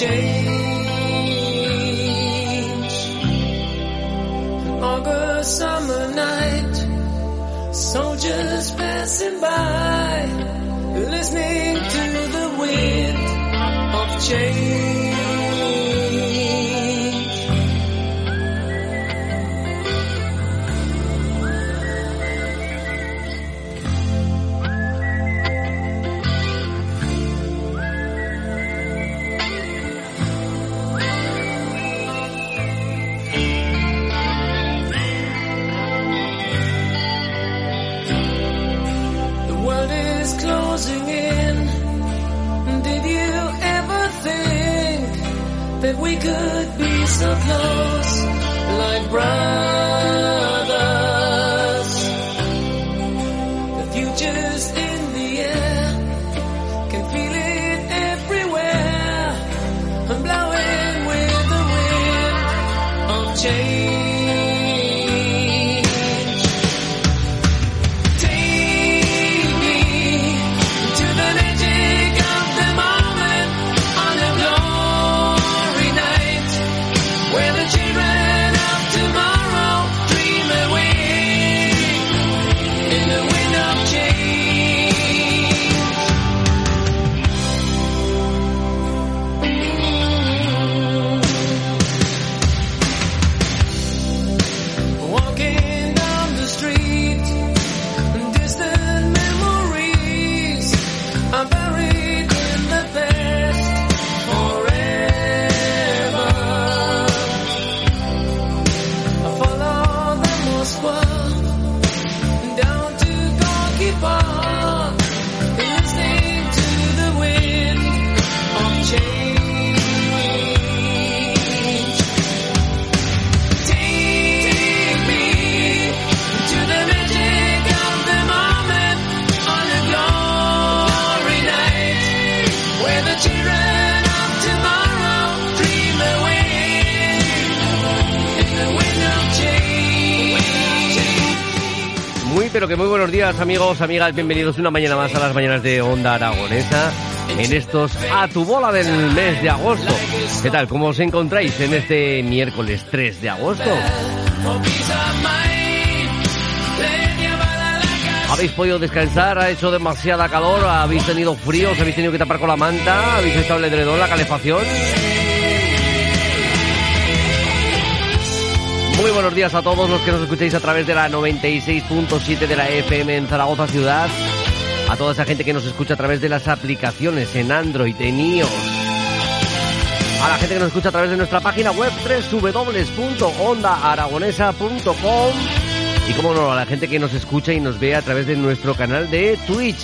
change. Muy buenos días amigos, amigas, bienvenidos una mañana más a las mañanas de Onda Aragonesa en estos a tu bola del mes de agosto. ¿Qué tal? ¿Cómo os encontráis en este miércoles 3 de agosto? ¿Habéis podido descansar? ¿Ha hecho demasiada calor? ¿Habéis tenido frío? ¿Os habéis tenido que tapar con la manta? ¿Habéis estado el edredón, la calefacción? Muy buenos días a todos los que nos escucháis a través de la 96.7 de la FM en Zaragoza Ciudad. A toda esa gente que nos escucha a través de las aplicaciones en Android, en iOS. A la gente que nos escucha a través de nuestra página web www.ondaaragonesa.com y como no, a la gente que nos escucha y nos ve a través de nuestro canal de Twitch.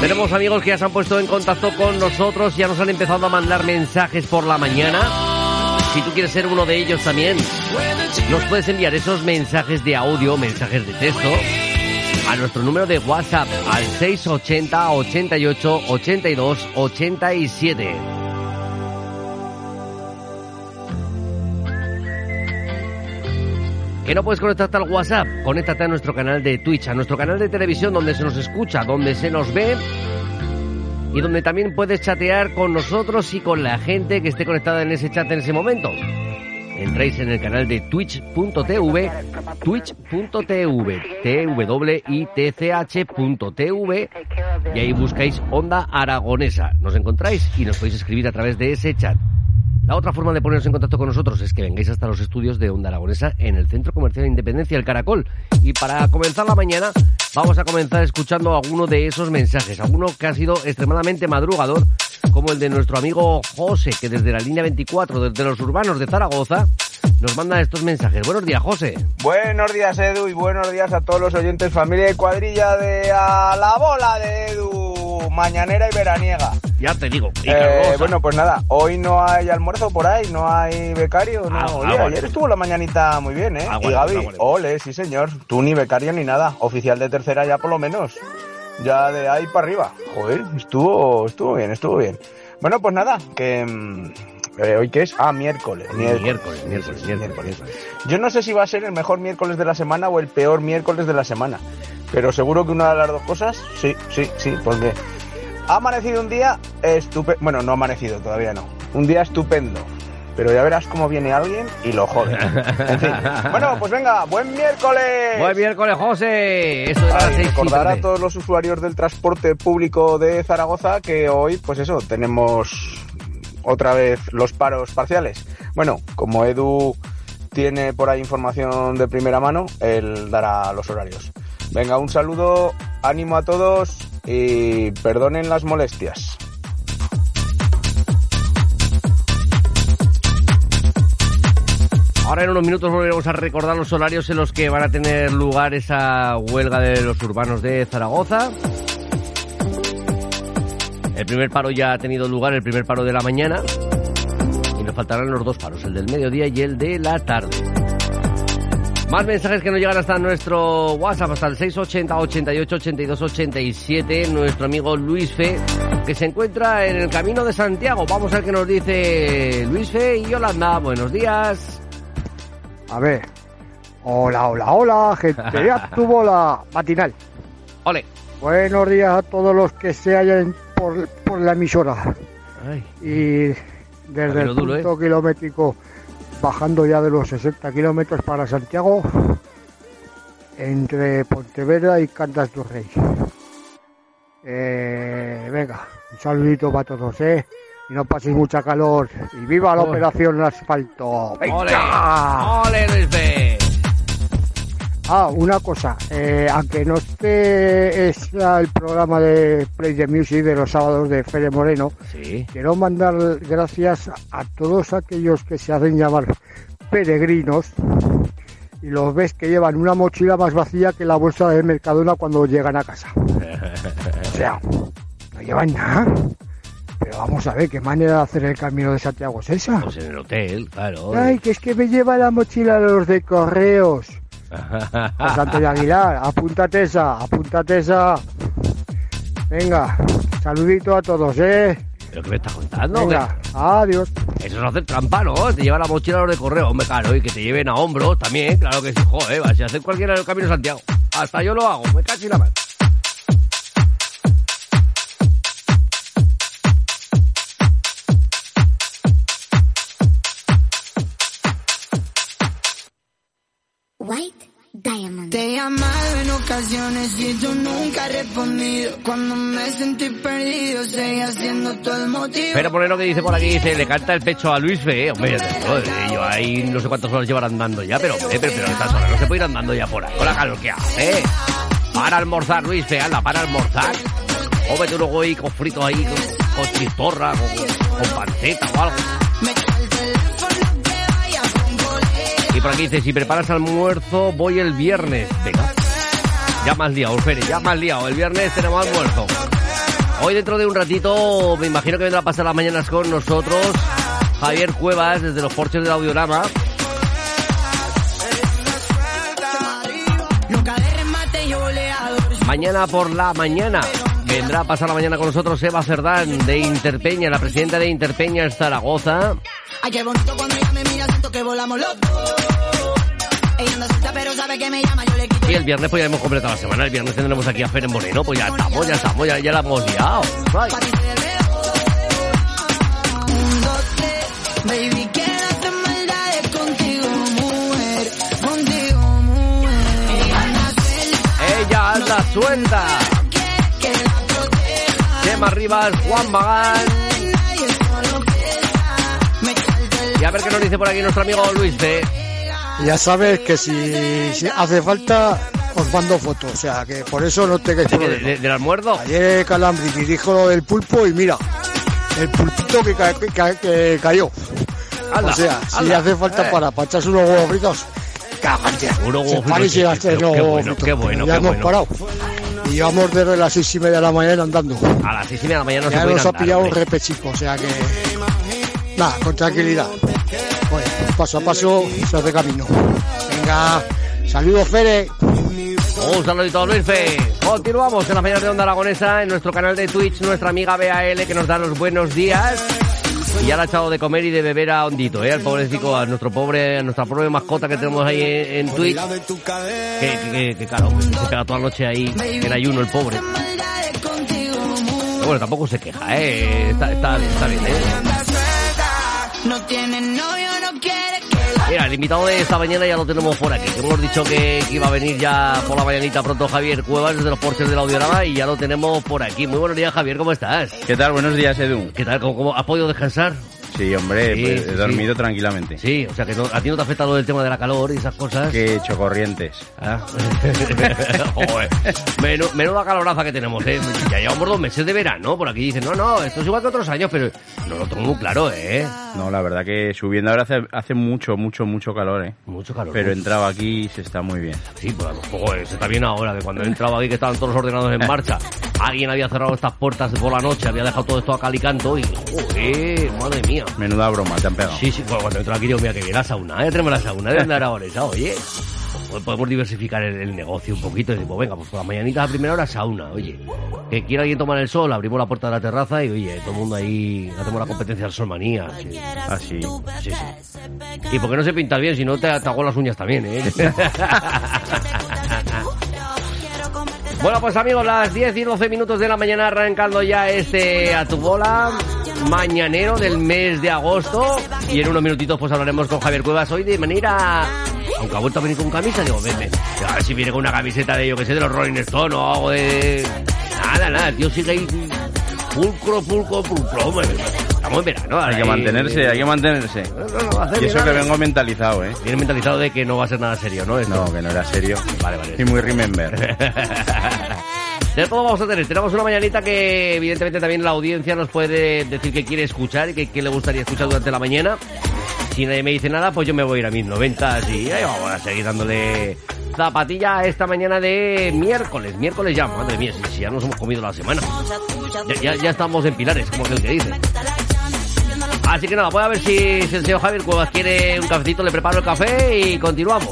Tenemos amigos que ya se han puesto en contacto con nosotros, ya nos han empezado a mandar mensajes por la mañana. Si tú quieres ser uno de ellos también, nos puedes enviar esos mensajes de audio, mensajes de texto, a nuestro número de WhatsApp al 680 88 82 87. ¿Que no puedes conectarte al WhatsApp? Conéctate a nuestro canal de Twitch, a nuestro canal de televisión donde se nos escucha, donde se nos ve y donde también puedes chatear con nosotros y con la gente que esté conectada en ese chat en ese momento. Entráis en el canal de twitch.tv, twitch.tv, twitch.tv y ahí buscáis Onda Aragonesa. Nos encontráis y nos podéis escribir a través de ese chat. La otra forma de poneros en contacto con nosotros es que vengáis hasta los estudios de Onda Aragonesa en el Centro Comercial de Independencia, el Caracol. Y para comenzar la mañana, vamos a comenzar escuchando alguno de esos mensajes. Alguno que ha sido extremadamente madrugador, como el de nuestro amigo José, que desde la línea 24, desde los urbanos de Zaragoza, nos manda estos mensajes. Buenos días, José. Buenos días, Edu, y buenos días a todos los oyentes, familia y cuadrilla de A la Bola de Edu, mañanera y veraniega. Ya te digo. Eh, bueno, pues nada, hoy no hay almuerzo por ahí, no hay becario. No. Ah, Oye, ah, ayer estuvo la mañanita muy bien, ¿eh? Ah, y Gaby, bueno. ole, sí señor, tú ni becario ni nada, oficial de tercera ya por lo menos. ya de ahí para arriba. Joder, estuvo, estuvo bien, estuvo bien. Bueno, pues nada, que mm, eh, hoy qué es, ah, miércoles, miércoles, miércoles, miércoles, Yo no sé si va a ser el mejor miércoles de la semana o el peor miércoles de la semana, pero seguro que una de las dos cosas, sí, sí, sí, porque ha amanecido un día estupendo, bueno, no ha amanecido todavía no, un día estupendo, pero ya verás cómo viene alguien y lo jode. En fin. Bueno, pues venga, buen miércoles. Buen miércoles, José. Eso a recordar a todos los usuarios del transporte público de Zaragoza que hoy, pues eso, tenemos otra vez los paros parciales. Bueno, como Edu tiene por ahí información de primera mano, él dará los horarios. Venga, un saludo, ánimo a todos y perdonen las molestias. Ahora en unos minutos volveremos a recordar los horarios en los que van a tener lugar esa huelga de los urbanos de Zaragoza. El primer paro ya ha tenido lugar, el primer paro de la mañana. Y nos faltarán los dos paros, el del mediodía y el de la tarde. Más mensajes que nos llegan hasta nuestro WhatsApp, hasta el 680 88 82 87. Nuestro amigo Luis Fe, que se encuentra en el camino de Santiago. Vamos a ver qué nos dice Luis Fe y Yolanda. Buenos días. A ver. Hola, hola, hola, gente ya tu bola matinal. Ole. Buenos días a todos los que se hallan por, la emisora. Y desde el punto ¿eh? kilométrico, bajando ya de los 60 kilómetros para Santiago, entre Pontevedra y Cantas do Rey. Eh, venga, un saludito para todos, ¿eh? Y no paséis mucha calor. Y viva la operación asfalto. ¡Venga! ¡Ole, ¡Ole, Ah, una cosa, eh, aunque no esté es el programa de Play the Music de los sábados de Fede Moreno, quiero mandar gracias a todos aquellos que se hacen llamar peregrinos y los ves que llevan una mochila más vacía que la bolsa de Mercadona cuando llegan a casa. o sea, no llevan nada. Pero vamos a ver, ¿qué manera de hacer el camino de Santiago es esa? Pues en el hotel, claro. Ay, que es que me lleva la mochila de los de correos. Santo de Aguilar, apúntate esa, apúntate esa. Venga, saludito a todos, ¿eh? ¿Pero qué me estás contando? Venga, adiós. Eso es hacer trampa, ¿no? Te lleva la mochila a los de correo, hombre, claro, y que te lleven a hombros también, claro que sí, joder, va, si hacer cualquiera el camino de Santiago. Hasta yo lo hago, me casi la mano. Diamond. Te he llamado en ocasiones y tú nunca has respondido. Cuando me sentí perdido, seguí haciendo todo el motivo. Pero por lo que dice por aquí, dice, le canta el pecho a Luis Fe. Hombre, yo ahí no sé cuántas horas llevarán andando ya, pero, pero, pero estas horas no se puede ir andando ya por ahí. Con la calor que hace. Para almorzar, Luis Fe, anda, para almorzar. O vete luego ahí con fritos ahí, con, chistorra, con, con panceta o algo. Y por aquí dice, si preparas almuerzo, voy el viernes. Venga. Ya más liado, Fere, ya más liado. El viernes tenemos almuerzo. Hoy dentro de un ratito, me imagino que vendrá a pasar las mañanas con nosotros Javier Cuevas desde los porches del Audiorama. Mañana por la mañana vendrá a pasar la mañana con nosotros Eva Cerdán de Interpeña, la presidenta de Interpeña en Zaragoza. Ay, qué bonito cuando ella me mira, siento que volamos los. Ella anda suelta, pero sabe que me llama, yo le quito. Y el viernes pues ya hemos completado la semana, el viernes tendremos aquí a Fer en Moreno, pues ya estamos, ya estamos, ya, ya la hemos liado. Right. Baby. Ella anda suelta. Tema Rivas, Juan Magán. Y a ver qué nos dice por aquí nuestro amigo Luis C. Ya sabes que si, hace falta os mando fotos, o sea que por eso no tengáis problema. ¿De, ¿Del almuerzo? Ayer Calambri me dijo lo del pulpo y mira, el pulpito que, que, cayó. o sea, si hace falta para, para echarse unos huevos fritos, cágate. Unos huevos fritos. Qué, bueno, qué bueno, Ya hemos bueno. parado. Y llevamos desde las seis y media de la mañana andando. A las seis y media de la mañana no ya se nos ha pillado un repechico, o sea que... Nada, con tranquilidad. paso a paso se hace camino. Venga, saludos Fere. Un saludito a Luis Fe. Continuamos en la mañana de Onda Aragonesa en nuestro canal de Twitch, nuestra amiga BAL que nos da los buenos días. Y ya le ha echado de comer y de beber a Hondito, ¿eh? Al pobrecito, a nuestro pobre, a nuestra pobre mascota que tenemos ahí en, Twitch. Que, que, que, claro, se queda toda la noche ahí en ayuno el pobre. Bueno, tampoco se queja, ¿eh? Está, está, está bien, ¿eh? No tiene novio, no quiere Mira, el invitado de esta mañana ya lo tenemos por aquí. hemos dicho que, iba a venir ya por la mañanita pronto Javier Cuevas desde los porches del Audiorama y ya lo tenemos por aquí. Muy buenos días, Javier, ¿cómo estás? ¿Qué tal? Buenos días, Edu. ¿Qué tal? ¿Cómo, has podido descansar? Sí, hombre, pues, he dormido tranquilamente. Sí, o sea que a ti no te afecta lo del tema de la calor y esas cosas. Que he hecho corrientes. Ah. menuda caloraza que tenemos, ¿eh? Ya llevamos dos meses de verano. Por aquí dicen, no, no, esto es igual que otros años, pero no lo tengo muy claro, ¿eh? No, la verdad que subiendo ahora hace, hace mucho, mucho, mucho calor, ¿eh? Mucho calor. Pero entraba aquí y se está muy bien. Sí, pues joder, se está bien ahora, que cuando he entrado aquí que estaban todos los ordenadores en marcha, alguien había cerrado estas puertas por la noche, había dejado todo esto a calicanto y, joder, madre mía. Menuda broma, Sí, sí, cuando entro aquí digo, mira que viene la sauna, ¿eh? Tenemos la sauna de andar ahora, oye. Pues podemos diversificar el, negocio un poquito y digo, venga, pues por la mañanita a primera hora sauna, oye. Que quiera alguien tomar el sol, abrimos la puerta de la terraza y oye, todo el mundo ahí hacemos la competencia al sol manía. Así. Ah, sí, sí. Y porque no se pinta bien, si no te, te hago las uñas también, ¿eh? Bueno, pues amigos, las 10 y 12 minutos de la mañana arrancando ya este a tu bola mañanero del mes de agosto. Y en unos minutitos pues hablaremos con Javier Cuevas hoy de manera... Aunque ha vuelto a venir con camisa, digo, vete. A ver si viene con una camiseta de, yo que sé, de los Rolling Stones o algo de... Nada, nada, tío sigue ahí pulcro, pulcro, pulcro. Estamos en verano. Hay que mantenerse, hay que mantenerse. y eso que vengo mentalizado, ¿eh? Viene mentalizado de que no va a ser nada serio, ¿no? No, que no era serio. Vale, vale. Y muy remember. De todo vamos a tener. Tenemos una mañanita que evidentemente también la audiencia nos puede decir que quiere escuchar y que, le gustaría escuchar durante la mañana. Si nadie me dice nada, pues yo me voy a ir a mis noventas y ahí vamos a seguir dándole zapatilla esta mañana de miércoles. Miércoles ya, madre mía, si, ya nos hemos comido la semana. Ya, ya, estamos en pilares, como es el que dice. Así que nada, voy a ver si, el señor Javier Cuevas quiere un cafecito, le preparo el café y continuamos.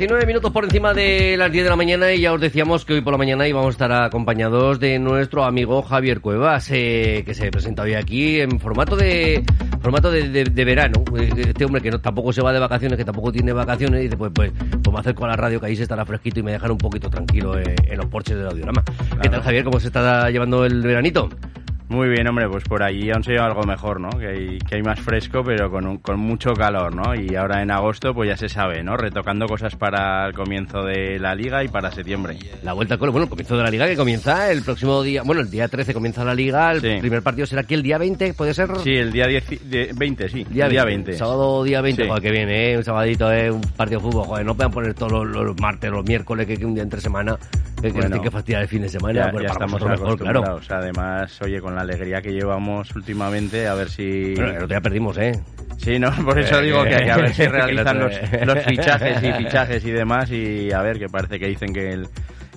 19 minutos por encima de las 10 de la mañana y ya os decíamos que hoy por la mañana íbamos a estar acompañados de nuestro amigo Javier Cuevas, eh, que se presenta hoy aquí en formato de formato de, verano. Este hombre que no, tampoco se va de vacaciones, que tampoco tiene vacaciones, y dice, pues, pues, pues me acerco a la radio que ahí se estará fresquito y me dejará un poquito tranquilo eh, en los porches del audiorama. ¿Qué tal, Javier? ¿Cómo se está llevando el veranito? Muy bien, hombre, pues por allí aún se lleva algo mejor, ¿no? Que hay, que hay más fresco, pero con, con mucho calor, ¿no? Y ahora en agosto, pues ya se sabe, ¿no? Retocando cosas para el comienzo de la liga y para septiembre. La vuelta al colo, bueno, el comienzo de la liga que comienza el próximo día, bueno, el día 13 comienza la liga, el primer partido será aquí el día 20, ¿puede ser? Sí, el día 10, 20, sí. Día, día 20. Sábado día 20, joder, que viene, ¿eh? Un sabadito, ¿eh? Un partido de fútbol, joder, no puedan poner todos los, martes, los miércoles, que, que un día entre semana, que, bueno, que que fastidiar el fin de semana. Ya, ya estamos mejor, claro. Además, oye, con la alegría que llevamos últimamente, a ver si... Bueno, el otro día perdimos, ¿eh? Sí, no, por eso digo que, a ver si realizan los, los fichajes y fichajes y demás y a ver, que parece que dicen que el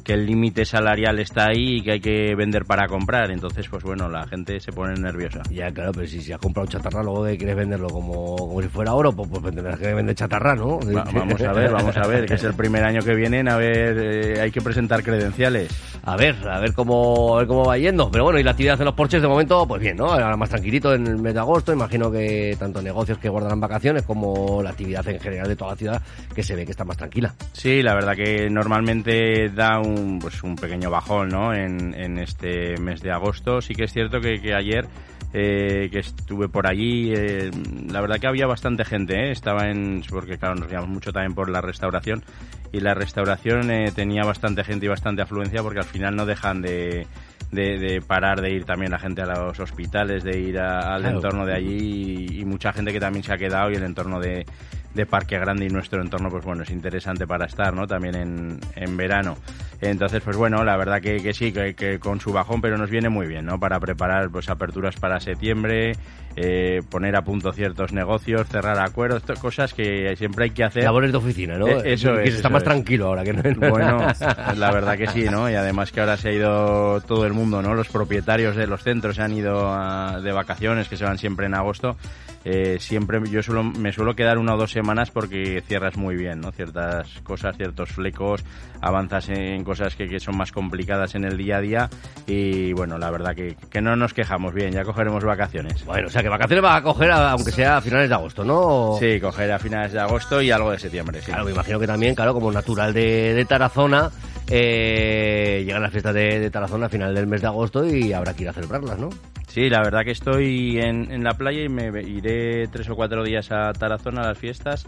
que el límite salarial está ahí y que hay que vender para comprar. Entonces, pues bueno, la gente se pone nerviosa. Ya, claro, pero si se ha comprado chatarra, luego quieres venderlo como, como si fuera oro, pues, pues tendrás que vender chatarra, ¿no? vamos a ver, vamos a ver, que es el primer año que vienen, a ver, eh, hay que presentar credenciales. A ver, a ver cómo, a ver cómo va yendo. Pero bueno, y la actividad en los porches de momento, pues bien, ¿no? Ahora más tranquilito en el mes de agosto. Imagino que tanto negocios que guardarán vacaciones como la actividad en general de toda la ciudad, que se ve que está más tranquila. Sí, la verdad que normalmente da un un, pues un pequeño bajón ¿no? en, en este mes de agosto. Sí que es cierto que, que ayer eh, que estuve por allí, eh, la verdad que había bastante gente, ¿eh? estaba en, porque claro, nos guiamos mucho también por la restauración y la restauración eh, tenía bastante gente y bastante afluencia porque al final no dejan de, de, parar de ir también la gente a los hospitales, de ir al entorno de allí y, y, mucha gente que también se ha quedado y el entorno de, de Parque Grande y nuestro entorno, pues bueno, es interesante para estar, ¿no? También en, en verano. Entonces, pues bueno, la verdad que, que sí, que, que, con su bajón, pero nos viene muy bien, ¿no? Para preparar pues aperturas para septiembre, eh, poner a punto ciertos negocios, cerrar acuerdos, cosas que siempre hay que hacer. Labores de oficina, ¿no? Eh, eso es. Que está más tranquilo ahora que no. Bueno, la verdad que sí, ¿no? Y además que ahora se ha ido todo el mundo, ¿no? Los propietarios de los centros se han ido de vacaciones, que se van siempre en agosto eh, siempre yo suelo, me suelo quedar una o dos semanas porque cierras muy bien, ¿no? Ciertas cosas, ciertos flecos, avanzas en cosas que, que son más complicadas en el día a día y bueno, la verdad que, que, no nos quejamos bien, ya cogeremos vacaciones. Bueno, o sea que vacaciones va a coger aunque sea a finales de agosto, ¿no? Sí, coger a finales de agosto y algo de septiembre, sí. Claro, me imagino que también, claro, como natural de, de Tarazona, eh, llegan las fiestas de, de Tarazona a final del mes de agosto y habrá que ir a celebrarlas, ¿no? Sí, la verdad que estoy en, en la playa y me iré tres o cuatro días a Tarazona a las fiestas.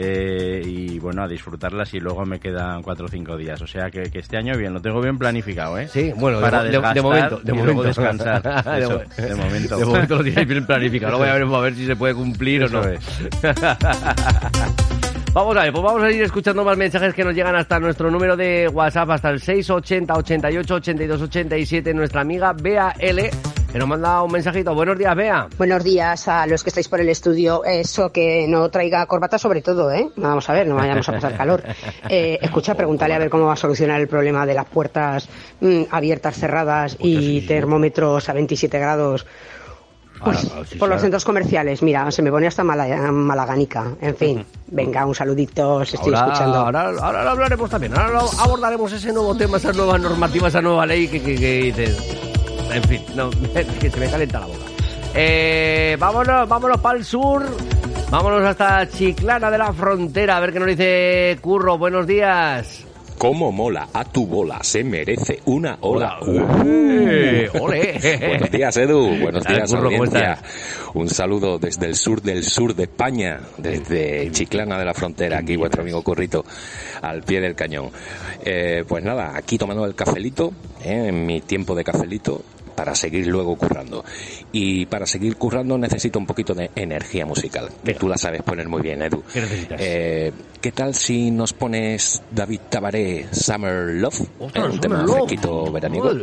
Eh, y bueno, a disfrutarlas y luego me quedan cuatro o cinco días. O sea que, que, este año bien, lo tengo bien planificado, ¿eh? Sí, bueno, Para de, de, momento, de momento. descansar. Eso, de, momento. De momento lo tienes bien planificado. Luego voy a ver, a ver si se puede cumplir Eso o no. Es. Vamos a ver, pues vamos a ir escuchando más mensajes que nos llegan hasta nuestro número de WhatsApp, hasta el 680 88 82 87, nuestra amiga Bea L que nos manda un mensajito. Buenos días, Bea. Buenos días a los que estáis por el estudio. Eso que no traiga corbata sobre todo, ¿eh? Vamos a ver, no vayamos a pasar calor. Eh, escucha, pregúntale a ver cómo va a solucionar el problema de las puertas mmm, abiertas, cerradas y termómetros a 27 grados. Pues, ah, sí, por los centros comerciales, mira, se me pone hasta mala, malaganica. En fin, venga, un saludito, os estoy ahora, escuchando. Ahora, ahora lo hablaremos también, ahora lo abordaremos ese nuevo tema, esa nueva normativa, esa nueva ley que, que, que dices. En fin, no, que se me calienta la boca. Eh, vámonos, vámonos para el sur. Vámonos hasta Chiclana de la Frontera, a ver qué nos dice Curro. Buenos días. ¿Cómo mola a tu bola? Se merece una ola. ¡Ole! ¡Ole! Buenos días, Edu. Buenos días, audiencia. Un saludo desde el sur del sur de España, desde Chiclana de la Frontera. Aquí vuestro amigo Currito, al pie del cañón. Eh, pues nada, aquí tomando el cafelito, eh, en mi tiempo de cafelito, para seguir luego currando. Y para seguir currando necesito un poquito de energía musical, que tú la sabes poner muy bien, Edu. ¿Qué necesitas? Eh, ¿Qué tal si nos pones David Tabaré, Summer Love? Ostras, un tema Love. fresquito veraniego.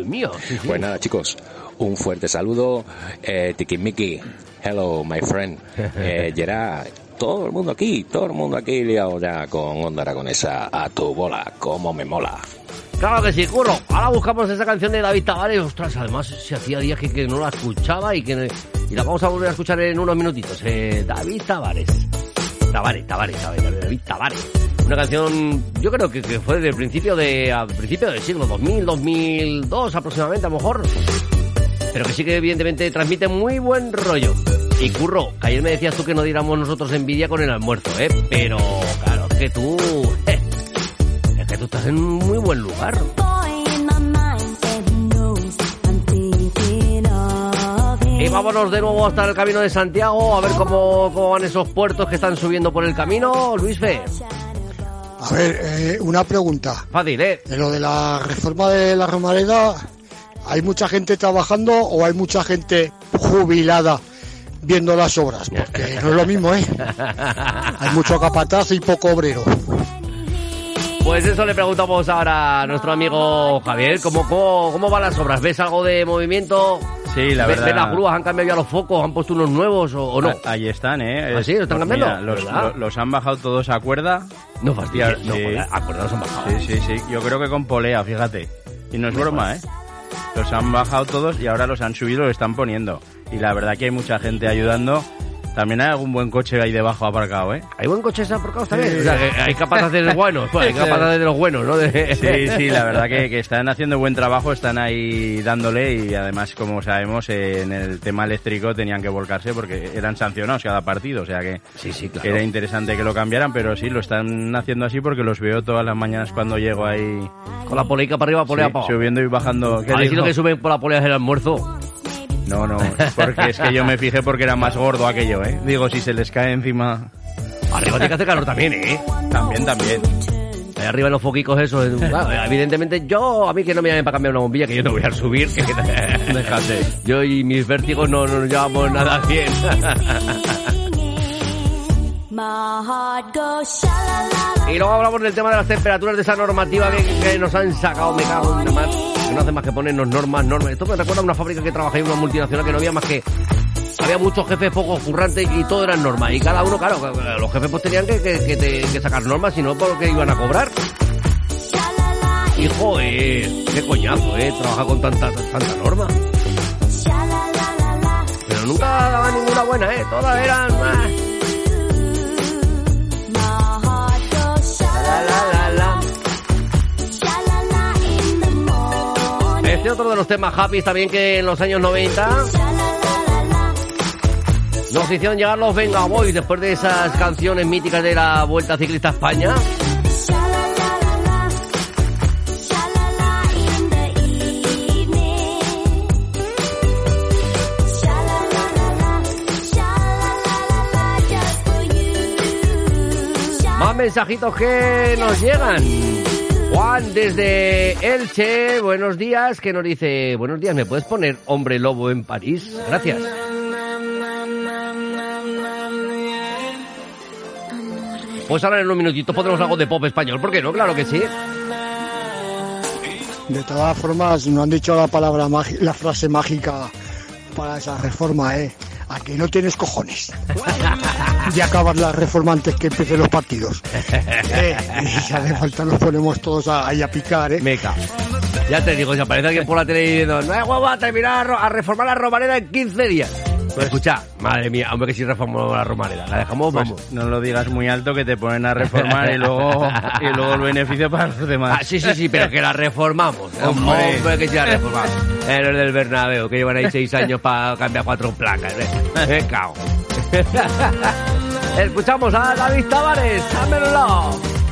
Pues nada, chicos, un fuerte saludo. Eh, Tiki Miki, hello, my friend. Eh, Gerard, todo el mundo aquí, todo el mundo aquí liado ya con Onda Aragonesa a tu bola, como me mola. Claro que sí, curro. Ahora buscamos esa canción de David Tavares. Ostras, además se hacía días que, que no la escuchaba y que y la vamos a volver a escuchar en unos minutitos. Eh, David Tavares. Tavares, Tavares, Tavares, David Tavares. Una canción, yo creo que, fue del principio de, al principio del siglo 2000, 2002 aproximadamente, a lo mejor. Pero que sí que evidentemente transmite muy buen rollo. Y curro, que ayer me decías tú que no diéramos nosotros envidia con el almuerzo, ¿eh? Pero claro, es que tú... es que tú estás en un muy buen lugar. Y vámonos de nuevo hasta el camino de Santiago a ver cómo, cómo van esos puertos que están subiendo por el camino. Luis Fe. A ver, eh, una pregunta. Fácil, ¿eh? En lo de la reforma de la Romareda, ¿hay mucha gente trabajando o hay mucha gente jubilada viendo las obras? Porque no es lo mismo, ¿eh? Hay mucho capataz y poco obrero. Pues eso le preguntamos ahora a nuestro amigo Javier, ¿cómo, cómo, van las obras? ¿Ves algo de movimiento? Sí, la verdad. ¿Ves las grúas? ¿Han cambiado ya los focos? ¿Han puesto unos nuevos o, no? Ahí están, ¿eh? ¿Ah, sí? ¿Los están pues cambiando? los, han bajado todos a cuerda. No fastidies, no, a cuerda los han bajado. Sí, sí, sí. Yo creo que con polea, fíjate. Y no es broma, ¿eh? Los han bajado todos y ahora los han subido y los están poniendo. Y la verdad que hay mucha gente ayudando también hay algún buen coche ahí debajo aparcado, ¿eh? ¿Hay buen coche aparcado también? O sea, que hay capaces de los buenos, pues, hay capaces de los buenos, ¿no? Sí, sí, la verdad que, que, están haciendo buen trabajo, están ahí dándole y además, como sabemos, en el tema eléctrico tenían que volcarse porque eran sancionados cada partido, o sea que, sí, sí, claro. era interesante que lo cambiaran, pero sí, lo están haciendo así porque los veo todas las mañanas cuando llego ahí. Con la poleica para arriba, polea para Subiendo y bajando. ¿Qué ¿Ha que suben por la polea el almuerzo? No, no, porque es que yo me fijé porque era más gordo aquello, ¿eh? Digo, si se les cae encima... Arriba tiene que hacer calor también, ¿eh? También, también. Ahí arriba los foquicos eso. evidentemente yo, a mí que no me llamen para cambiar una bombilla, que yo no voy a subir. Que, Déjate. Yo y mis vértigos no, nos llevamos nada bien. y luego hablamos del tema de las temperaturas de esa normativa que, nos han sacado, me cago en más no hace más que ponernos normas, normas. Esto me recuerda a una fábrica que trabajé en una multinacional que no había más que había muchos jefes poco currantes y todo eran normas. Y cada uno, claro, los jefes pues tenían que, que, sacar normas, si no, por qué iban a cobrar. Hijo, eh, qué coñazo, eh, trabajar con tanta, tanta norma. Pero nunca daba ninguna buena, eh, todas eran... Este otro de los temas happy también que en los años 90 nos hicieron llegar los Venga Boys después de esas canciones míticas de la Vuelta Ciclista a España. Más mensajitos que nos llegan. Juan desde Elche, buenos días, que nos dice, buenos días, ¿me puedes poner Hombre Lobo en París? Gracias. Pues ahora en un minutito podremos algo de pop español, ¿por qué no? Claro que sí. De todas formas, no han dicho la palabra, la frase mágica para esa reforma, ¿eh? Aquí no tienes cojones. y acabar la reforma antes que empiecen los partidos. Eh, y si hace falta nos ponemos todos ahí a picar, ¿eh? Meca. Ya te digo, si aparece alguien por la tele diciendo, no hay huevo a terminar a, reformar la romareda en 15 días. Pues escucha, madre mía, hombre que si reformamos la romareda, la dejamos, pues vamos. no lo digas muy alto que te ponen a reformar y luego, y luego el beneficio para los demás. Ah, sí, sí, sí, pero que la reformamos. hombre, hombre que si la reformamos. Eres del Bernabéu, que llevan ahí seis años para cambiar cuatro placas. ¿eh? Me cago. Escuchamos a David Tavares, Love.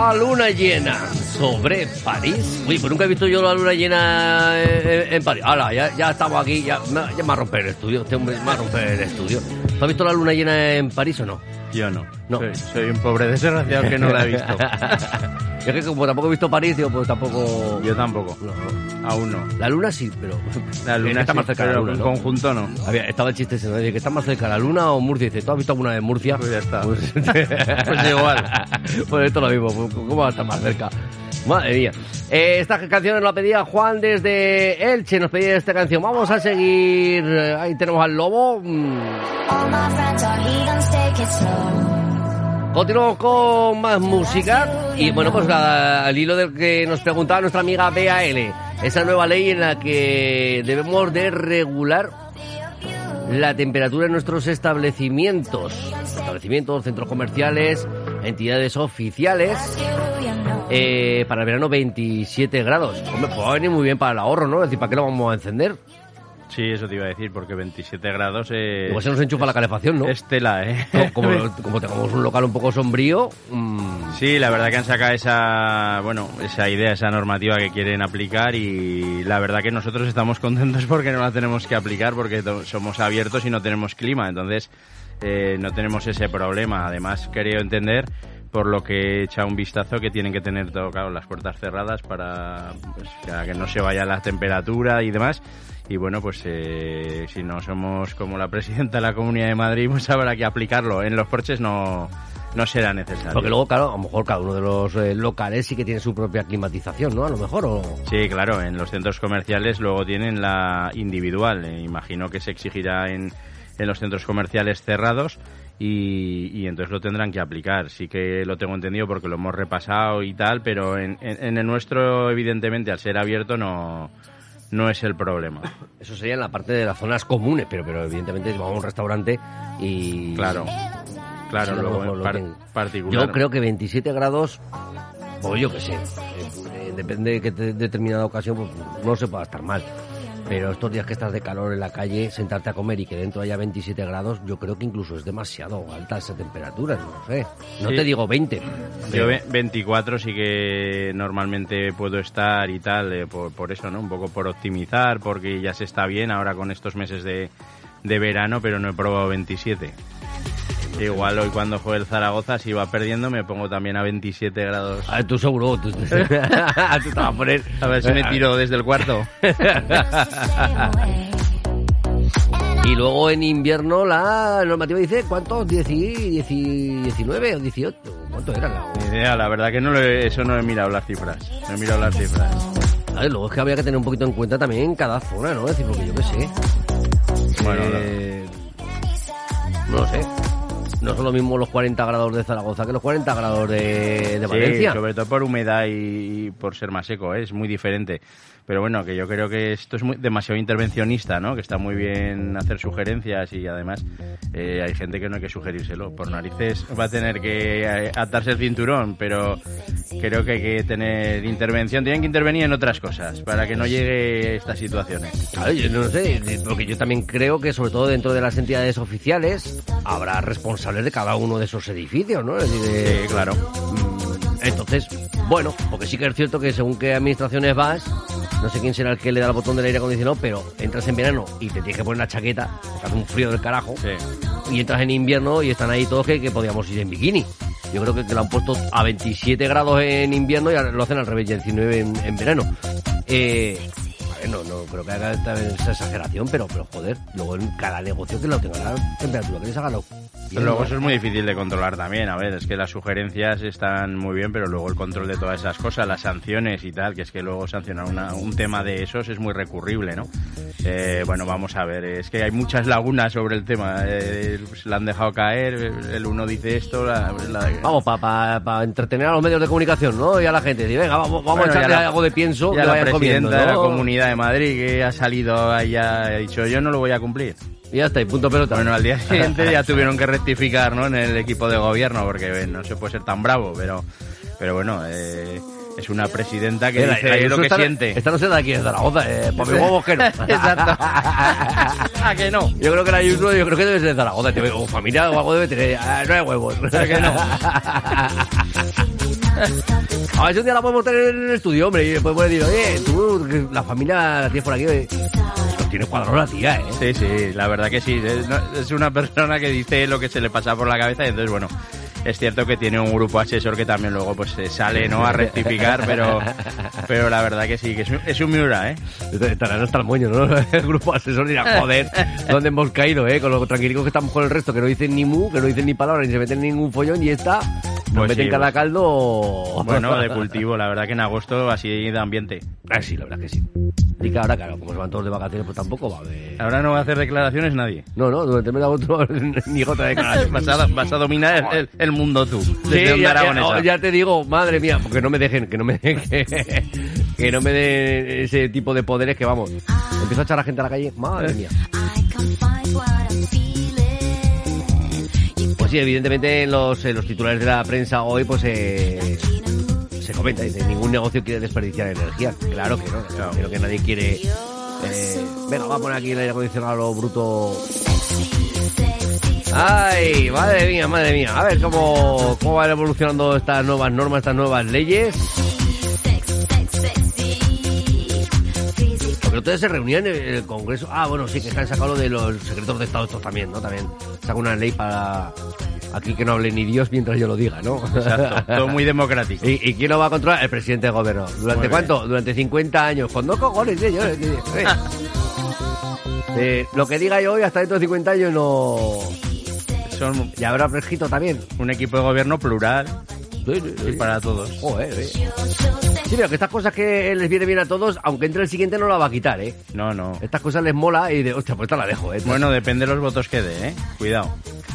La luna llena sobre París. Uy, pues nunca he visto yo la luna llena eh, eh, en, París. Ahora, ya, estamos aquí, ya, ya me va a romper el estudio. Este romper el estudio. ¿Tú has visto la luna llena en París o no? Yo no. no. Soy, un pobre desgraciado que no la he visto. es que como tampoco he visto París, pues tampoco... Yo tampoco. Aún no. La luna sí, pero... La luna está más cerca de la luna, en conjunto no. Había, estaba el chiste ese, ¿no? que está más cerca la luna o Murcia. Dice, ¿tú has visto alguna vez Murcia? Pues ya está. Pues, pues igual. pues esto lo mismo. ¿Cómo va a estar más cerca? Madre mía. Eh, esta canción la pedía Juan desde Elche, nos pedía esta canción. Vamos a seguir. Eh, ahí tenemos al lobo. Continuamos con más música y bueno, pues al hilo del que nos preguntaba nuestra amiga BAL, esa nueva ley en la que debemos de regular la temperatura en nuestros establecimientos, establecimientos, centros comerciales, entidades oficiales. Eh, para el verano 27 grados. Hombre, pues va a venir muy bien para el ahorro, ¿no? Es decir, ¿para qué lo vamos a encender? Sí, eso te iba a decir, porque 27 grados... Eh, se nos enchufa la calefacción, ¿no? Es tela, ¿eh? Como, como, tengamos un local un poco sombrío... Mm. Sí, la verdad que han sacado esa, bueno, esa idea, esa normativa que quieren aplicar y la verdad que nosotros estamos contentos porque no la tenemos que aplicar porque somos abiertos y no tenemos clima, entonces eh, no tenemos ese problema. Además, quería entender por lo que he echado un vistazo que tienen que tener todo, claro, las puertas cerradas para pues, que no se vaya la temperatura y demás. Y bueno, pues eh, si no somos como la presidenta de la Comunidad de Madrid, pues habrá que aplicarlo. En los porches no, no será necesario. Porque luego, claro, a lo mejor cada uno de los eh, locales sí que tiene su propia climatización, ¿no? A lo mejor, o... Sí, claro, en los centros comerciales luego tienen la individual. Eh, imagino que se exigirá en, en los centros comerciales cerrados y, entonces lo tendrán que aplicar. Sí que lo tengo entendido porque lo hemos repasado y tal, pero en, el nuestro, evidentemente, al ser abierto, no, no es el problema. Eso sería en la parte de las zonas comunes, pero, pero evidentemente vamos a un restaurante y... Claro, claro, luego en particular. Yo creo que 27 grados, pues yo qué sé, eh, depende de qué determinada ocasión, pues no se pueda estar mal. Pero estos días que estás de calor en la calle, sentarte a comer y que dentro haya 27 grados, yo creo que incluso es demasiado alta esa temperatura, no sé. No te digo 20. Yo 24 sí que normalmente puedo estar y tal, eh, por, eso, ¿no? Un poco por optimizar, porque ya se está bien ahora con estos meses de, de verano, pero no he probado 27. Igual hoy cuando juegue el Zaragoza, si va perdiendo, me pongo también a 27 grados. A ver, tú seguro, tú, tú, te vas a poner... A ver si me tiro desde el cuarto. y luego en invierno la normativa dice, ¿cuántos? 19 o 18? ¿Cuánto era? La... Ni idea, la verdad que no eso no he mirado las cifras. No he mirado las cifras. A ver, luego es que habría que tener un poquito en cuenta también cada zona, ¿no? Es decir, porque yo qué sé. Bueno, eh... no lo sé no son lo mismo los 40 grados de Zaragoza que los 40 grados de, de Valencia. Sí, sobre todo por humedad y por ser más seco, ¿eh? es muy diferente. Pero bueno, que yo creo que esto es muy, demasiado intervencionista, ¿no? Que está muy bien hacer sugerencias y además eh, hay gente que no hay que sugerírselo. Por narices va a tener que eh, atarse el cinturón, pero creo que hay que tener intervención. Tienen que intervenir en otras cosas para que no llegue estas situaciones. Claro, yo no sé, porque yo también creo que sobre todo dentro de las entidades oficiales habrá responsables de cada uno de esos edificios, ¿no? sí, claro. Entonces, bueno, porque sí que es cierto que según qué administraciones vas, no sé quién será el que le da el botón del aire acondicionado, pero entras en verano y te tienes que poner la chaqueta, porque hace un frío del carajo, y entras en invierno y están ahí todos que, que podíamos ir en bikini. Yo creo que, que, lo han puesto a 27 grados en invierno y lo hacen al revés, 19 en, en verano. Eh, no, no creo que haga esa exageración, pero, pero joder, luego en cada negocio que lo tenga la temperatura que les haga lo. Luego eso es muy difícil de controlar también, a ver, es que las sugerencias están muy bien, pero luego el control de todas esas cosas, las sanciones y tal, que es que luego sancionar un tema de esos es muy recurrible, ¿no? Eh, bueno, vamos a ver, es que hay muchas lagunas sobre el tema, eh, pues, la han dejado caer, el uno dice esto, la, Vamos, para entretener a los medios de comunicación, ¿no? Y a la gente, venga, vamos, vamos a echarle algo de pienso que la presidenta de la comunidad de Madrid que ha salido ahí ha dicho yo no lo voy a cumplir. Y ya está, y punto pelota. Bueno, al día siguiente ya tuvieron que rectificar ¿no? en el equipo de gobierno porque no se puede ser tan bravo, pero, pero bueno, eh, es una presidenta que dice lo que siente. Esta no se da aquí en Zaragoza, eh, por mi huevos que no. Exacto. ¿A que no? Yo creo que la Ayuso, yo creo que debe ser de Zaragoza. O familia o algo debe tener. Ah, no hay huevos. ¿A que no? A ver si un día la podemos tener en el estudio, hombre, y después puede decir, oye, tú, la familia la tienes por aquí, oye. tiene cuadro la tía, ¿eh? Sí, sí, la verdad que sí. Es una persona que dice lo que se le pasa por la cabeza y entonces, bueno, es cierto que tiene un grupo asesor que también luego pues sale no a rectificar, pero pero la verdad que sí, que es un, Miura, ¿eh? Estarán hasta el moño, ¿no? El grupo asesor dirá, joder, ¿dónde hemos caído, eh? Con lo tranquilo que estamos con el resto, que no dicen ni mu, que no dicen ni palabra, ni se meten ningún follón y está nos pues meten cada caldo... Bueno, de cultivo, la verdad que en agosto así de ambiente. Ah, sí, la verdad que sí. Y que ahora, claro, como se van todos de vacaciones, pues tampoco va a haber... Ahora no va a hacer declaraciones nadie. No, no, durante el mes de agosto ni de declaración. vas, a, dominar el, mundo tú. Sí, ya, ya, te digo, madre mía, porque no me dejen, que no me dejen, que, no me den ese tipo de poderes que vamos. Empiezo a echar a la gente a la calle, madre mía. Sí, evidentemente en los, los titulares de la prensa hoy, pues eh, se comenta, dice, ningún negocio quiere desperdiciar energía. Claro que no, claro. que nadie quiere... Eh, venga, vamos a poner aquí el aire acondicionado lo bruto. Ay, madre mía, madre mía. A ver cómo, cómo van evolucionando estas nuevas normas, estas nuevas leyes. Porque ustedes se reunían en el Congreso. Ah, bueno, sí, que están sacando de los secretos de Estado estos también, ¿no? También saca una ley para aquí que no hable ni Dios mientras yo lo diga, ¿no? Exacto, todo muy democrático. ¿Y, quién lo va a controlar? El presidente del gobierno. ¿Durante cuánto? Durante 50 años. Con dos cojones, ¿eh? Yo, eh, lo que diga yo hoy hasta dentro de 50 años no... Son... Y habrá fresquito también. Un equipo de gobierno plural. Y para todos. Joder, eh. Sí, pero que estas cosas que les viene bien a todos, aunque entre el siguiente no la va a quitar, ¿eh? No, no. Estas cosas les mola y de, hostia, pues esta la dejo, ¿eh? Bueno, depende de los votos que dé, ¿eh? Cuidado.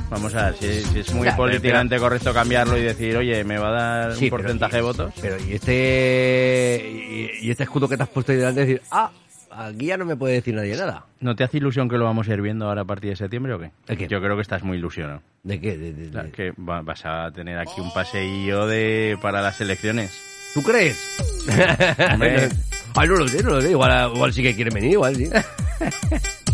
Vamos a ver, si, es muy políticamente correcto cambiarlo y decir, oye, me va a dar un porcentaje de votos. Pero y este y, este escudo que te has puesto ahí delante, decir, ah, aquí ya no me puede decir nadie nada. ¿No te hace ilusión que lo vamos a ir viendo ahora a partir de septiembre o qué? Yo creo que estás muy ilusionado. ¿De qué? De, Que vas a tener aquí un paseillo de para las elecciones. ¿Tú crees? Ay, no lo sé, no lo sé. Igual, igual sí que quieren venir, igual sí.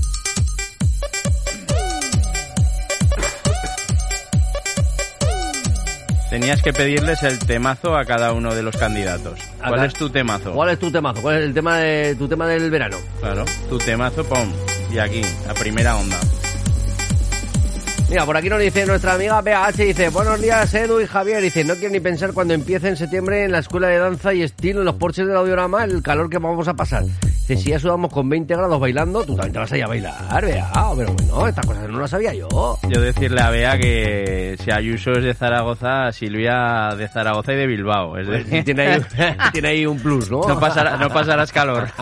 Tenías que pedirles el temazo a cada uno de los candidatos. ¿Cuál es tu temazo? ¿Cuál es tu temazo? ¿Cuál es el tema de tu tema del verano? Claro, tu temazo, pum. Y aquí, a primera onda. Mira, por aquí nos dice nuestra amiga PH, dice, buenos días Edu y Javier, dice, no quiero ni pensar cuando empiece en septiembre en la escuela de danza y estilo en los porches del audiorama el calor que vamos a pasar. Dice, si ya sudamos con 20 grados bailando, tú también te vas a ir a bailar, Bea. Pero bueno, estas cosas no las sabía yo. Yo decirle a Bea que si Ayuso es de Zaragoza, Silvia de Zaragoza y de Bilbao. Es pues tiene, ahí, tiene ahí un plus, ¿no? No, pasará, no pasarás calor.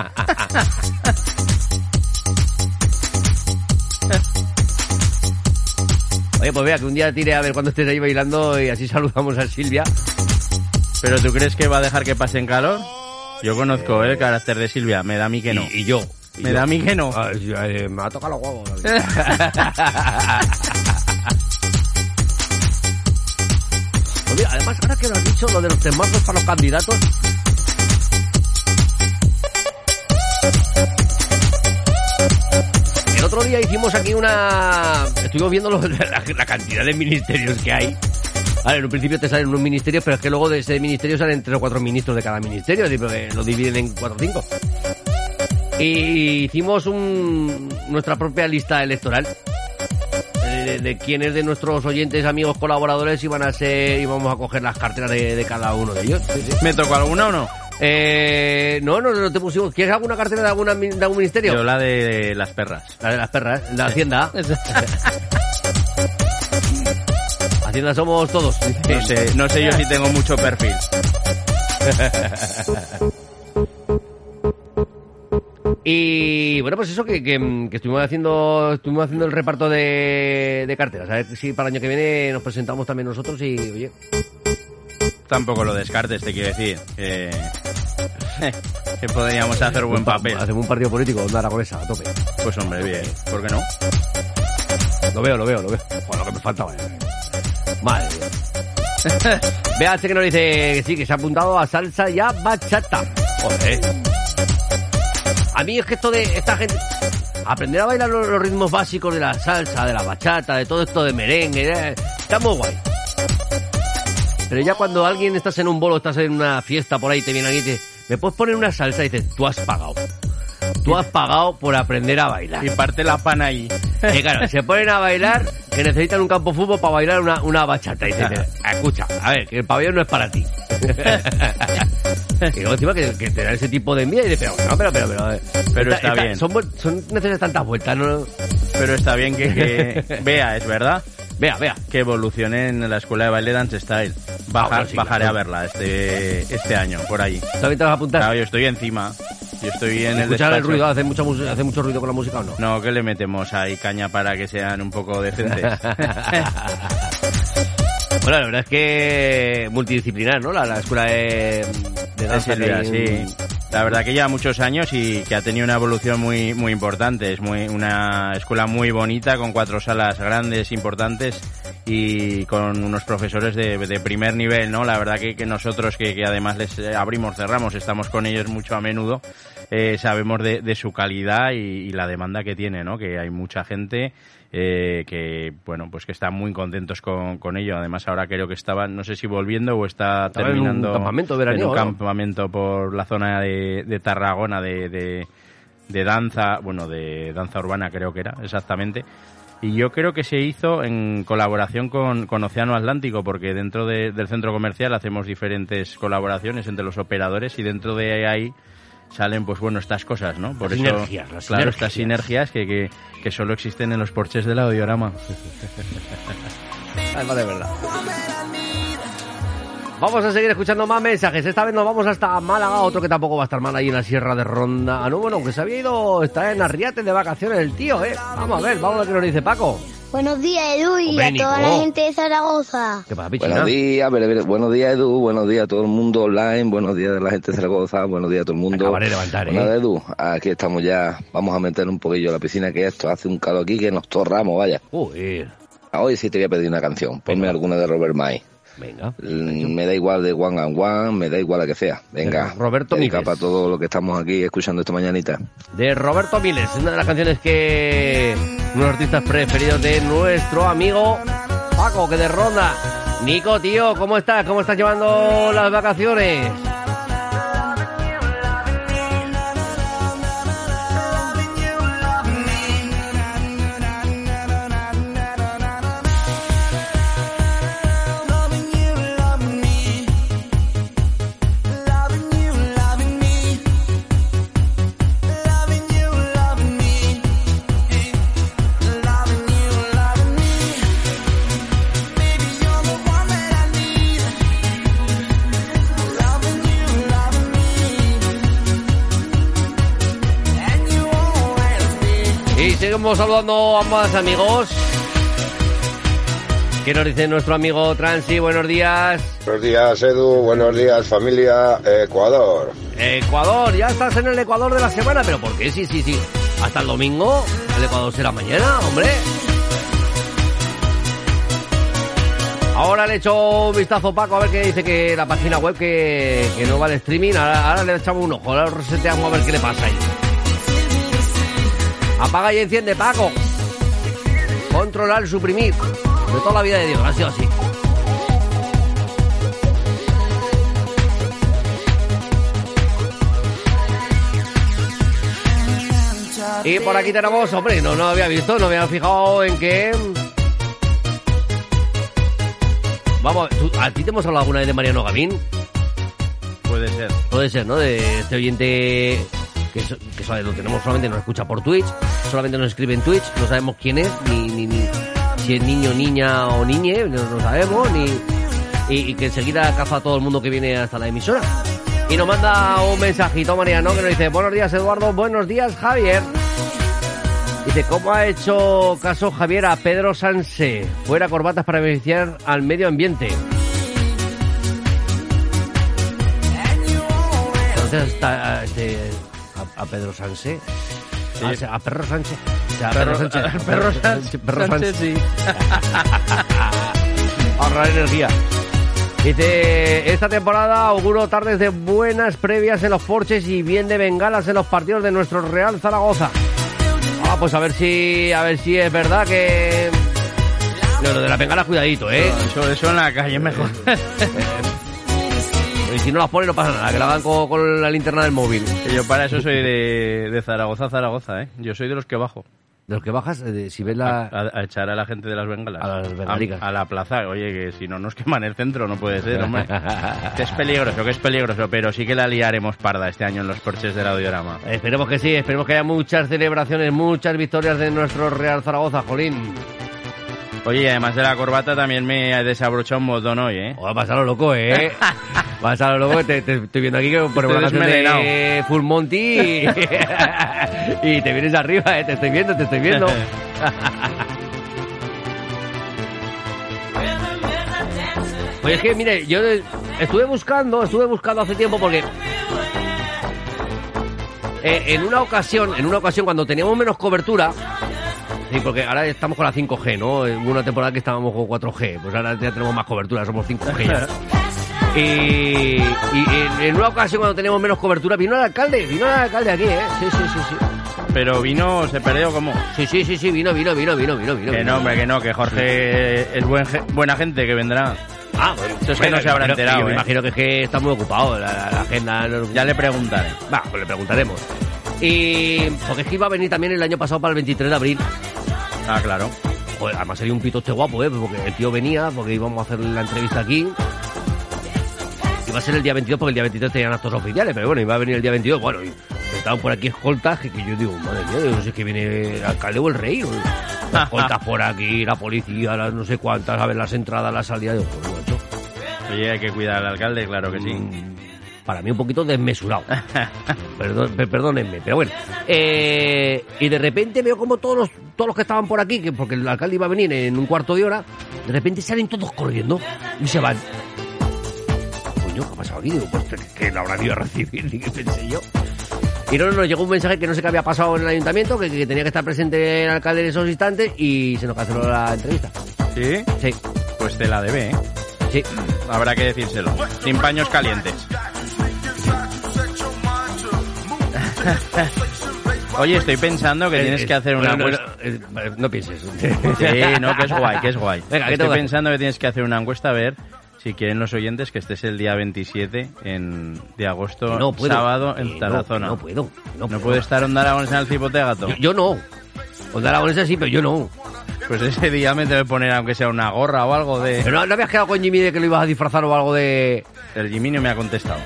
Oye, pues vea, que un día tire a ver cuando estés ahí bailando y así saludamos a Silvia. ¿Pero tú crees que va a dejar que pasen calor? Yo conozco el carácter de Silvia, me da a mí que no. Y, yo. me da a mí que no. Eh, me ha tocado los huevos. pues además, ahora que lo has dicho, lo de los temazos para los candidatos. El otro día hicimos aquí una... Estuvimos viendo la cantidad de ministerios que hay Vale, en un principio te salen unos ministerios, pero es que luego de ese ministerio salen tres o cuatro ministros de cada ministerio, lo dividen en cuatro o cinco. Y hicimos un, nuestra propia lista electoral de, quiénes de nuestros oyentes, amigos, colaboradores iban a ser, íbamos a coger las carteras de, cada uno de ellos. ¿Me tocó alguna o no? Eh, no, no, no te pusimos. ¿Quieres alguna cartera de, alguna, de algún ministerio? Yo la de las perras. La de las perras, la Hacienda. Hacienda somos todos. No sé, no sé yo si tengo mucho perfil. Y bueno, pues eso que, que, estuvimos haciendo estuvimos haciendo el reparto de, de carteras. A ver si para el año que viene nos presentamos también nosotros y oye. Tampoco lo descartes, te quiero decir. Que, que podríamos hacer buen papel. Hacemos un partido político onda aragonesa, a tope. Pues hombre, bien. ¿Por qué no? Lo veo, lo veo, lo veo. Bueno, lo que me faltaba. Eh. Madre mía. que nos dice que sí, que se ha apuntado a salsa y a bachata. Joder. A mí es que esto de esta gente... Aprender a bailar los, ritmos básicos de la salsa, de la bachata, de todo esto de merengue, está muy guay. Pero ya cuando alguien estás en un bolo, estás en una fiesta por ahí, te viene alguien y dice, ¿me puedes poner una salsa? Y dices, tú has pagado. Tú has pagado por aprender a bailar. Y parte la pana ahí. Y claro, se ponen a bailar que necesitan un campo de fútbol para bailar una, una bachata. Y dice, escucha, a ver, que el pabellón no es para ti. y luego encima que, que te da ese tipo de envidia y dice, pero, no, pero, pero, pero, pero está, bien. Son, son necesarias tantas vueltas, ¿no? Pero está bien que, que vea, es verdad. Vea, vea. Que evolucione en la escuela de baile Dance Style. Bajar, ah, bajaré a verla este, este año, por ahí. ¿También te vas a apuntar? Claro, yo estoy encima. Yo estoy en el el ruido? ¿Hace mucho, ¿Hace mucho ruido con la música o no? No, que le metemos ahí caña para que sean un poco decentes. bueno, la verdad es que multidisciplinar, ¿no? La, la escuela de, de danza. sí. La verdad que lleva muchos años y que ha tenido una evolución muy muy importante. Es muy una escuela muy bonita con cuatro salas grandes, importantes y con unos profesores de, de primer nivel, ¿no? La verdad que, que nosotros que, que, además les abrimos, cerramos, estamos con ellos mucho a menudo, eh, sabemos de, de, su calidad y, y, la demanda que tiene, ¿no? Que hay mucha gente eh, que bueno pues que están muy contentos con, con, ello. Además ahora creo que estaban no sé si volviendo o está terminando en un campamento veraniego, en un campamento por la zona de, de Tarragona de, de, de, danza bueno de danza urbana creo que era exactamente. Y yo creo que se hizo en colaboración con, con Océano Atlántico porque dentro del centro comercial hacemos diferentes colaboraciones entre los operadores y dentro de ahí salen pues bueno estas cosas, ¿no? Por eso, claro, estas sinergias que, que, que, solo existen en los porches del audiorama. Además de verdad. Vamos a seguir escuchando más mensajes. Esta vez nos vamos hasta Málaga, otro que tampoco va a estar mal ahí en la Sierra de Ronda. Ah, no, bueno, que se había ido, está en Arriate de vacaciones el tío, ¿eh? Vamos a ver, vamos a ver qué nos dice Paco. Buenos días, Edu, y a toda la gente de Zaragoza. ¿Qué pasa, buenos días, buenos días, Edu, buenos días a todo el mundo online, buenos días a la gente de Zaragoza, buenos días a todo el mundo. Acabaré de levantar, ¿eh? Edu, aquí estamos ya, vamos a meter un poquillo la piscina que esto, hace un calor aquí que nos torramos, vaya. Uy. Hoy sí te voy a pedir una canción, ponme Venga. alguna de Robert May. Venga. Me da igual de One and One, me da igual a que sea. Venga. Roberto Miles. para todo lo que estamos aquí escuchando esta mañanita. De Roberto Miles, una de las canciones que uno de los artistas preferidos de nuestro amigo Paco, que de ronda. Nico, tío, ¿cómo estás? ¿Cómo estás llevando las vacaciones? Seguimos saludando a más amigos. ¿Qué nos dice nuestro amigo Transi? Buenos días. Buenos días, Edu. Buenos días, familia. Ecuador. Ecuador, ya estás en el Ecuador de la semana, pero ¿por qué? Sí, sí, sí. Hasta el domingo. El Ecuador será mañana, hombre. Ahora le echo un vistazo Paco a ver qué dice que la página web que, que no va de streaming. Ahora, ahora le echamos un ojo, ahora reseteamos a ver qué le pasa ahí. Apaga y enciende, Paco. Controlar, suprimir. De toda la vida de Dios, ha sido así. Y por aquí tenemos, hombre, no, no había visto, no había fijado en que... Vamos, ¿a ti te hemos hablado alguna vez de Mariano Gamín? Puede ser. Puede ser, ¿no? De este oyente que, lo tenemos solamente nos escucha por Twitch, solamente nos escribe en Twitch, no sabemos quién es, ni, ni, ni si es niño, niña o niñe, no lo sabemos, ni y, y, que enseguida caza a todo el mundo que viene hasta la emisora. Y nos manda un mensajito Mariano que nos dice, buenos días Eduardo, buenos días Javier. Dice, ¿cómo ha hecho caso Javier a Pedro Sanse? Fuera corbatas para beneficiar al medio ambiente. Entonces, está, este, a, Pedro Sánchez. Sí. A, a, Perro Sánchez. A Perro, Sánchez. A Perro Sánchez. Perro Sánchez, sí. Ahorrar energía. Dice, esta temporada auguro tardes de buenas previas en los porches y bien de bengalas en los partidos de nuestro Real Zaragoza. Ah, pues a ver si, a ver si es verdad que... No, lo de la bengala, cuidadito, ¿eh? No, eso, eso en la calle mejor. Y si no las pone no pasa nada, que la van con, la linterna del móvil. Yo para eso soy de, de Zaragoza, Zaragoza, ¿eh? Yo soy de los que bajo. De los que bajas, eh, si ves la... A, echar a la gente de las bengalas. A las bengalicas. A, la plaza. Oye, que si no nos queman el centro, no puede ser, hombre. que es peligroso, que es peligroso, pero sí que la liaremos parda este año en los porches del audiorama. Esperemos que sí, esperemos que haya muchas celebraciones, muchas victorias de nuestro Real Zaragoza, Jolín. Oye, además de la corbata también me ha desabrochado un botón hoy, ¿eh? Oh, vas a lo loco, ¿eh? vas a lo loco, te, estoy viendo aquí que por una canción de Full Monty y, y te vienes arriba, ¿eh? Te estoy viendo, te estoy viendo. Oye, es que, mire, yo estuve buscando, estuve buscando hace tiempo porque... Eh, en una ocasión, en una ocasión cuando teníamos menos cobertura, Sí, porque ahora estamos con la 5G, ¿no? Hubo una temporada que estábamos con 4G, pues ahora ya tenemos más cobertura, somos 5G ya. Y, en, una ocasión cuando teníamos menos cobertura vino el alcalde, vino el alcalde aquí, ¿eh? Sí, sí, sí, sí. Pero vino, se perdió como. Sí, sí, sí, sí, vino, vino, vino, vino, vino, vino. Que no, hombre, que no, que Jorge es buen, buena gente que vendrá. Ah, bueno, Eso es que no se habrá enterado. Yo me ¿eh? imagino que, es que está muy ocupado la, agenda. Ya le preguntaré. Va, pues le preguntaremos. Y porque es que iba a venir también el año pasado para el 23 de abril. Ah, claro. Pues además sería un pitoste guapo, ¿eh? Porque el tío venía, porque íbamos a hacer la entrevista aquí. Iba a ser el día 22 porque el día 23 tenían actos oficiales, pero bueno, iba a venir el día 22. Bueno, y estaban por aquí escoltas que, yo digo, madre mía, no sé que viene el alcalde o el rey. escoltas por aquí, la policía, las no sé cuántas, a ver las entradas, las salidas. Digo, pues, Oye, hay que cuidar al alcalde, claro que sí. Mm, para mí un poquito desmesurado. perdónenme, pero bueno. Eh, y de repente veo como todos los, todos los que estaban por aquí, que porque el alcalde iba a venir en un cuarto de hora, de repente salen todos corriendo y se van. Coño, ¿qué ha pasado aquí? Digo, pues que la habrán ido a recibir, ni qué pensé yo. Y no, nos llegó un mensaje que no sé qué había pasado en el ayuntamiento, que, tenía que estar presente el alcalde en esos instantes y se nos canceló la entrevista. ¿Sí? Sí. Pues te la debe, ¿eh? Sí. Habrá que decírselo. Sin paños calientes. Oye, estoy pensando que eh, tienes que hacer una encuesta. Eh, no, pienses. Sí, no, que es guay, que es guay. Venga, estoy pensando que tienes que hacer una encuesta a ver si quieren los oyentes que estés el día 27 en, de agosto, sábado, en Tarazona. No, puedo. No, puede estar Onda Aragonesa en el Cipotegato. Yo, yo no. Onda Aragonesa sí, pero yo no. Pues ese día me debe poner aunque sea una gorra o algo de... Pero no, habías quedado con Jimmy de que lo ibas a disfrazar o algo de... El Jimmy no me ha contestado.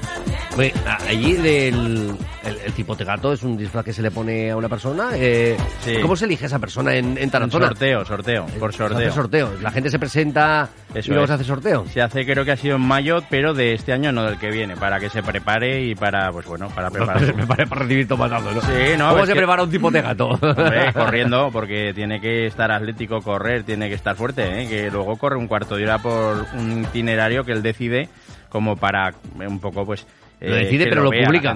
Allí del el, tipo de gato es un disfraz que se le pone a una persona. Eh, ¿Cómo se elige esa persona en, en Tarantona? Sorteo, sorteo, por sorteo. sorteo. La gente se presenta y luego se hace sorteo. Se hace, creo que ha sido en mayo, pero de este año no del que viene, para que se prepare y para, pues bueno, para prepararse. se prepare para recibir tomatazos, ¿no? Sí, no. ¿Cómo se prepara un tipo de gato? corriendo, porque tiene que estar atlético, correr, tiene que estar fuerte, ¿eh? que luego corre un cuarto de hora por un itinerario que él decide como para un poco, pues... lo decide, eh, pero lo, lo publica.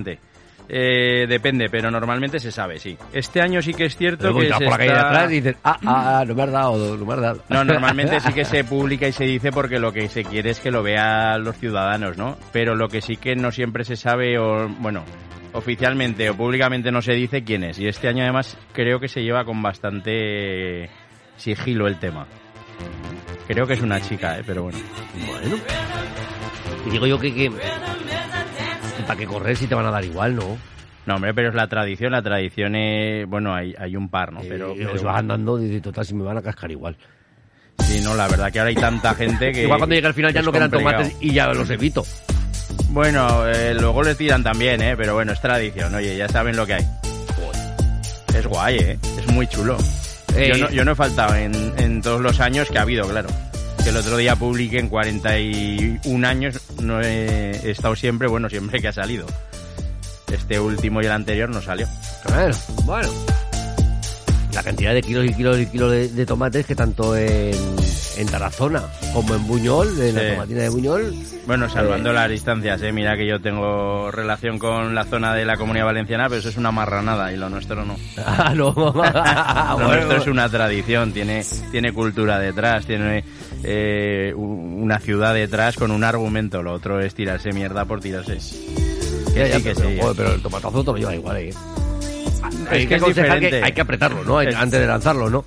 Eh, depende, pero normalmente se sabe, sí. Este año sí que es cierto que se por está... atrás y dices, ah, ah, no me has dado, no me has dado. No, normalmente sí que se publica y se dice porque lo que se quiere es que lo vean los ciudadanos, ¿no? Pero lo que sí que no siempre se sabe, o bueno, oficialmente o públicamente no se dice quién es. Y este año además creo que se lleva con bastante sigilo el tema. Creo que es una chica, ¿eh? pero bueno. Bueno. Y digo yo que, que ¿Para qué correr si te van a dar igual, no? No, hombre, pero es la tradición. La tradición es. Bueno, hay, hay un par, ¿no? Pero, eh, pero... vas andando y total, si me van a cascar igual. Sí, no, la verdad que ahora hay tanta gente que. Igual cuando llega al final ya no quedan tomates y ya los evito. Bueno, eh, luego les tiran también, ¿eh? Pero bueno, es tradición, oye, ya saben lo que hay. Es guay, ¿eh? Es muy chulo. Eh, yo, no, yo no he faltado en, en todos los años que ha habido, claro el otro día publiqué en 41 años, no he, estado siempre, bueno, siempre que ha salido. Este último y el anterior no salió. Bueno, bueno. La cantidad de kilos y kilos y kilos de tomates que tanto en en Tarazona, como en Buñol, en la tomatina de Buñol. Bueno, salvando eh, las distancias, ¿eh? mira que yo tengo relación con la zona de la Comunidad Valenciana, pero eso es una marranada y lo nuestro no. Ah, no. lo nuestro es una tradición, tiene, tiene cultura detrás, tiene eh, una ciudad detrás con un argumento, lo otro es tirarse mierda por tirarse. Sí, que pero, sí. pero el tomatazo te lo lleva igual, ¿eh? Es que, es que hay que apretarlo, ¿no? Antes de lanzarlo, ¿no?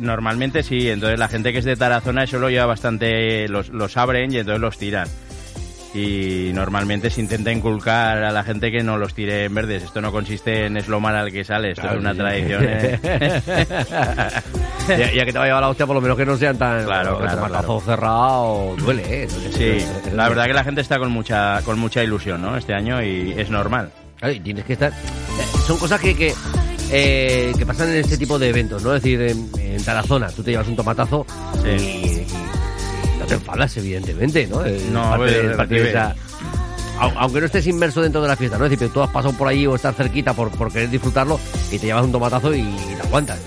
Normalmente sí, entonces la gente que es de Tarazona eso lo lleva bastante, los, los abren y entonces los tiran. Y normalmente se intenta inculcar a la gente que no los tire en verdes. Esto no consiste en eslomar al que sale, esto es una tradición. ¿eh? ya, que te va a llevar la hostia, por lo menos que no sean tan claro, claro, cerrado, duele. ¿eh? Sí, la verdad que la gente está con mucha con mucha ilusión, ¿no? Este año y es normal. y tienes que estar. Son cosas que, que, eh, que pasan en este tipo de eventos, ¿no? Es decir, en, en Tarazona, tú te llevas un tomatazo y te enfadas, evidentemente, ¿no? no, aunque no estés inmerso dentro de la fiesta, ¿no? Es decir, tú has pasado por allí o estás cerquita por, por querer disfrutarlo y te llevas un tomatazo y te aguantas.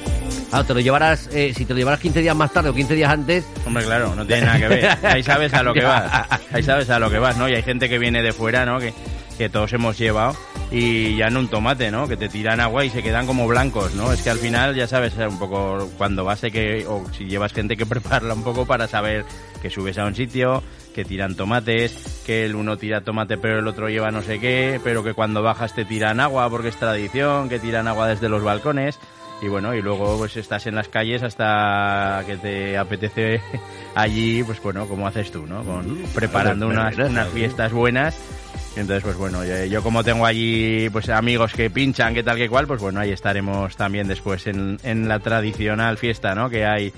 Claro, te lo llevarás, eh, si te lo llevarás 15 días más tarde o 15 días antes... Hombre, claro, no tiene nada que ver. Ahí sabes a lo que vas. Ahí sabes a lo que vas, ¿no? Y hay gente que viene de fuera, ¿no? Que, que todos hemos llevado y ya no un tomate, ¿no? Que te tiran agua y se quedan como blancos, ¿no? Es que al final ya sabes un poco cuando vas que o si llevas gente que prepararla un poco para saber que subes a un sitio, que tiran tomates, que el uno tira tomate pero el otro lleva no sé qué, pero que cuando bajas te tiran agua porque es tradición, que tiran agua desde los balcones y bueno, y luego pues estás en las calles hasta que te apetece allí, pues bueno, como haces tú, ¿no? Con, preparando unas, unas fiestas buenas entonces, pues bueno, yo, como tengo allí pues amigos que pinchan, que tal que cual, pues bueno, ahí estaremos también después en, en la tradicional fiesta, ¿no? Que hay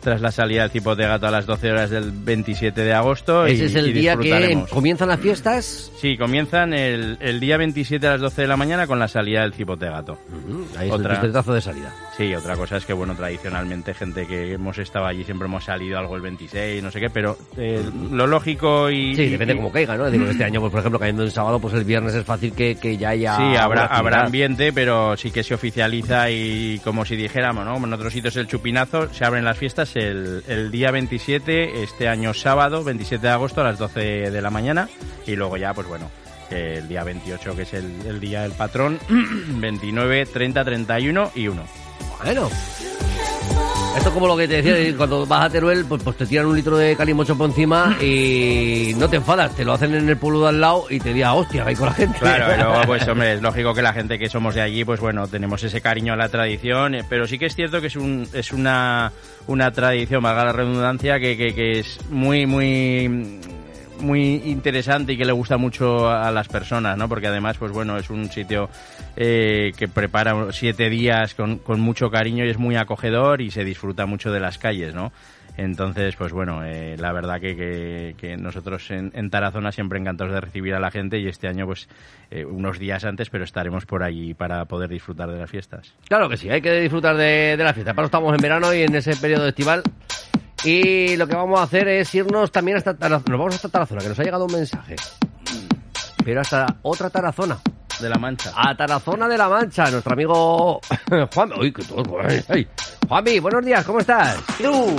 tras la salida del tipo de gato a las 12 horas del 27 de agosto. ¿Ese es el día que comienzan las fiestas? Sí, comienzan el, el, día 27 a las 12 de la mañana con la salida del cipote de gato. Ahí es el de salida. Sí, otra cosa es que, bueno, tradicionalmente gente que hemos estado allí siempre hemos salido algo el 26, no sé qué, pero eh, lo lógico y... Sí, depende cómo caiga, ¿no? Digo, este año, pues, por ejemplo, cayendo en sábado, pues el viernes es fácil que, que ya haya... Sí, habrá, habrá ambiente, pero sí que se oficializa y como si dijéramos, ¿no? En otros sitios el chupinazo, se abren las fiestas el, día 27, este año sábado, 27 de agosto a las 12 de la mañana. Y luego ya, pues bueno, el día 28, que es el, día del patrón, 29, 30, 31 y 1. Bueno. Esto es como lo que te decía, cuando vas a Teruel, pues, pues te tiran un litro de calimocho por encima y no te enfadas, te lo hacen en el pueblo de al lado y te diga, hostia, ahí con la gente. Claro, luego, pues hombre, es lógico que la gente que somos de allí, pues bueno, tenemos ese cariño a la tradición, eh, pero sí que es cierto que es, un, es una, una tradición, valga la redundancia, que, que, que es muy, muy muy interesante y que le gusta mucho a las personas, ¿no? Porque además, pues bueno, es un sitio eh, que prepara siete días con, mucho cariño y es muy acogedor y se disfruta mucho de las calles, ¿no? Entonces, pues bueno, eh, la verdad que, que, nosotros en, en, Tarazona siempre encantados de recibir a la gente y este año, pues eh, unos días antes, pero estaremos por allí para poder disfrutar de las fiestas. Claro que sí, hay que disfrutar de, de la fiesta. Para estamos en verano y en ese periodo estival y lo que vamos a hacer es irnos también hasta Tarazona. Nos vamos hasta Tarazona, que nos ha llegado un mensaje. Pero hasta otra Tarazona. De la Mancha. A Tarazona de la Mancha, nuestro amigo Juan. Uy, que todo. Juanmi, buenos días, ¿cómo estás? Tú,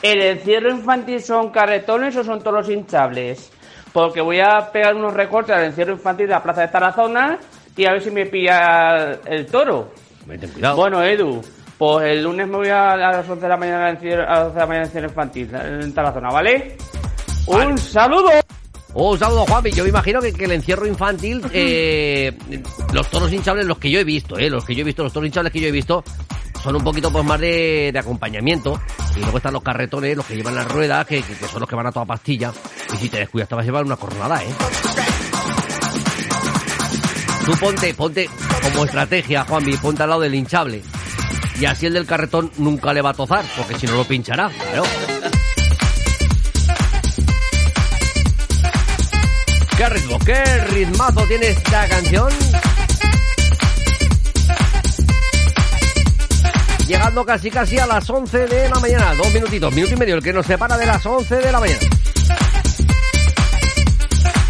¿el encierro infantil son carretones o son todos los hinchables? Porque voy a pegar unos recortes al encierro infantil de la plaza de Tarazona y a ver si me pilla el toro. Ten cuidado. Bueno, Edu, pues el lunes me voy a, las 11 de la mañana a las 11 de la mañana en infantil, en Tarazona, ¿vale? ¡Un saludo! Oh, un saludo, Juanpi. Yo me imagino que, el encierro infantil, eh, los toros hinchables, los que yo he visto, eh, los que yo he visto, los toros hinchables que yo he visto, son un poquito pues más de, acompañamiento. Y luego están los carretones, los que llevan las ruedas, que, que, son los que van a toda pastilla. Y si te descuidas te vas a llevar una coronada, ¿eh? Tú ponte, ponte como estrategia, Juanpi, ponte al lado del hinchable. Y así el del carretón nunca le va a tozar, porque si no lo pinchará. ¿Qué ritmo, qué ritmazo tiene esta canción? Llegando casi casi a las 11 de la mañana. Dos minutitos, minuto y medio, el que nos separa de las 11 de la mañana.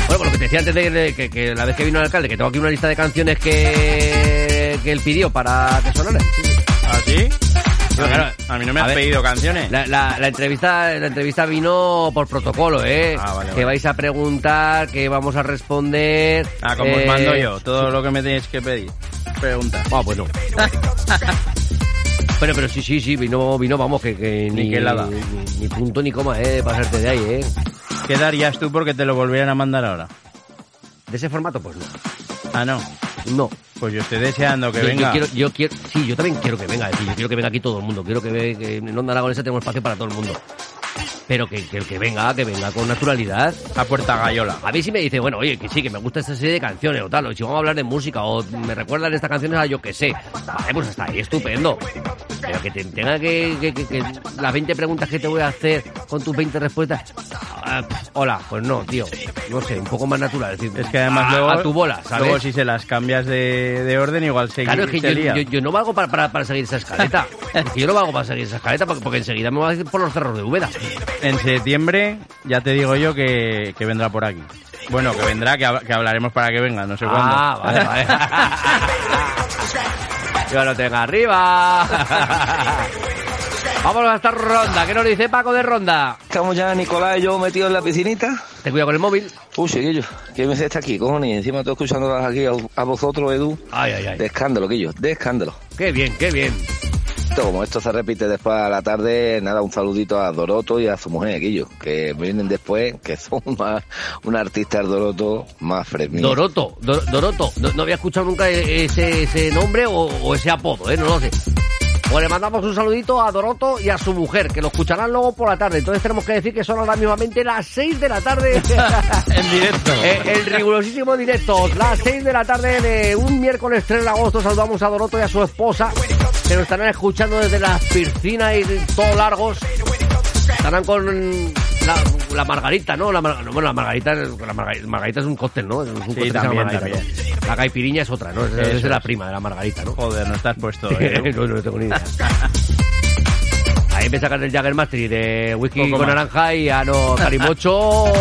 Bueno, lo que te decía antes de, que, la vez que vino el alcalde, que tengo aquí una lista de canciones que, que él pidió para que sonaran. ¿Ah, sí? A mí no me has pedido canciones. La, la, entrevista, la entrevista vino por protocolo, ¿eh? Ah, que vais a preguntar, que vamos a responder. Ah, como os mando eh, yo, todo lo que me tenéis que pedir. Pregunta. Ah, bueno. pero, pero sí, sí, sí, vino, vino vamos, que, que ni, que ni, ni, punto ni coma, ¿eh? De pasarte de ahí, ¿eh? ¿Qué darías tú porque te lo volvieran a mandar ahora? De ese formato, pues no. Ah, no. No. Pues yo estoy deseando que venga. Yo quiero, yo quiero, sí, yo también quiero que venga. yo quiero que venga aquí todo el mundo. Quiero que, que en Onda Aragonesa tenemos espacio para todo el mundo. Pero que, que el que venga, que venga con naturalidad. A puerta gallola. A mí sí me dice, bueno, oye, que sí, que me gusta esta serie de canciones o tal, o si vamos a hablar de música, o me recuerdan estas canciones a yo que sé. Vale, pues hasta ahí, estupendo. Pero que te tenga que, que, que, las 20 preguntas que te voy a hacer con tus 20 respuestas. Ah, hola, pues no, tío. No sé, un poco más natural. Es, decir, es que además a, luego. A tu bola, ¿sabes? Luego si se las cambias de, de orden, igual se Claro, es que yo, yo, yo, no valgo para, para, para seguir esa escaleta. es que yo no valgo para seguir esa escaleta porque, porque enseguida me voy a ir por los cerros de Úbeda. En septiembre, ya te digo yo que, que vendrá por aquí. Bueno, que vendrá, que, que, hablaremos para que venga, no sé cuándo. Ah, vale, vale. yo lo tengo arriba. Vámonos a esta ronda. ¿Qué nos dice Paco de ronda? Estamos ya Nicolás y yo metidos en la piscinita. Te cuida con el móvil. Uy, chiquillo, ¿qué me está aquí, cojones? Encima estoy escuchándolas aquí a, a, vosotros, Edu. Ay, ay, ay. De escándalo, Quillo, de escándalo. Qué bien, qué bien. Como esto se repite después a la tarde, nada, un saludito a Doroto y a su mujer, Quillo, que vienen después, que son más, un artista Doroto más fresco. Doroto, Do, Doroto, no, había escuchado nunca ese, ese nombre o, o ese apodo, ¿eh? No lo sé. Pues le mandamos un saludito a Doroto y a su mujer, que lo escucharán luego por la tarde. Entonces tenemos que decir que son ahora mismamente las 6 de la tarde. en directo. Eh, el rigurosísimo directo. Las 6 de la tarde de un miércoles 3 de agosto. Saludamos a Doroto y a su esposa, que nos estarán escuchando desde las piscinas y todos largos. Estarán con la, la, margarita, ¿no? La, bueno, la margarita, la margarita, margarita, es un cóctel, ¿no? Es un sí, también, margarita, también. ¿no? La caipiriña es otra, ¿no? Es, es, la prima de la margarita, ¿no? Joder, no estás puesto, ¿eh? no, no tengo ni idea. Ahí me sacan el Jaggermaster y de whisky Poco con más. naranja y a no carimocho...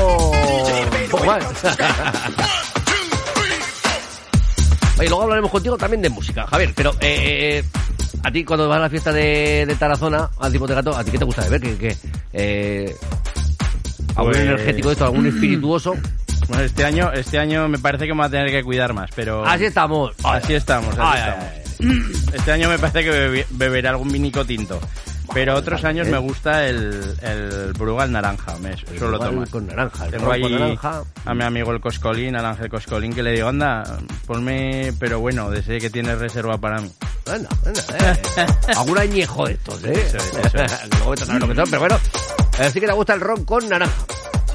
Oye, luego hablaremos contigo también de música, Javier, pero... Eh, a ti cuando vas a la fiesta de, de Tarazona, al tipo de gato, ¿a ti qué te gusta beber? ¿Qué, qué, eh, ¿Algún Pues- energético de esto? ¿Algún espirituoso? Bueno, este año, este año me parece que me voy a tener que cuidar más, pero... Así estamos. Así estamos, así Ay, estamos. ay, Este año me parece que beberé algún vinico tinto. Pero otros años me gusta el, el Brugal naranja, me suelo tomar. con naranja, Tengo ahí naranja. a mi amigo el Coscolín, al Ángel Coscolín, que le digo, anda, ponme, pero bueno, desde que tienes reserva para mí. Bueno, bueno, eh. Algún añejo de estos, ¿eh? Eso es, eso es. Te sabrás lo que son, pero bueno. Así que te gusta el ron con naranja.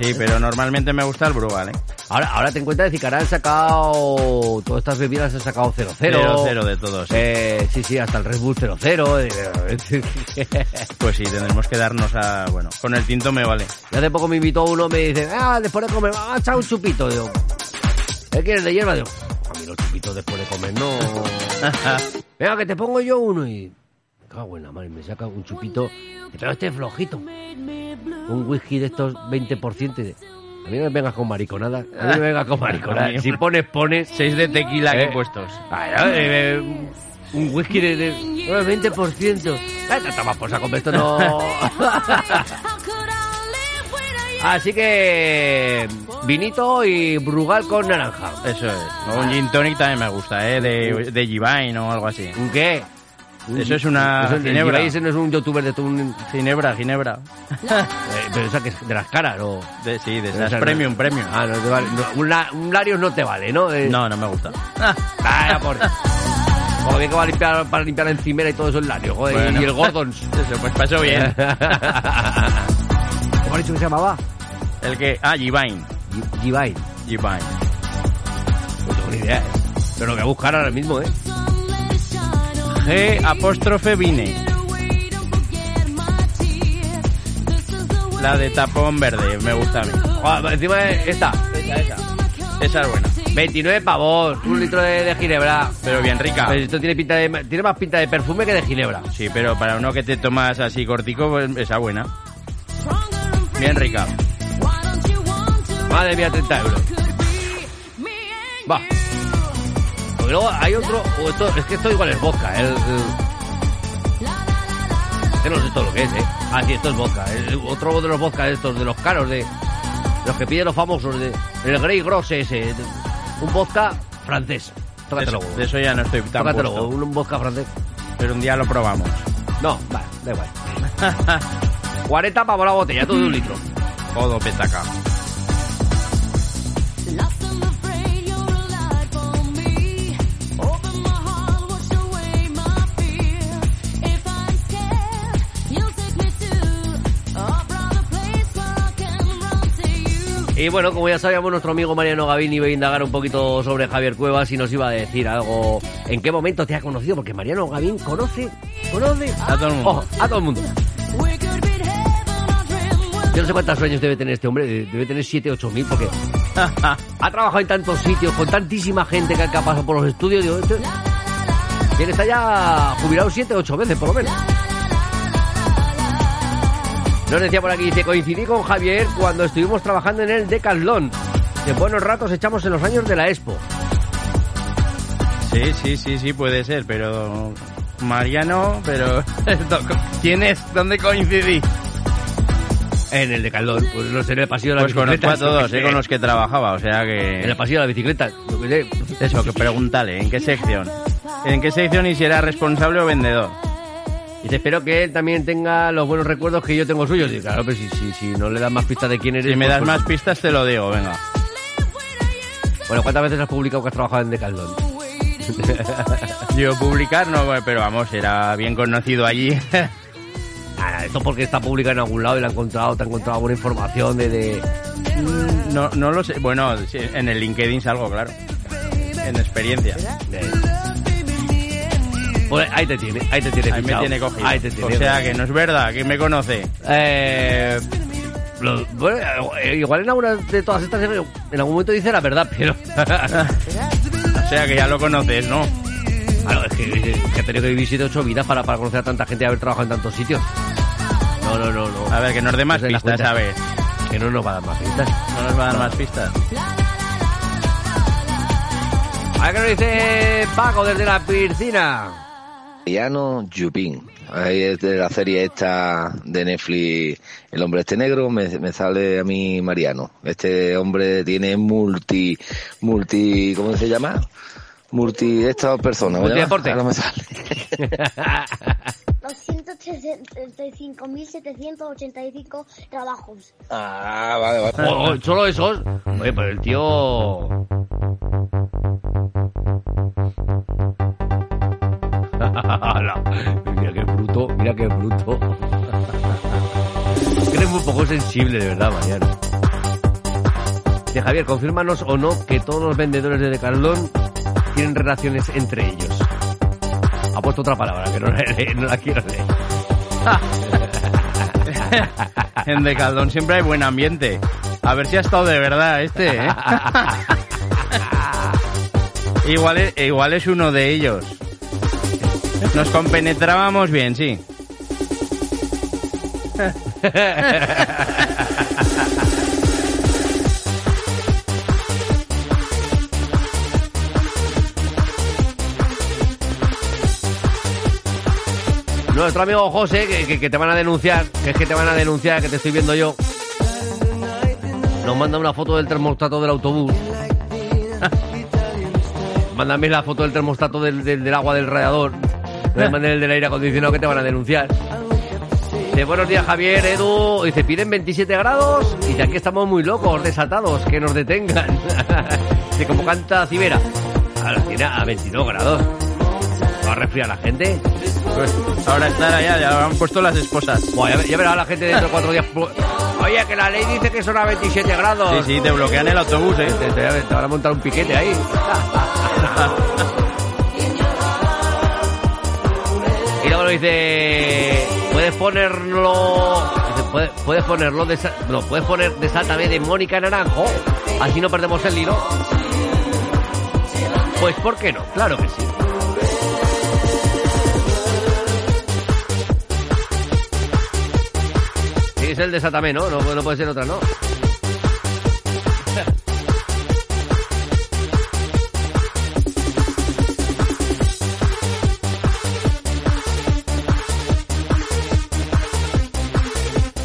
Sí, pero normalmente me gusta el Brugal, ¿eh? Ahora, ahora te encuentras de que han sacado. Todas estas bebidas han sacado 0-0. Cero, cero de todos. sí. Eh, sí, sí, hasta el Red Bull 0-0. eh, Pues sí, tendremos que darnos a... Bueno, con el tinto me vale. Y hace poco me invitó uno, me dice, ah, después de comer, vamos a echar un chupito. Digo, ¿qué quieres de hierba? Digo, a mí los chupitos después de comer no. Venga, que te pongo yo uno y. Cago en la madre, me saca un chupito, pero este es flojito. Un whisky de estos 20%. y de- A mí no me vengas con mariconadas. A mí no me vengas con mariconadas. Si pones, pones. Seis de tequila aquí Eh. puestos. Ay, ay, eh, eh, un whisky de, de eh, 20%. Ay, te tomas por saco, esto no. Así que vinito y brugal con naranja. Eso es. Un gin tonic también me gusta, ¿eh? De, de Givine o algo así. ¿Un qué? Eso es una Eso, ginebra. Ese no es un youtuber de tu... un- Ginebra, ginebra. eh, pero esa que es de las caras, ¿o? De, sí, de Esa esas premium, premium. Ah, no te vale. No, un, la- un Larios no te vale, ¿no? Eh, No, no me gusta. Vaya por... Como bien que va a limpiar, para limpiar la encimera y todo eso el Larios, joder, Bueno. y el Gordons. Eso, pues pasó bien. ¿Cómo has dicho que se llamaba? El que... Ah, Givine. Givine. Givine. No tengo ni idea, ¿eh? Pero lo voy a buscar ahora mismo, ¿eh? G apóstrofe Vine. La de tapón verde, me gusta a mí. Encima de esta, esta, esa. Esa es buena. 29 pavos, un litro de, de ginebra. Pero bien rica. Pero esto tiene pinta de, tiene más pinta de perfume que de ginebra. Sí, pero para uno que te tomas así cortico, pues esa buena. Bien rica. Madre mía, 30 euros. Va. Luego hay otro, esto, es que esto igual es vodka, el, el- que no sé todo lo que es, eh. Ah, sí, esto es vodka. El- otro de los vodka estos, de los caros, de los que piden los famosos, de el Grey Gross ese. de- un vodka francés. De Tócatelo, eso, de eso ya no estoy tan Tócatelo, huevo, un vodka francés. Pero un día lo probamos. No, va, da igual. 40 pavos la botella, todo de un litro. Todo petaca. Y bueno, como ya sabíamos, nuestro amigo Mariano Gavín iba a indagar un poquito sobre Javier Cuevas y nos iba a decir algo. ¿En qué momento te ha conocido? Porque Mariano Gavín conoce, conoce a todo el mundo. a todo el mundo. Yo no sé cuántos años debe tener este hombre, debe tener 7, 8 mil, porque ha trabajado en tantos sitios, con tantísima gente que ha pasado por los estudios. Digo, este, que está ya jubilado 7, 8 veces por lo menos. Nos decía por aquí, coincidí con Javier cuando estuvimos trabajando en el Decathlon. De buenos ratos echamos en los años de la Expo. Sí, sí, sí, sí, puede ser, pero... Mariano, pero... ¿Quién es? ¿Dónde coincidí? En el Decathlon, pues no sé, en el pasillo de la pues bicicleta. Pues conozco a todos, eh, con los que trabajaba, o sea que... En el pasillo de la bicicleta, Eso, que pregúntale, ¿en qué sección? ¿En qué sección y si era responsable o vendedor? Y espero que él también tenga los buenos recuerdos que yo tengo suyos. Y claro, pero si, si, si no le das más pistas de quién eres... Si me pues, das pues- más pistas te lo digo, venga. Bueno, ¿cuántas veces has publicado que has trabajado en Decathlon? yo publicar no, pero vamos, era bien conocido allí. Ah, esto porque está publicado en algún lado y lo ha encontrado, te ha encontrado buena información de... de... No, no lo sé. Bueno, en el LinkedIn salgo, claro. En experiencia. Pues ahí te tiene, ahí te tiene Ahí me tiene cogido. Ahí te tiene. o sea que no es verdad, que me conoce. Eh, lo- bueno, eh, igual en alguna de todas estas en algún momento dice la verdad, pero... o sea que ya lo conoces, ¿no? Claro, es que, que he tenido que vivir 7 8 vidas para, para conocer a tanta gente y haber trabajado en tantos sitios. No, no, no, no. A ver, que nos dé más No pistas, a ver. Que no nos va a dar más pistas. No nos va a dar más pistas. A ver qué nos dice Paco desde la piscina. Mariano Jupin. Ahí es de la serie esta de Netflix, El hombre este negro, me, me sale a mí Mariano. Este hombre tiene multi, multi, ¿cómo se llama? Multi estas personas. ¿cómo se llama? Multideporte. Ahora me sale. 235.785 trabajos. Ah, vale, vale. Oh, oh, solo esos. Oye, pero el tío. Mira qué bruto, mira qué bruto. Eres muy poco sensible, de verdad, Mariano. De Javier, confírmanos o no que todos los vendedores de Decathlon tienen relaciones entre ellos. Ha puesto otra palabra que no la, no la quiero leer. en Decaldón siempre hay buen ambiente. A ver si ha estado de verdad este, ¿eh? igual, es, igual es uno de ellos. Nos compenetrábamos bien, sí. Nuestro amigo José, que, que- te van a denunciar, que es que te van a denunciar, que te estoy viendo yo. Nos manda una foto del termostato del autobús. Mándame la foto del termostato del- del agua del radiador. No manden el del aire acondicionado que te van a denunciar. Dice, buenos días Javier, Edu. Dice, piden 27 grados. Y dice, aquí estamos muy locos, desatados, que nos detengan. Dice, como canta Cibera. Ahora tiene a 22 grados. ¿Va a resfriar la gente? Pues ahora estar allá, ya han puesto las esposas. Ya, ya verá la gente dentro de cuatro días. Oye, que la ley dice que son a 27 grados. Sí, sí, te bloquean el autobús, ¿eh? Te, te- te van a montar un piquete ahí. nos dice, puedes ponerlo, "Puedes- puedes ponerlo de, no, puedes poner Desátame de Mónica Naranjo, así no perdemos el hilo. Pues, ¿por qué no? Claro que sí. Sí, es el Desátame, ¿no? No, no puede ser otra, ¿no?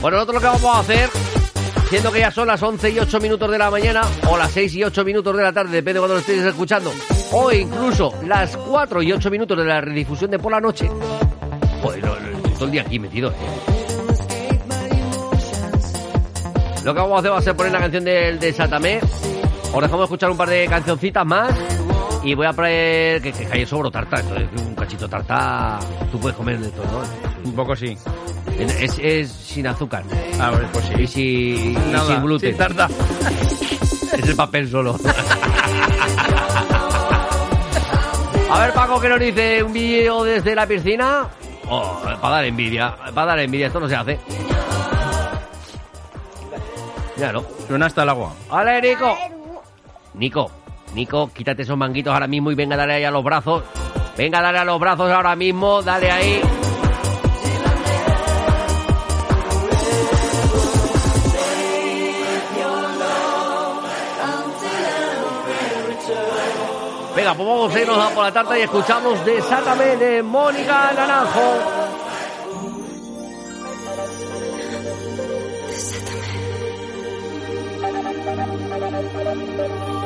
Bueno, nosotros lo que vamos a hacer, siendo que ya son las 11 y 8 minutos de la mañana, o las 6 y 8 minutos de la tarde, depende de cuando lo estéis escuchando, o incluso las 4 y 8 minutos de la redifusión de por la noche. Joder, lo- lo- estoy todo el día aquí metido, eh. Lo que vamos a hacer va a ser poner la canción del de Satamé. Os dejamos escuchar un par de cancioncitas más. Y voy a poner que, que cae sobro tarta. Entonces, un cachito tarta. Tú puedes comer de todo, ¿no? Un poco sí. Es, es sin azúcar. Ah, pues sí. Y, sin gluten. es el papel solo. A ver, Paco, ¿qué nos dice? ¿Un vídeo desde la piscina? Oh, para dar envidia, para dar envidia, esto no se hace. Ya no. Suena hasta el agua. ¡Vale, Nico! Nico, Nico, quítate esos manguitos ahora mismo y venga, dale ahí a los brazos. Venga, dale a los brazos ahora mismo, dale ahí. Venga, pues vamos a irnos a por la tarta y escuchamos Desátame de Mónica Naranjo. Desátame.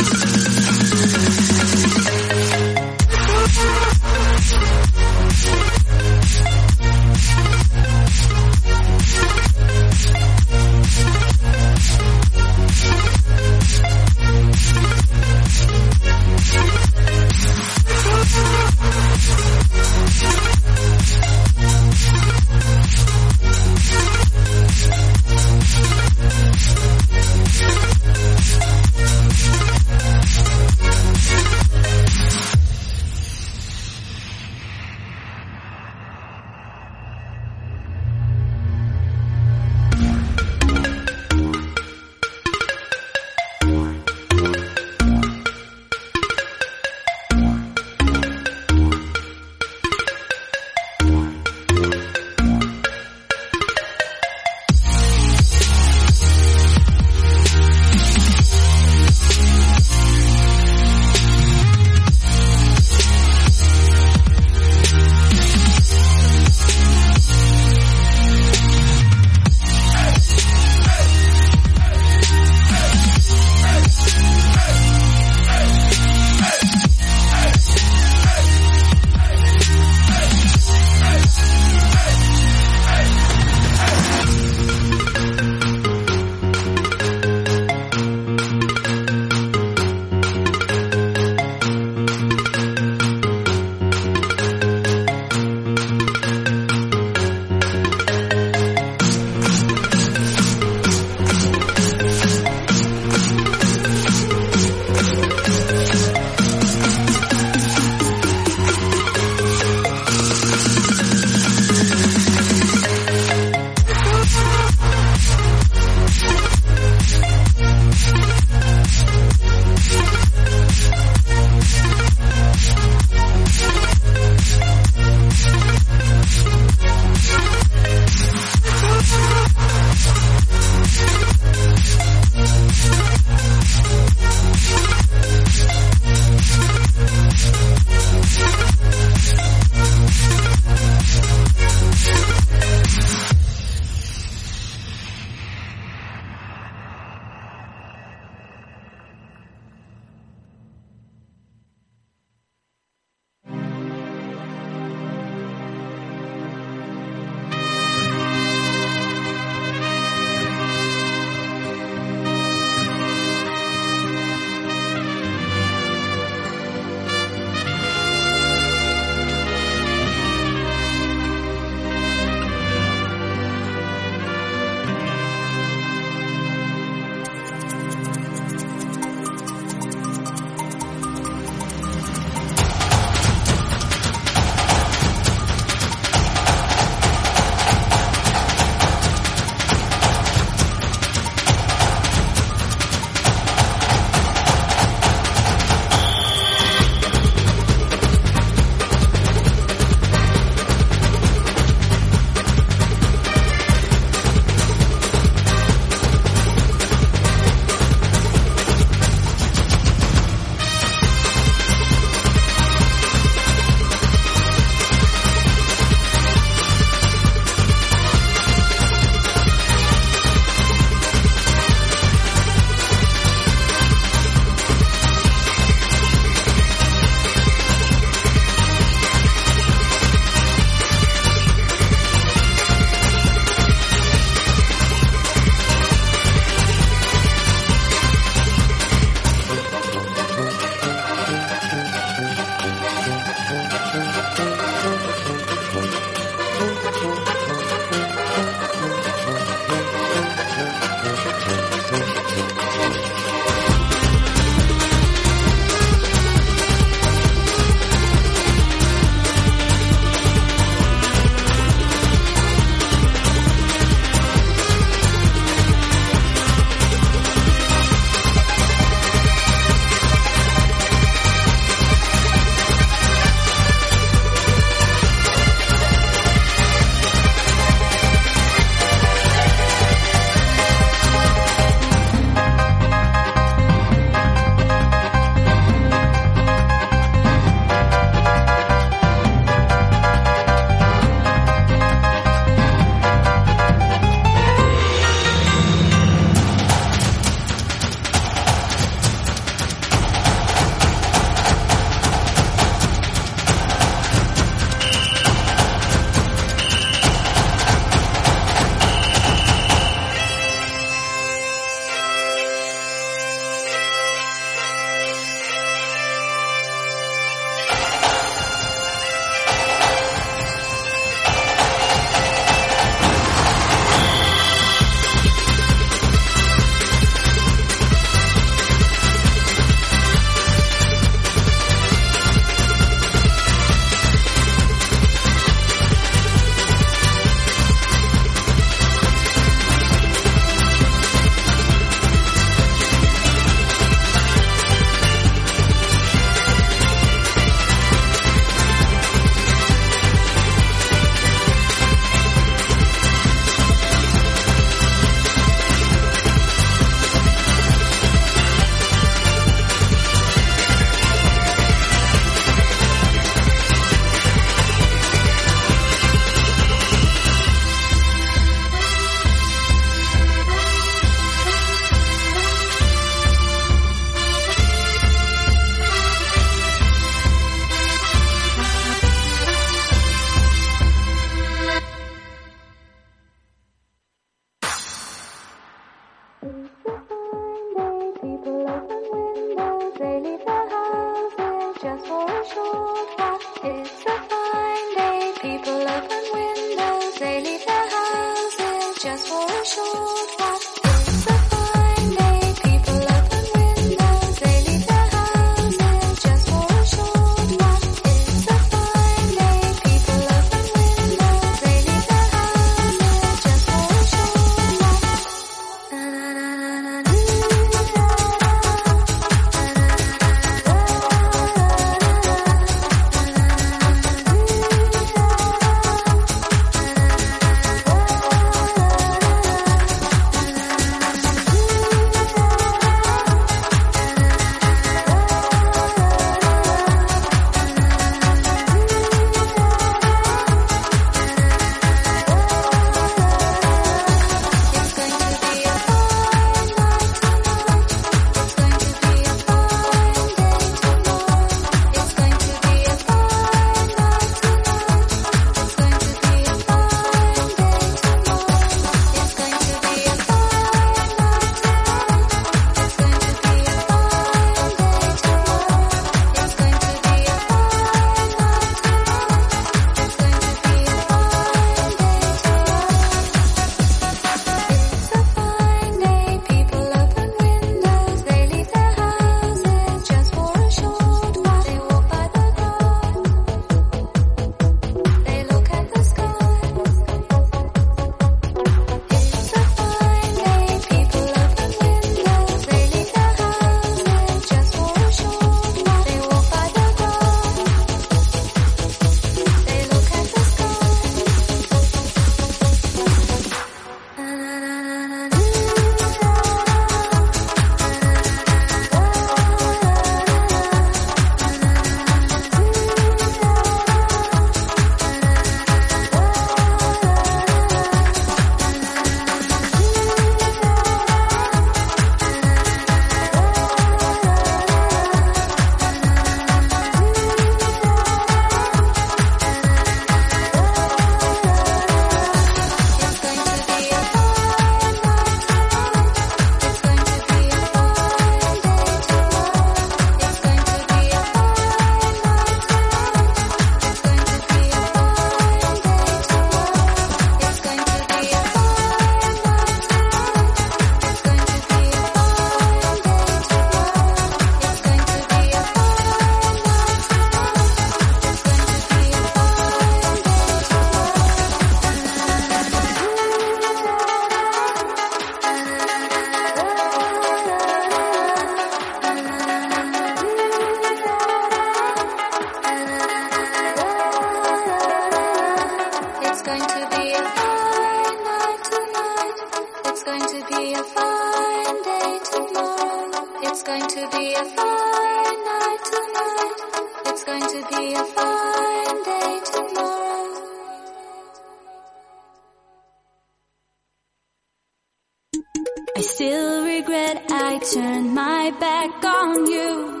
I still regret I turned my back on you.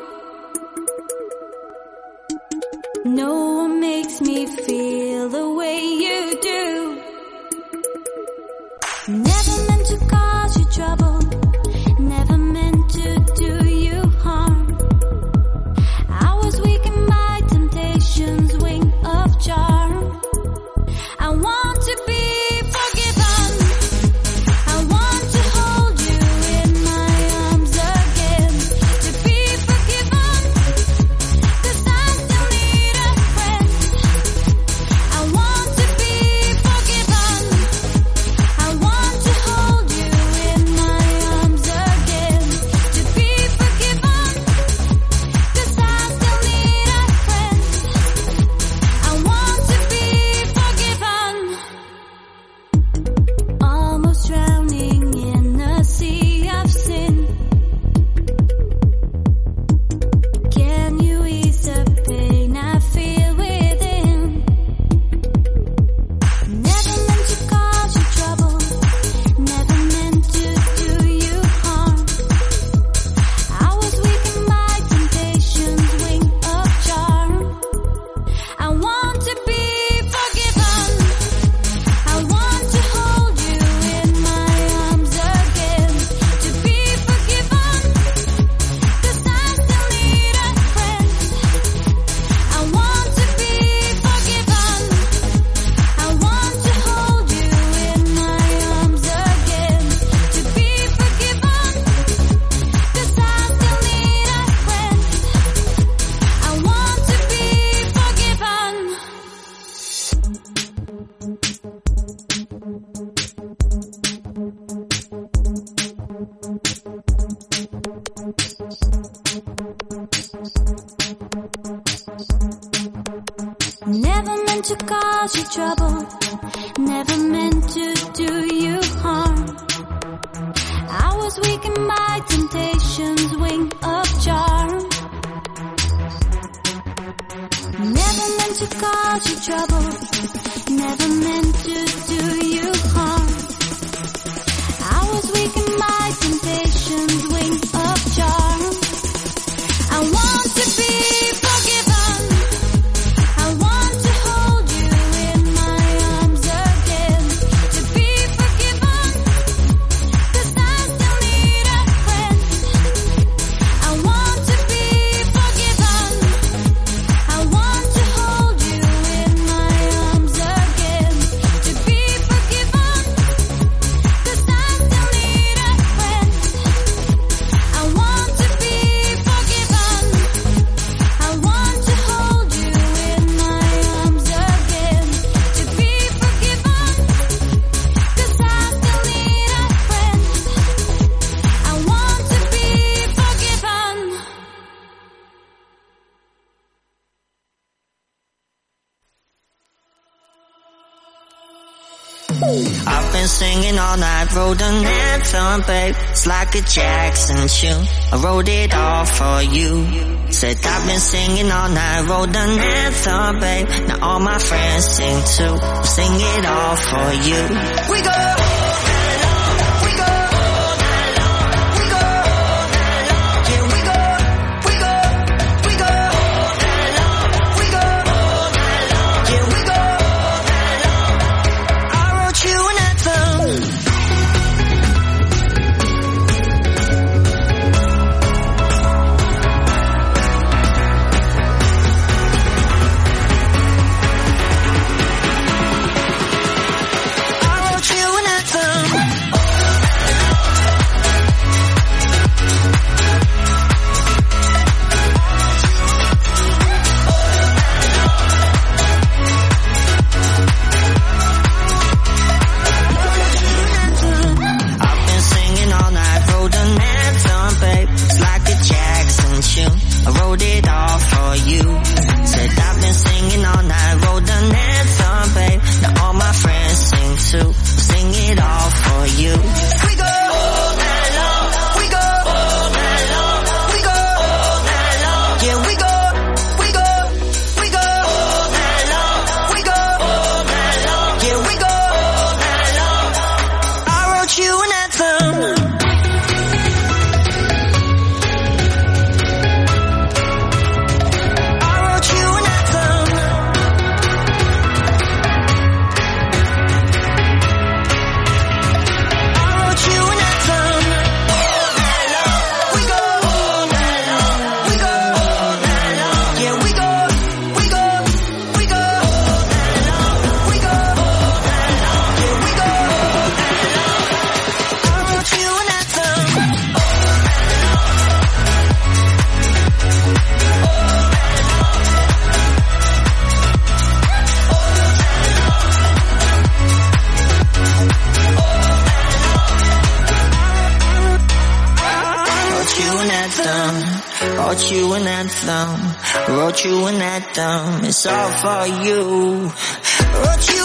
No one makes me feel wrote an anthem, babe. It's like a Jackson tune. I wrote it all for you. Said I've been singing all night, wrote an anthem, babe. Now all my friends sing too. Sing it all for you. We go. an anthem, wrote you an anthem, it's all for you. Wrote you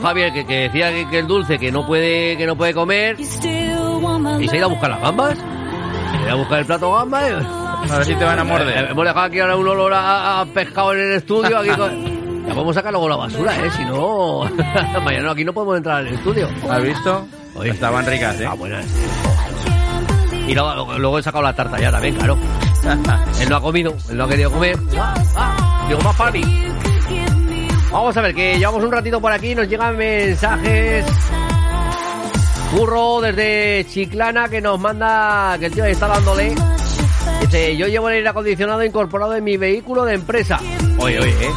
Javier que, decía que, el dulce que no puede que no puede comer y se ha ido a buscar las gambas. Se ha ido a buscar el plato gambas. A ver si te van a morder. Eh, hemos dejado aquí ahora un olor a, pescado en el estudio. Aquí Ya podemos sacar luego la basura, ¿eh? Si no, mañana aquí no podemos entrar al estudio. ¿Has visto? Estaban ricas, ¿eh? Ah, buenas. Y luego, luego, he sacado la tarta ya también, claro. él no ha comido, él no ha querido comer. Ah, digo, más para Vamos a ver, que llevamos un ratito por aquí, nos llegan mensajes. Curro desde Chiclana que nos manda, que el tío está dándole. Dice, yo llevo el aire acondicionado incorporado en mi vehículo de empresa. Oye, oye, eh.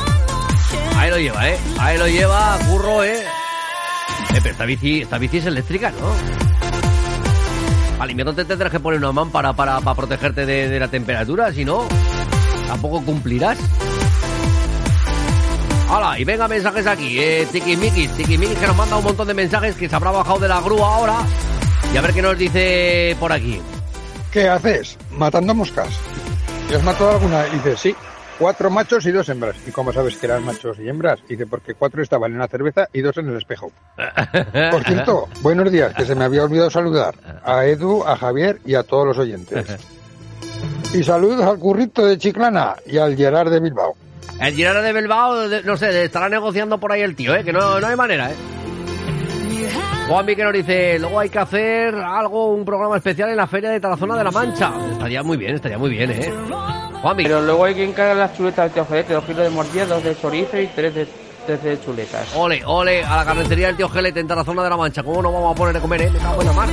Ahí lo lleva, eh. Ahí lo lleva, curro, eh. eh pero esta bici, esta bici es eléctrica, ¿no? Al invierno te tendrás que poner una mámpara para, para protegerte de, de la temperatura, si no, tampoco cumplirás. Hola, y venga mensajes aquí, eh, Tiki que nos manda un montón de mensajes que se habrá bajado de la grúa ahora. Y a ver qué nos dice por aquí. ¿Qué haces? Matando moscas. ¿Y has matado alguna? Y dice, sí, cuatro machos y dos hembras. ¿Y cómo sabes que eran machos y hembras? Y dice, porque cuatro estaban en la cerveza y dos en el espejo. Por cierto, buenos días, que se me había olvidado saludar a Edu, a Javier y a todos los oyentes. Y saludos al currito de Chiclana y al Gerard de Bilbao. El Girona de Bilbao, no sé, estará negociando por ahí el tío, ¿eh? Que no, no hay manera, ¿eh? Juanmi que nos dice, luego hay que hacer algo, un programa especial en la Feria de Tarazona de la Mancha. Estaría muy bien, estaría muy bien, ¿eh? Juanmi. Pero luego hay que encargar las chuletas del tío Gelete, dos kilos de mordida, dos de chorizo y tres de, tres de chuletas. Ole, ole, a la carnicería del tío Gelete en Tarazona de la Mancha. ¿Cómo nos vamos a poner a comer, eh? Me cago en la mar.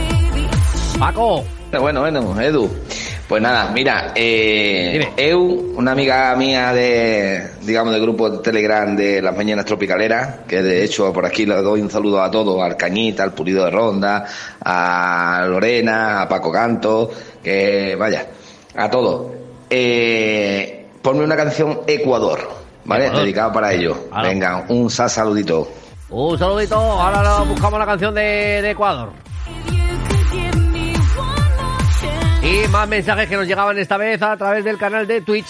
Paco. Bueno, bueno, Edu. Pues nada, mira, eh, Eu, una amiga mía de, digamos, del grupo de Telegram de las Mañanas Tropicaleras, que de hecho por aquí le doy un saludo a todos, al Cañita, al Pulido de Ronda, a Lorena, a Paco Canto, que vaya, a todos. Eh, ponme una canción Ecuador, ¿vale? Dedicado para ellos. Venga, un saludito. Un saludito, ahora buscamos la canción de Ecuador. Y más mensajes que nos llegaban esta vez a través del canal de Twitch.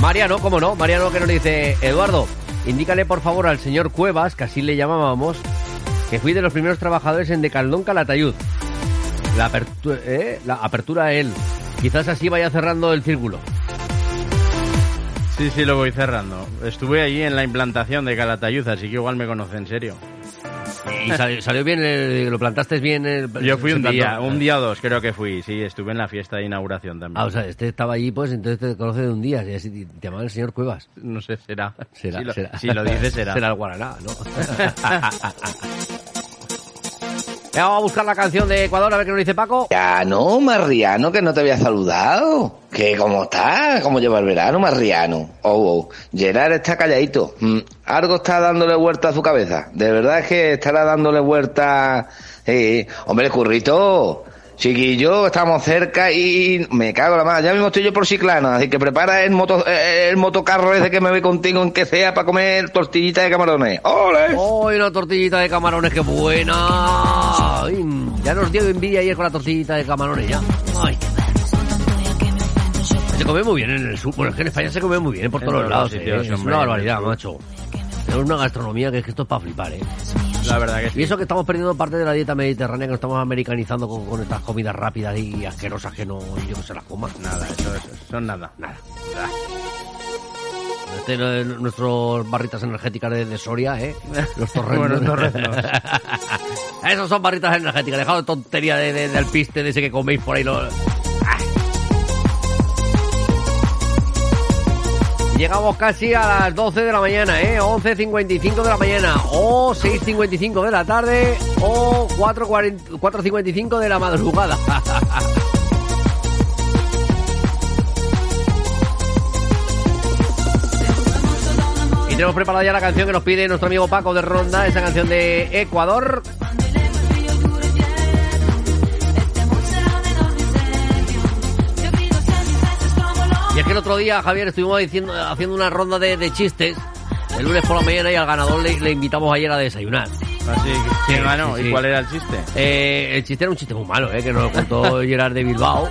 Mariano, ¿cómo no? Mariano que nos dice, Eduardo, indícale por favor al señor Cuevas, que así le llamábamos, que fui de los primeros trabajadores en Decaldón Calatayud. La, apertura, ¿eh? la apertura a él. Quizás así vaya cerrando el círculo. Sí, sí, lo voy cerrando. Estuve allí en la implantación de Calatayud, así que igual me conoce en serio. ¿Y salió, bien? ¿Lo plantaste bien? El, Yo fui un día, un día o dos creo que fui, sí, estuve en la fiesta de inauguración también. Ah, o sea, este estaba allí, pues entonces te conoce de un día, y así te llamaba el señor Cuevas. No sé, será. Será, si lo, será. Si lo dices, será. Será el Guaraná, ¿no? vamos a buscar la canción de Ecuador, a ver qué nos dice Paco. Ya no, Mariano, que no te había saludado. ¿Qué, cómo estás? ¿Cómo lleva el verano, Mariano? Oh, oh. Gerard está calladito. Mm, algo está dándole vuelta a su cabeza. De verdad es que estará dándole vuelta... Eh, hombre, currito, Chiquillo, estamos cerca y me cago la madre. Ya mismo estoy yo por Chiclana, así que prepara el moto, eh, el motocarro ese que me ve contigo en que sea para comer tortillita de camarones. ¡Ole! ¡Uy, una tortillita de camarones, qué buena! ya nos dio envidia ayer con la tortillita de camarones, ya. Ay. Se come muy bien en el sur. Bueno, es que en España se come muy bien por todos los lados. ¿eh? es una barbaridad, macho. Es una gastronomía que es que esto es para flipar, ¿eh? La verdad que sí. Y eso que estamos perdiendo parte de la dieta mediterránea, que nos estamos americanizando con, estas comidas rápidas y asquerosas que no yo que se las coma. Nada, eso, eso son nada. Nada. Este, nuestros barritas energéticas de, Soria, ¿eh? Los torrenos. Esos son barritas energéticas. Dejado de tontería de, del piste de ese que coméis por ahí. Los... Llegamos casi a las 12 de la mañana, ¿eh? 11.55 de la mañana, o 6.55 de la tarde, o 4.55 de la madrugada. y tenemos preparada ya la canción que nos pide nuestro amigo Paco de Ronda, esa canción de Ecuador. Es que el otro día, Javier, estuvimos diciendo, haciendo una ronda de, chistes el lunes por la mañana y al ganador le, invitamos ayer a desayunar. Así ¿quién ganó? ¿Y cuál era el chiste? Eh, el chiste era un chiste muy malo, eh, que nos lo contó Gerard de Bilbao.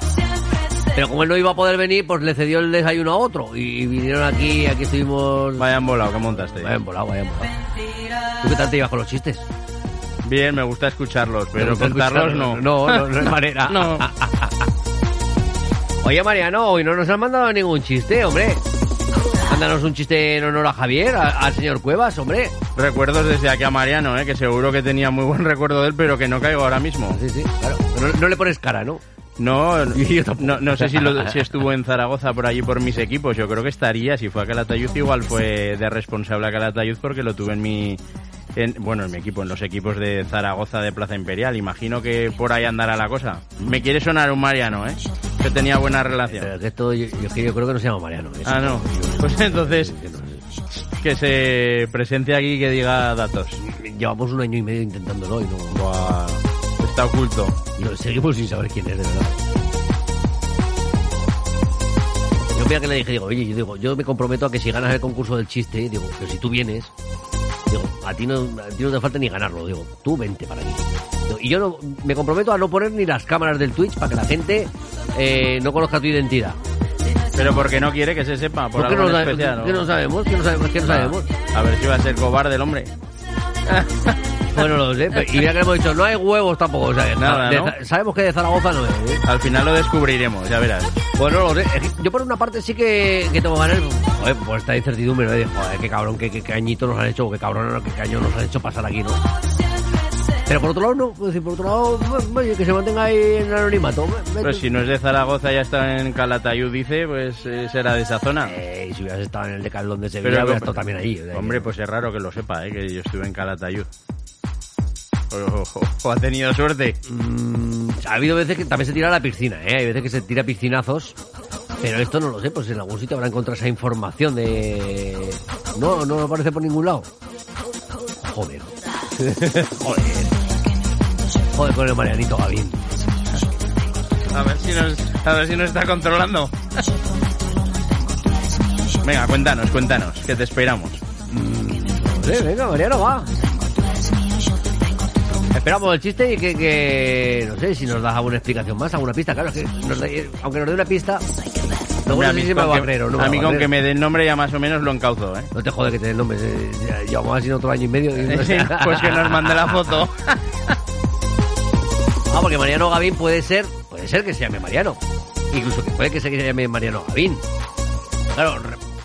Pero como él no iba a poder venir, pues le cedió el desayuno a otro. Y vinieron aquí, aquí estuvimos... Vayan volado, ¿qué montaste? Vayan volado, vayan volado. ¿Tú qué tal te ibas con los chistes? Bien, me gusta escucharlos, pero contarlos no. No, no, no es manera. no. Oye, Mariano, hoy no nos han mandado ningún chiste, hombre. Mándanos un chiste en honor a Javier, al señor Cuevas, hombre. Recuerdos desde aquí a Mariano, ¿eh? que seguro que tenía muy buen recuerdo de él, pero que no caigo ahora mismo. Sí, sí, claro. No, le pones cara, ¿no? No, no, sé si, si, estuvo en Zaragoza por allí por mis equipos. Yo creo que estaría. Si fue a Calatayud, igual fue de responsable a Calatayud porque lo tuve en mi, en, bueno, en mi equipo, en los equipos de Zaragoza de Plaza Imperial. Imagino que por ahí andará la cosa. Me quiere sonar un Mariano, ¿eh? Que tenía buena relación. Pero que esto, yo, yo, creo que no se llama Mariano. ah, no. Pues entonces, que se presente aquí y que diga datos. Llevamos un año y medio intentándolo y no... Está oculto. No, seguimos sin saber quién es, de verdad. Yo mira que le dije, digo, oye, yo digo, yo me comprometo a que si ganas el concurso del chiste, digo, pero si tú vienes, Digo, a ti, no, a ti no te falta ni ganarlo. Digo, tú vente para aquí. Y yo no, me comprometo a no poner ni las cámaras del Twitch para que la gente eh, no conozca tu identidad. Pero porque no quiere que se sepa, por, algo no, especial. ¿Qué no sabemos? ¿Qué no sabemos? ¿Qué no ah, sabemos? A ver si va a ser cobarde el hombre. Bueno, no lo sé. Y mira que hemos dicho, no hay huevos tampoco. O sea, Nada, ¿no? sabemos que de Zaragoza no es. ¿eh? Al final lo descubriremos, ya verás. Bueno, no lo sé. Yo por una parte sí que, que tengo ganas, joder, por esta incertidumbre, ¿no? joder, qué cabrón, qué, qué, añito nos han hecho, qué cabrón, qué caño nos han hecho pasar aquí, ¿no? Pero por otro lado, no. Pues, por otro lado, que se mantenga ahí en el anonimato. Pero si no es de Zaragoza, ya está en Calatayud, dice, pues eh, será de esa zona. Eh, y si hubieras estado en el Decathlon de Sevilla, hubieras estado también ahí. Hombre, pues es raro que lo sepa, ¿eh? que yo estuve en Calatayud. O, ha tenido suerte. Mm, ha habido veces que también se tira a la piscina, ¿eh? Hay veces que se tira piscinazos. Pero esto no lo sé, pues en algún sitio habrá encontrado esa información de... No, no aparece por ningún lado. Joder. Joder. Joder con el Marianito Gavín. A ver si nos, a ver si nos está controlando. Venga, cuéntanos, cuéntanos, que te esperamos. Mm, venga, Mariano, va. Esperamos el chiste y que, que, no sé si nos das alguna explicación más, alguna pista. Claro, que aunque nos dé una pista, no a mí, con, que, no a mí con que me dé el nombre ya más o menos lo encauzo, ¿eh? No te jode que te dé el nombre. Llevamos así otro año y medio. pues que nos mande la foto. ah, porque Mariano Gavín puede ser, puede ser que se llame Mariano. Incluso que puede que se llame Mariano Gavín. Claro,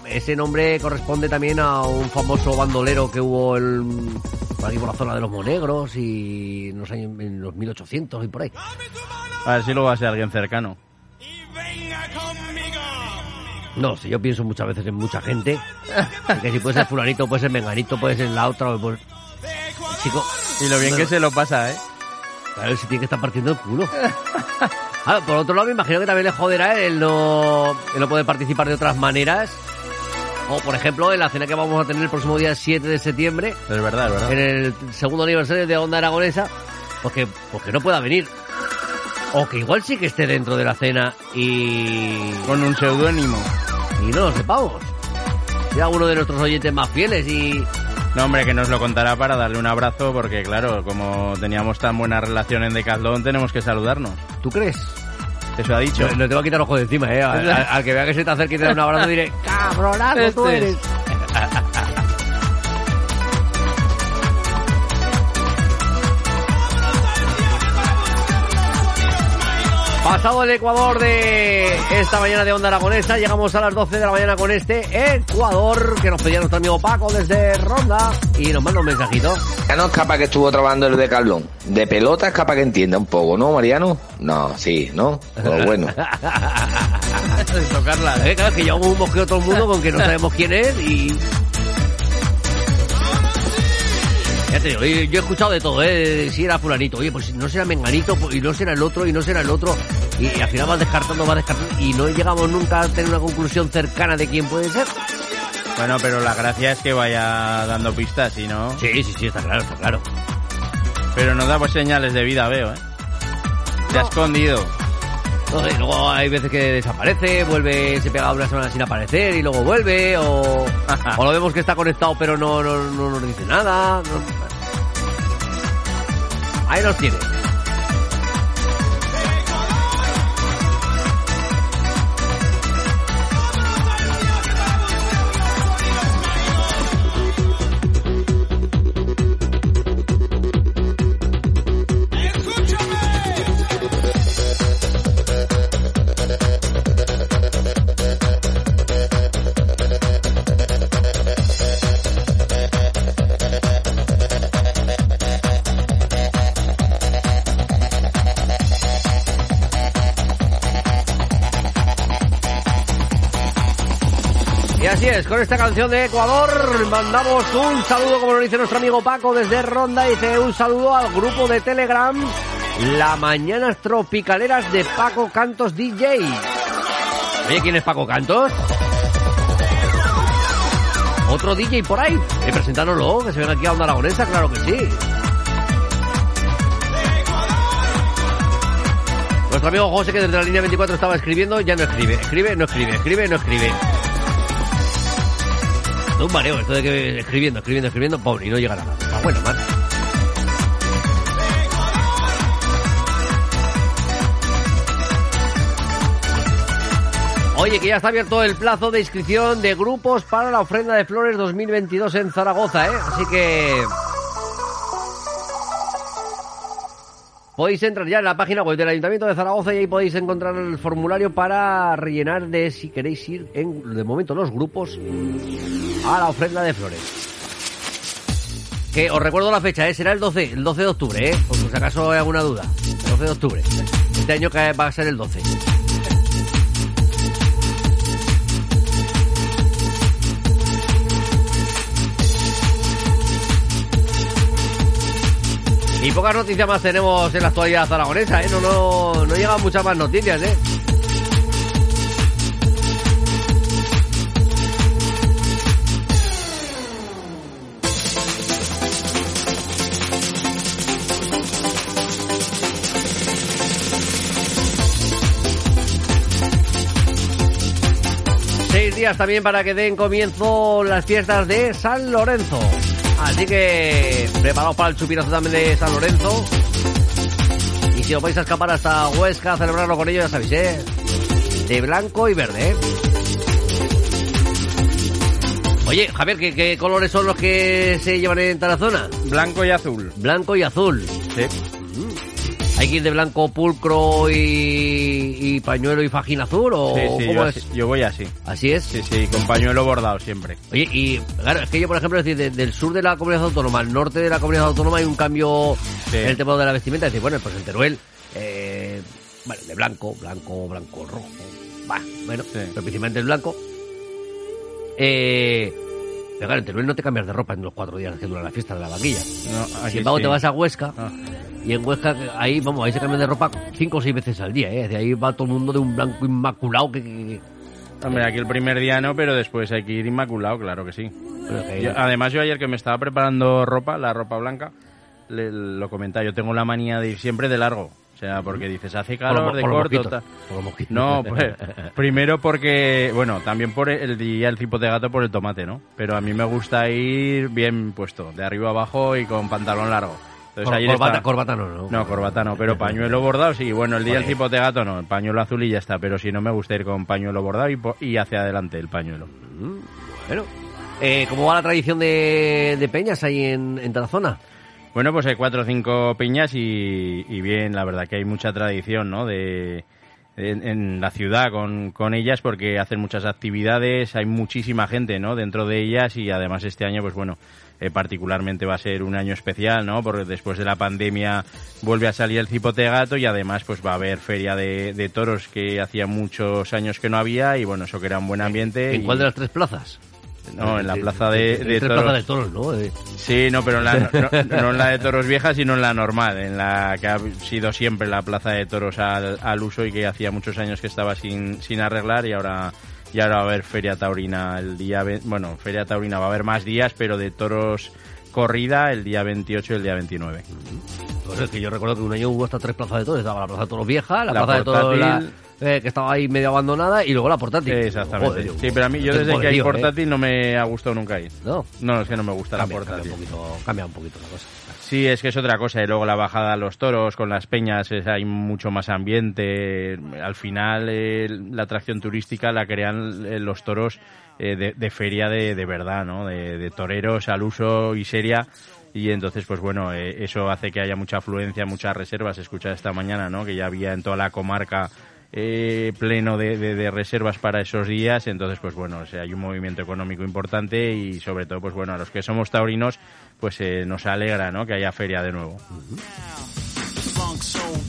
ese nombre corresponde también a un famoso bandolero que hubo el, por aquí por la zona de los Monegros y en los años en los 1800 y por ahí. A ver si luego va a ser alguien cercano. No, si yo pienso muchas veces en mucha gente, que si puede ser fulanito, puede ser menganito, puede ser la otra, pues... Chico, y lo bien que se lo pasa, ¿eh? Claro, se tiene que estar partiendo el culo. Ah, por otro lado, me imagino que también le joderá el no, el no poder participar de otras maneras. O, por ejemplo, en la cena que vamos a tener el próximo día 7 de septiembre. Es verdad, es verdad. En el segundo aniversario de Onda Aragonesa. Porque, porque no pueda venir. O que igual sí que esté dentro de la cena y... Con un seudónimo. Y no lo sepamos. Sea uno de nuestros oyentes más fieles y... No, hombre, que nos lo contará para darle un abrazo, porque claro, como teníamos tan buena relación en Decathlon, tenemos que saludarnos. ¿Tú crees? Eso ha dicho. No, te voy a quitar ojo de encima, ¿eh? Al, al que vea que se te acerca y te da un abrazo diré, cabronazo tú eres. Pasado el Ecuador de esta mañana de Onda Aragonesa, llegamos a las 12 de la mañana con este Ecuador que nos pedía nuestro amigo Paco desde Ronda y nos manda un mensajito. Ya no es capaz que estuvo trabajando el de Carlón. De pelota es capaz que entienda un poco, ¿no, Mariano? No, sí, ¿no? Pero bueno. tocarla. ¿eh? Claro, que llevamos un mosqueo todo el mundo con que no sabemos quién es y Ya te digo, yo he escuchado de todo, ¿eh? Si era fulanito, oye, pues no será menganito, pues, y no será el otro, y no será el otro. Y, y al final vas descartando, vas descartando, y no llegamos nunca a tener una conclusión cercana de quién puede ser. Bueno, pero la gracia es que vaya dando pistas, ¿y no? Sí, sí, sí, está claro, está claro. Pero no da pues señales de vida, veo, ¿eh? Se ha escondido. No sé, luego hay veces que desaparece, vuelve, se pega una semana sin aparecer y luego vuelve, o, o lo vemos que está conectado pero no, no, no nos dice nada. no- Ahí nos tiene. Así es, con esta canción de Ecuador mandamos un saludo, como lo dice nuestro amigo Paco desde Ronda, dice un saludo al grupo de Telegram La Mañanas Tropicaleras de Paco Cantos DJ. Oye, ¿quién es Paco Cantos? Otro DJ por ahí. Eh, presentánoslo, que se ven aquí a Onda Aragonesa, claro que sí. Nuestro amigo José, que desde la línea 24 estaba escribiendo, ya no escribe. Escribe, no escribe, escribe, no escribe. Un mareo esto de que escribiendo, escribiendo, escribiendo, pobre, y no llega nada. Está bueno, man. Oye, que ya está abierto el plazo de inscripción de grupos para la ofrenda de flores 2022 en Zaragoza, ¿eh? Así que... Podéis entrar ya en la página web del Ayuntamiento de Zaragoza y ahí podéis encontrar el formulario para rellenar de si queréis ir en, de momento, los grupos a la ofrenda de flores. Que os recuerdo la fecha, ¿eh? será el 12, el 12 de octubre, ¿eh? por si acaso hay alguna duda. El 12 de octubre. Este año va a ser el 12. Y pocas noticias más tenemos en la actualidad aragonesa, ¿eh? No, no, no llegan muchas más noticias, ¿eh? Seis días también para que den comienzo las fiestas de San Lorenzo. Así que preparaos para el chupinazo también de San Lorenzo. Y si os vais a escapar hasta Huesca a celebrarlo con ellos, ya sabéis, ¿eh? De blanco y verde, ¿eh? Oye, Javier, ¿qué, qué colores son los que se llevan en Tarazona? Blanco y azul. Blanco y azul. Sí. ¿Hay que ir de blanco pulcro y, y pañuelo y fajín azul o Sí, sí, cómo yo, es? así- yo voy así. ¿Así es? Sí, sí, con pañuelo bordado siempre. Oye, y claro, es que yo, por ejemplo, es decir, de- del sur de la comunidad autónoma al norte de la comunidad autónoma hay un cambio en el tema de la vestimenta. Es decir, bueno, pues en Teruel, eh, bueno, de blanco, blanco, blanco, rojo. Va, bueno, pero principalmente el blanco. Eh, pero claro, en Teruel no te cambias de ropa en los cuatro días que dura la fiesta de la vaquilla. No, Sin embargo, sí. te vas a Huesca Y en Huesca, ahí, vamos, ahí se cambian de ropa cinco o seis veces al día, ¿eh? De ahí va todo el mundo de un blanco inmaculado que... Hombre, aquí el primer día no, pero después hay que ir inmaculado, claro que sí. además, yo ayer que me estaba preparando ropa, la ropa blanca, le, lo comentaba, yo tengo la manía de ir siempre de largo. O sea, porque dices, hace calor de corto. No, pues, primero porque, bueno, también por el día el tipo de gato por el tomate, ¿no? Pero a mí me gusta ir bien puesto, de arriba abajo y con pantalón largo. Entonces, corbata, corbata no, no. No, corbata no, pero pañuelo bordado sí. Bueno, el día el tipo de gato no, el pañuelo azul y ya está. Pero si no me gusta ir con pañuelo bordado y, hacia adelante el pañuelo. Mm, bueno, eh, ¿cómo va la tradición de, peñas ahí en, en Tarazona? Bueno, pues hay cuatro o cinco piñas y, bien, la verdad que hay mucha tradición, ¿no? De, en, la ciudad con, con, ellas porque hacen muchas actividades, hay muchísima gente, ¿no? Dentro de ellas y además este año, pues bueno, eh, particularmente va a ser un año especial, ¿no? Porque después de la pandemia vuelve a salir el cipote gato y además pues va a haber feria de, toros que hacía muchos años que no había y bueno, eso que era un buen ambiente. ¿En cuál de las tres plazas? No, en la plaza de, de toros. de toros, ¿no? Sí, no, pero en la, no, en la de toros vieja, sino en la normal, en la que ha sido siempre la plaza de toros al, al uso y que hacía muchos años que estaba sin, sin arreglar y ahora y ahora va a haber Feria Taurina el día... Bueno, Feria Taurina va a haber más días, pero de toros corrida el día 28 y el día 29. Pues es que yo recuerdo que un año hubo hasta tres plazas de toros. Estaba la plaza de toros vieja, la, plaza de toros... Eh, que estaba ahí medio abandonada y luego la portátil. Exactamente. sí, pero a mí yo desde que hay ¿eh? portátil no me ha gustado nunca ir. No. No, es que no me gusta la portátil. Cambia un, poquito, cambia un poquito la cosa. Sí, es que es otra cosa. Y luego la bajada a los toros con las peñas, hay mucho más ambiente. Al final, la atracción turística la crean eh, los toros eh, de, feria de, verdad, ¿no? De, toreros al uso y seria. Y entonces, pues bueno, eh, eso hace que haya mucha afluencia, muchas reservas. Escucha esta mañana, ¿no? Que ya había en toda la comarca pleno de, reservas para esos días. Entonces, pues bueno, o hay un movimiento económico importante y sobre todo, pues bueno, a los que somos taurinos, pues eh, nos alegra ¿no? que haya feria de nuevo.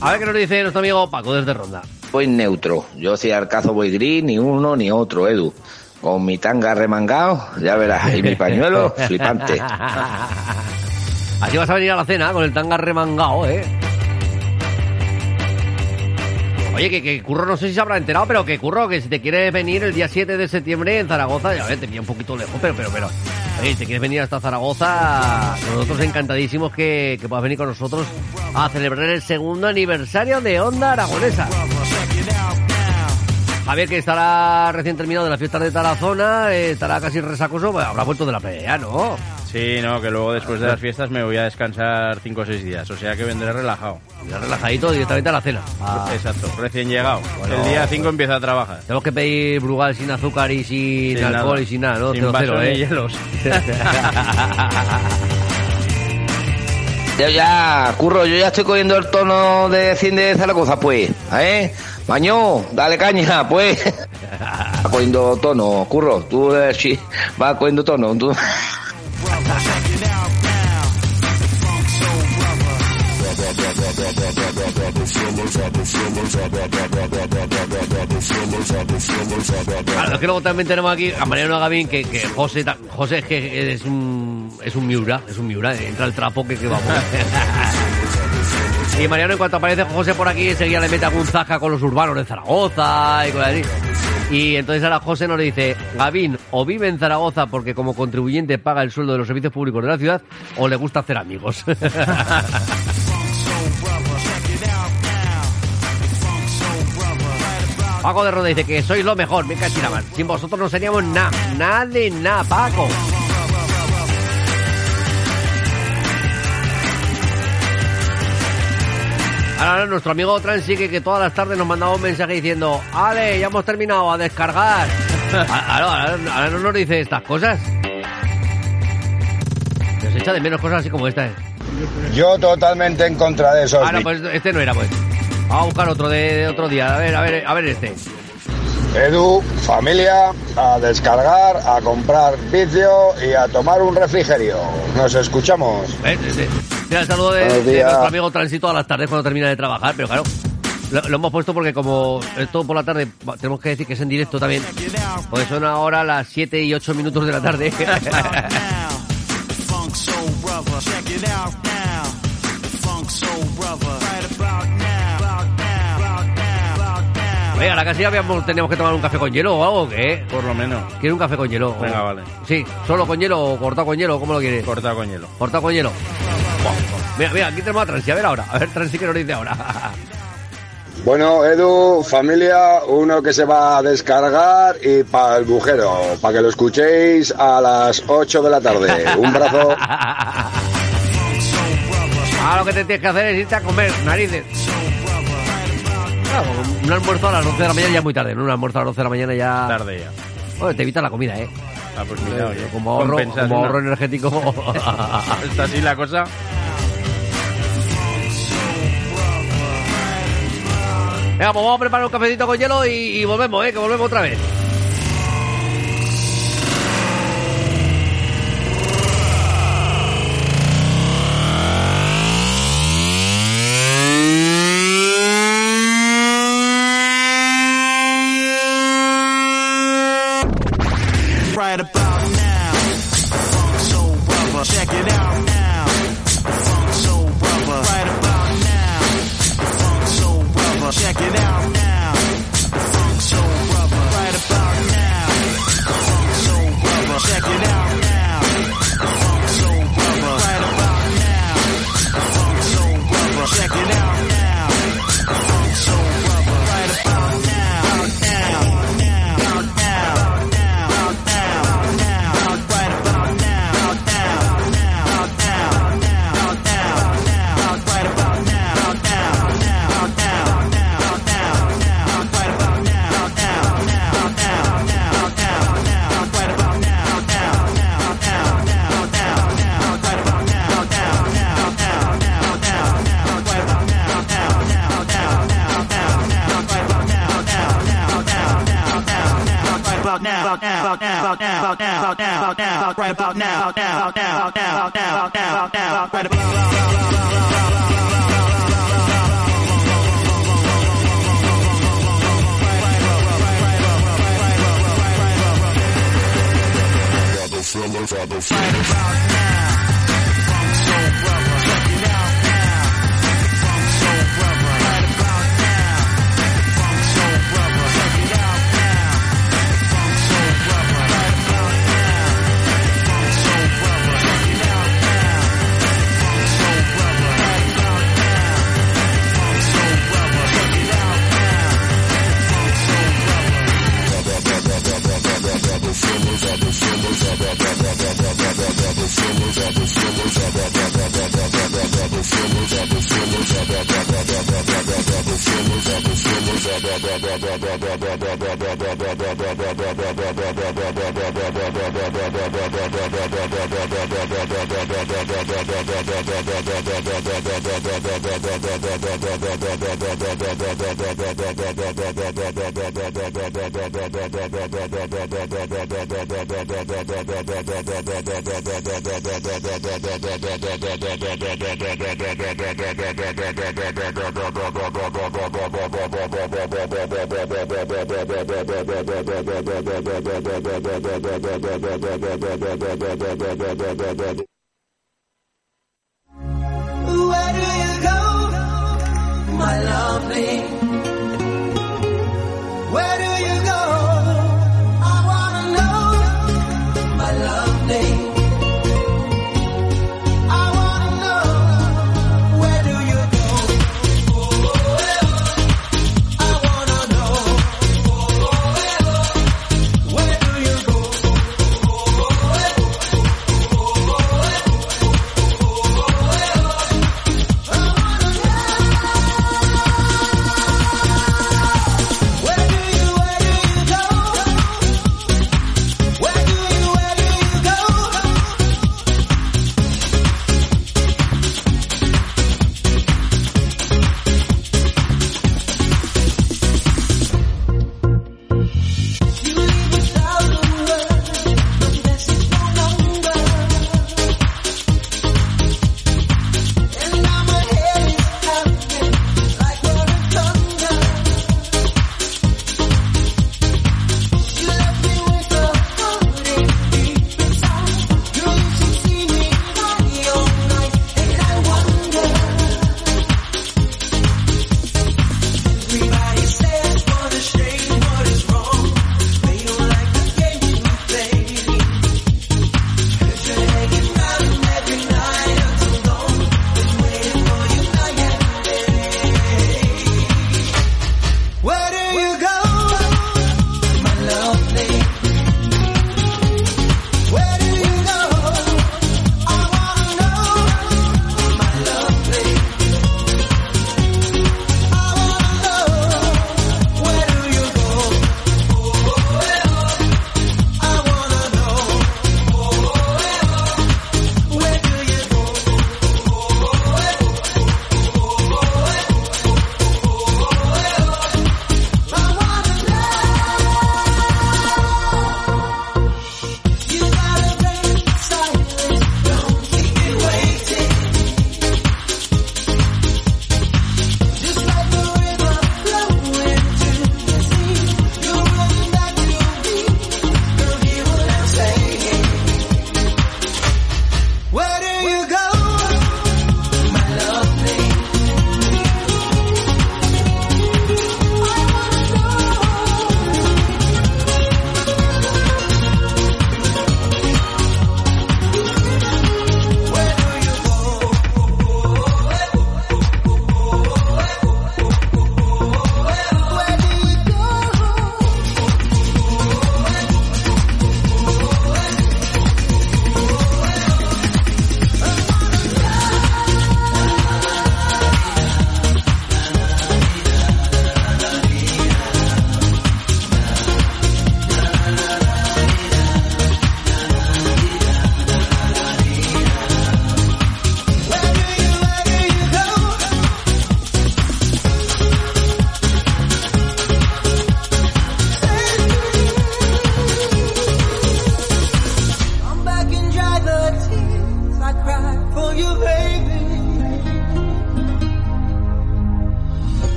A ver qué nos dice nuestro amigo Paco desde Ronda. Voy neutro. Yo si al cazo voy gris, ni uno ni otro, Edu. Con mi tanga remangado, ya verás, y mi pañuelo flipante. Así vas a venir a la cena con el tanga remangado, ¿eh? Oye, que, Curro no sé si se habrá enterado, pero que Curro, que si te quieres venir el día 7 de septiembre en Zaragoza, ya ves, te un poquito lejos, pero, pero, pero, si te quieres venir hasta Zaragoza, nosotros encantadísimos que, que puedas venir con nosotros a celebrar el segundo aniversario de Onda Aragonesa. Javier, que estará recién terminado de las fiestas de Tarazona, estará casi resacoso, habrá vuelto de la playa, ¿no? Sí, no, que luego después de las fiestas me voy a descansar 5 o 6 días, o sea que vendré relajado. Ya relajadito directamente a la cena. Ah. Exacto, recién llegado. el día 5 empieza a trabajar. Tenemos que pedir brugal sin azúcar y sin, alcohol y sin nada, ¿no? Sin cero, ¿eh? hielos. yo ya, curro, yo ya estoy cogiendo el tono de cine de Zaragoza, pues, ¿eh? Maño, dale caña, pues. Va cogiendo tono, curro. Tú eh, sí, vas cogiendo tono. Tú. Claro, es que luego también tenemos aquí a Mariano Gavín, que, que José, José es que es un, es un miura, es un miura, entra el trapo que, que vamos. Y Mariano, en cuanto aparece José por aquí, enseguida le mete algún zaja con los urbanos de Zaragoza y cosas así. Y entonces ahora José nos dice, Gavín, o vive en Zaragoza porque como contribuyente paga el sueldo de los servicios públicos de la ciudad, o le gusta hacer amigos. Paco de Roda dice que sois lo mejor, me cachinaban. Sin vosotros no seríamos nada, nada de nada, Paco. Ahora nuestro amigo Transi que, todas las tardes nos mandaba un mensaje diciendo, Ale, ya hemos terminado a descargar. ahora, no nos dice estas cosas. Nos echa de menos cosas así como esta. ¿eh? Yo totalmente en contra de eso. Ah, no, pues este no era, pues. Vamos a buscar otro de, otro día. A ver, a ver, a ver este. Edu, familia, a descargar, a comprar vicio y a tomar un refrigerio. Nos escuchamos. Eh, Mira, el saludo de, nuestro amigo Tránsito a las tardes cuando termina de trabajar, pero claro, lo, hemos puesto porque como esto por la tarde, tenemos que decir que es en directo también, pues son ahora las 7 y 8 minutos de la tarde. Venga, la casi habíamos, teníamos que tomar un café con hielo o algo, ¿qué? Por lo menos. ¿Quieres un café con hielo? Venga, vale. Sí, solo con hielo o cortado con hielo, ¿cómo lo quieres? Cortado con hielo. Cortado con hielo. Mira, mira, aquí tenemos a Transi, a ver ahora. A ver, Transi, ¿qué nos dice ahora? Bueno, Edu, familia, uno que se va a descargar y para el bujero, para que lo escuchéis a las 8 de la tarde. Un brazo. Ah, lo que te tienes que hacer es irte a comer, narices. Claro, un almuerzo a las 12 de la mañana ya es muy tarde, ¿no? Un almuerzo a las 12 de la mañana ya... Tarde ya. Bueno, te evita la comida, ¿eh? Ah, pues mira, oye, como ahorro, como una. ahorro energético... Está así la cosa. Venga, pues vamos a preparar un cafecito con hielo y, y volvemos, ¿eh? Que volvemos otra vez.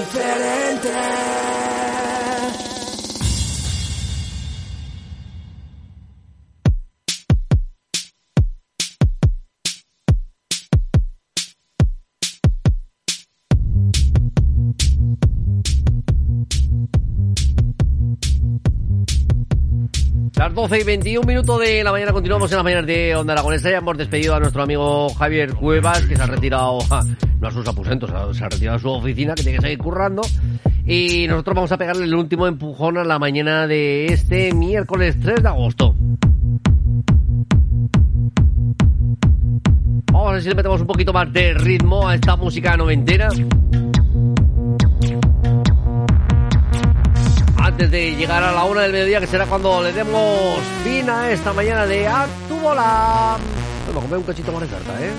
indiferente. 12 y 21 minutos de la mañana continuamos en la mañana de Onda Aragonesa. Ya hemos despedido a nuestro amigo Javier Cuevas, que se ha retirado, no a sus aposentos, se ha retirado a su oficina, que tiene que seguir currando. Y nosotros vamos a pegarle el último empujón a la mañana de este miércoles 3 de agosto. Vamos a ver si le metemos un poquito más de ritmo a esta música noventera. Antes de llegar a la una del mediodía, que será cuando le demos fin a esta mañana de Actubola. A comer un cachito más de carta, ¿eh?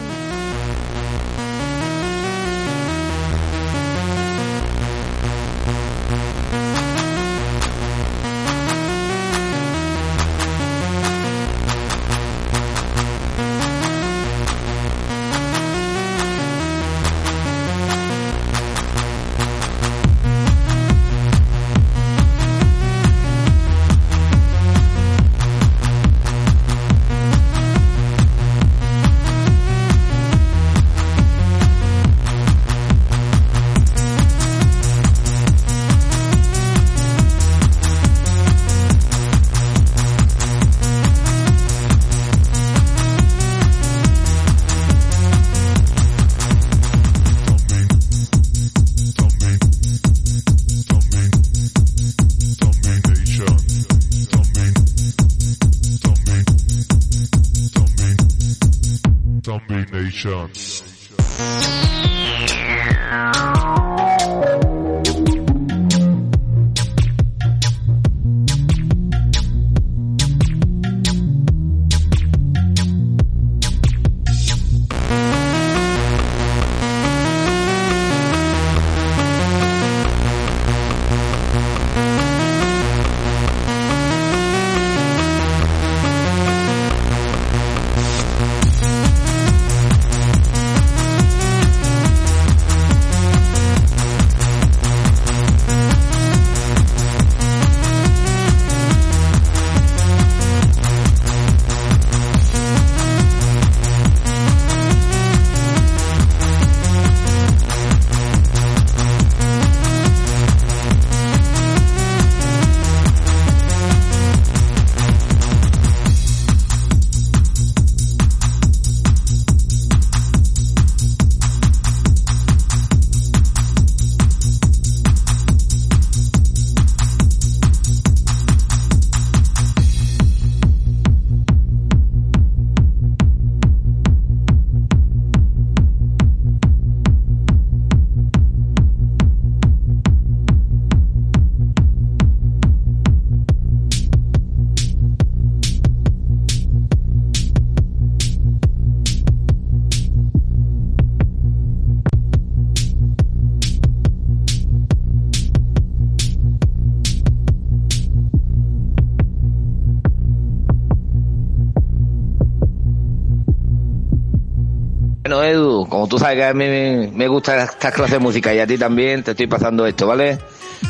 Que a mí me gusta estas clases de música y a ti también, te estoy pasando esto, ¿vale?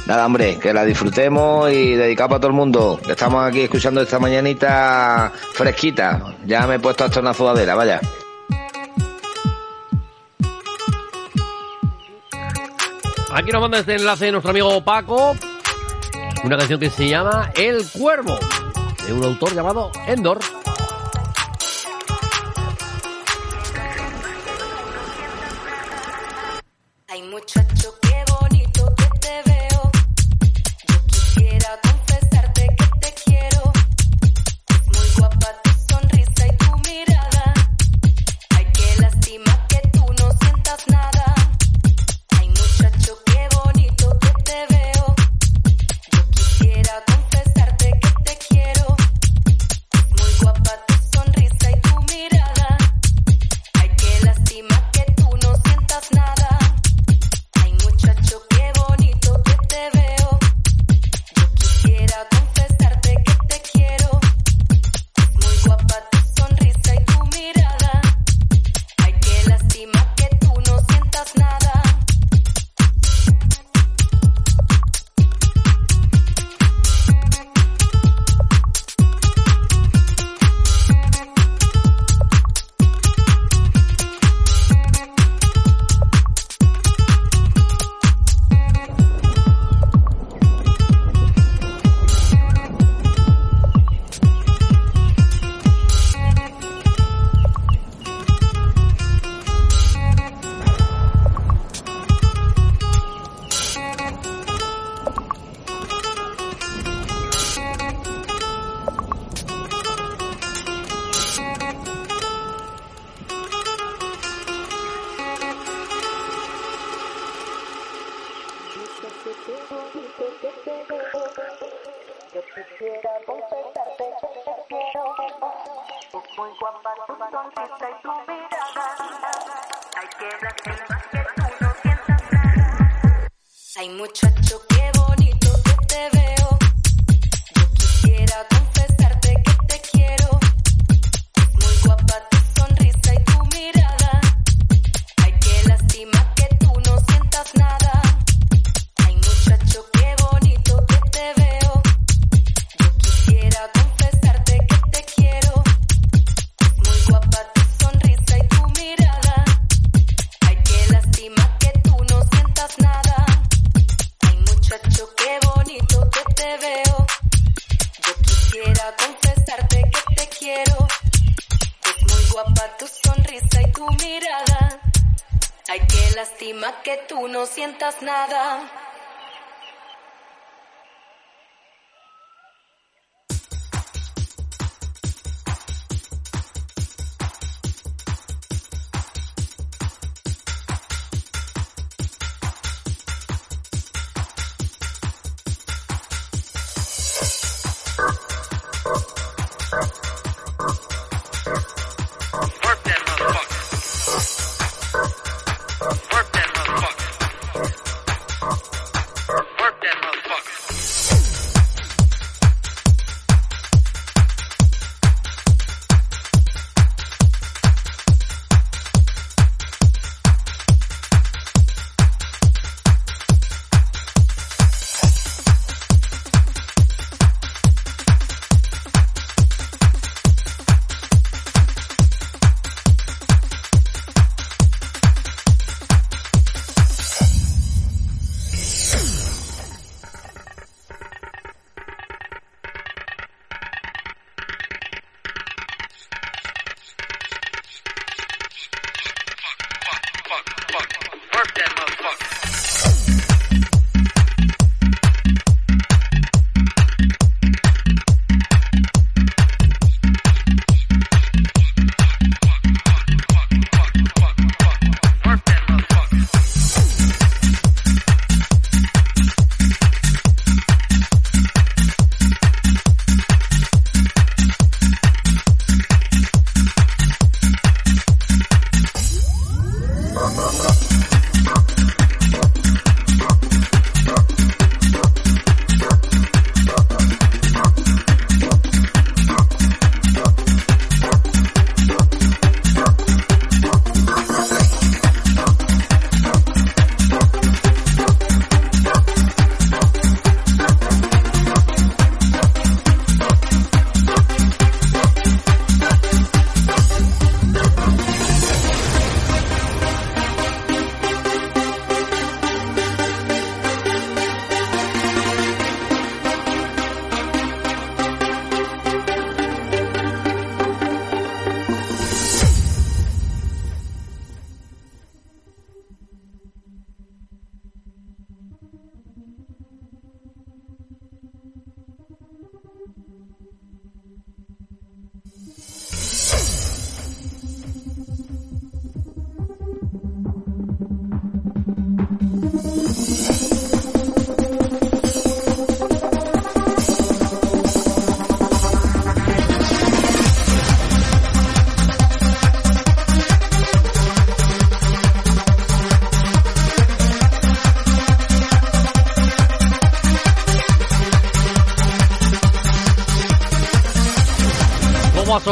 Nada, hombre, que la disfrutemos y dedicado para todo el mundo. estamos aquí escuchando esta mañanita fresquita. Ya me he puesto hasta una sudadera, vaya. Aquí nos manda este enlace nuestro amigo Paco. Una canción que se llama El Cuervo, de un autor llamado Endor.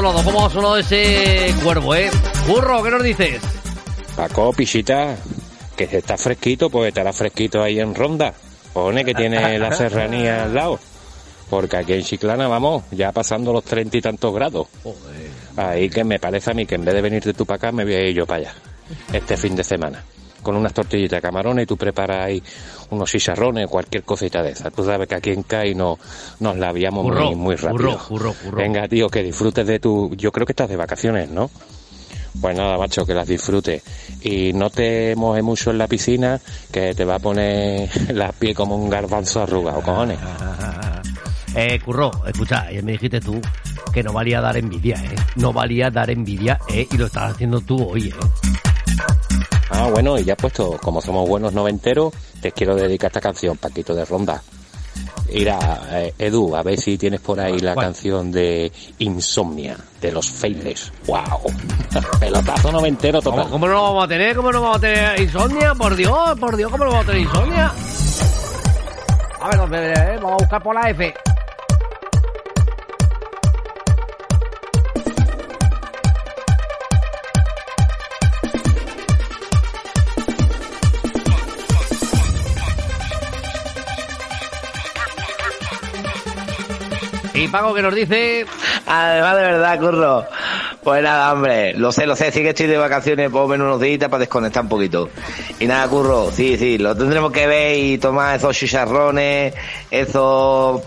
Sonado, cómo ha sonado ese cuervo, ¿eh? Curro, ¿qué nos dices? Paco, pisita, que está fresquito, pues estará fresquito ahí en Ronda. Pone que tiene la serranía al lado. Porque aquí en Chiclana, vamos, ya pasando los treinta y tantos grados. Ahí que me parece a mí que en vez de venirte tú para acá, me voy a ir yo para allá. Este fin de semana. Con unas tortillitas de camarones y tú preparas ahí unos chicharrones, cualquier cosita de esa. Tú sabes que aquí en CAI no, nos la muy, muy rápido. Venga, tío, que disfrutes de tu... Yo creo que estás de vacaciones, ¿no? Pues nada, macho, que las disfrutes. Y no te mojes mucho en la piscina, que te va a poner las pies como un garbanzo arrugado, cojones. Eh, Curro, escucha, me dijiste tú que no valía dar envidia, ¿eh? No valía dar envidia, ¿eh? Y lo estás haciendo tú hoy, ¿eh? Ah, bueno, y ya puesto, como somos buenos noventeros, te quiero dedicar esta canción, Paquito de Ronda. Mira, eh, Edu, a ver si tienes por ahí la canción de Insomnia, de los Faithless. ¡Wow! Pelotazo noventero total. ¿Cómo, ¿Cómo, no lo vamos a tener? ¿Cómo no vamos a tener Insomnia? Por Dios, por Dios, ¿cómo no vamos a tener Insomnia? A ver, eh, vamos a buscar por la F. Y Paco que nos dice... Además de verdad, curro. Pues nada, hombre, lo sé, lo sé, sí que estoy de vacaciones, puedo ver unos días para desconectar un poquito. Y nada, curro, sí, sí, lo tendremos que ver y tomar esos chicharrones, esos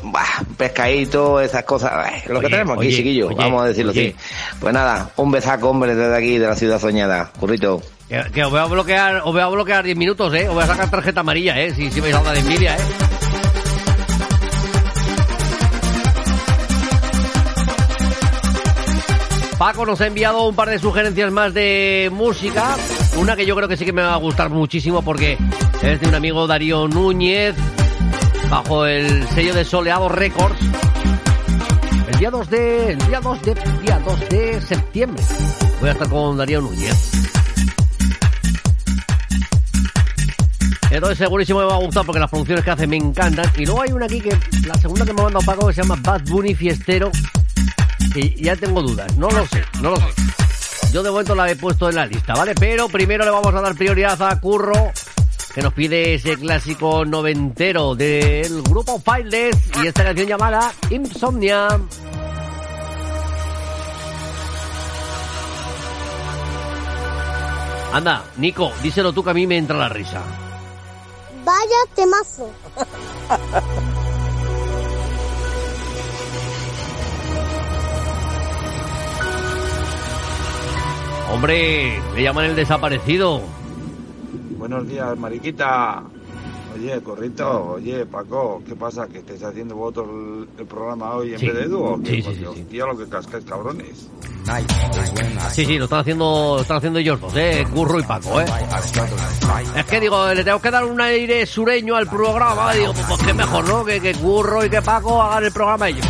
pescaditos, esas cosas, lo que tenemos aquí, chiquillo, vamos a decirlo así. Pues nada, un besaco, hombre, desde aquí, de la ciudad soñada, currito. Que, os voy a bloquear, os voy a bloquear 10 minutos, eh, os voy a sacar tarjeta amarilla, eh, si, si vais a hablar de envidia, eh. Paco nos ha enviado un par de sugerencias más de música. Una que yo creo que sí que me va a gustar muchísimo porque es de un amigo Darío Núñez, bajo el sello de Soleado Records. El día 2 de, el día 2 de, día 2 de septiembre. Voy a estar con Darío Núñez. Entonces segurísimo me va a gustar porque las producciones que hace me encantan. Y luego hay una aquí que, la segunda que me ha mandado Paco, que se llama Bad Bunny Fiestero y ya tengo dudas. No lo sé, no lo sé. Yo de momento la he puesto en la lista, ¿vale? Pero primero le vamos a dar prioridad a Curro, que nos pide ese clásico noventero del grupo Fileless y esta canción llamada Insomnia. Anda, Nico, díselo tú que a mí me entra la risa. Vaya temazo. Hombre, le llaman el desaparecido. Buenos días, Mariquita. Oye, Corrito, oye, Paco, ¿qué pasa? ¿Que estáis haciendo vosotros el, programa hoy en vez de Edu? Sí, sí, sí, sí. lo que cascáis, cabrones. Sí, sí, lo están haciendo, lo están haciendo ellos dos, eh, Curro y Paco, eh. Es que digo, le tengo que dar un aire sureño al programa, digo, pues, pues qué mejor, ¿no? Que, que Curro y que Paco hagan el programa ellos.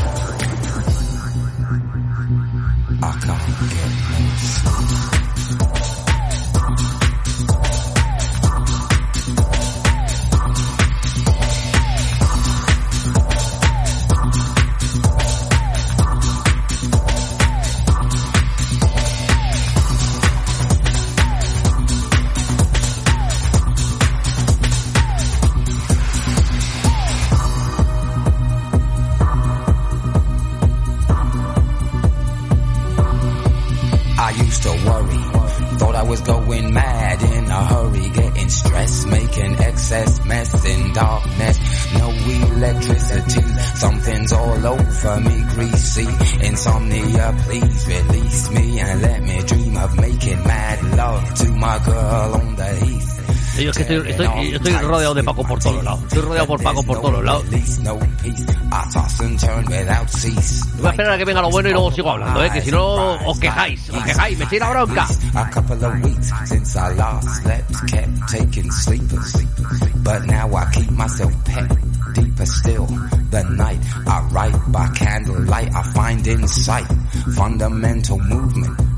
Que estoy, estoy, estoy rodeado de Paco por todos lados. Estoy rodeado por Paco por todos lados. Voy a esperar a que venga lo bueno y luego sigo hablando, ¿eh? Que si no os quejáis, os quejáis, me estoy la bronca. But now I keep myself pet deeper still. The night I write by candlelight, I find insight, fundamental movement.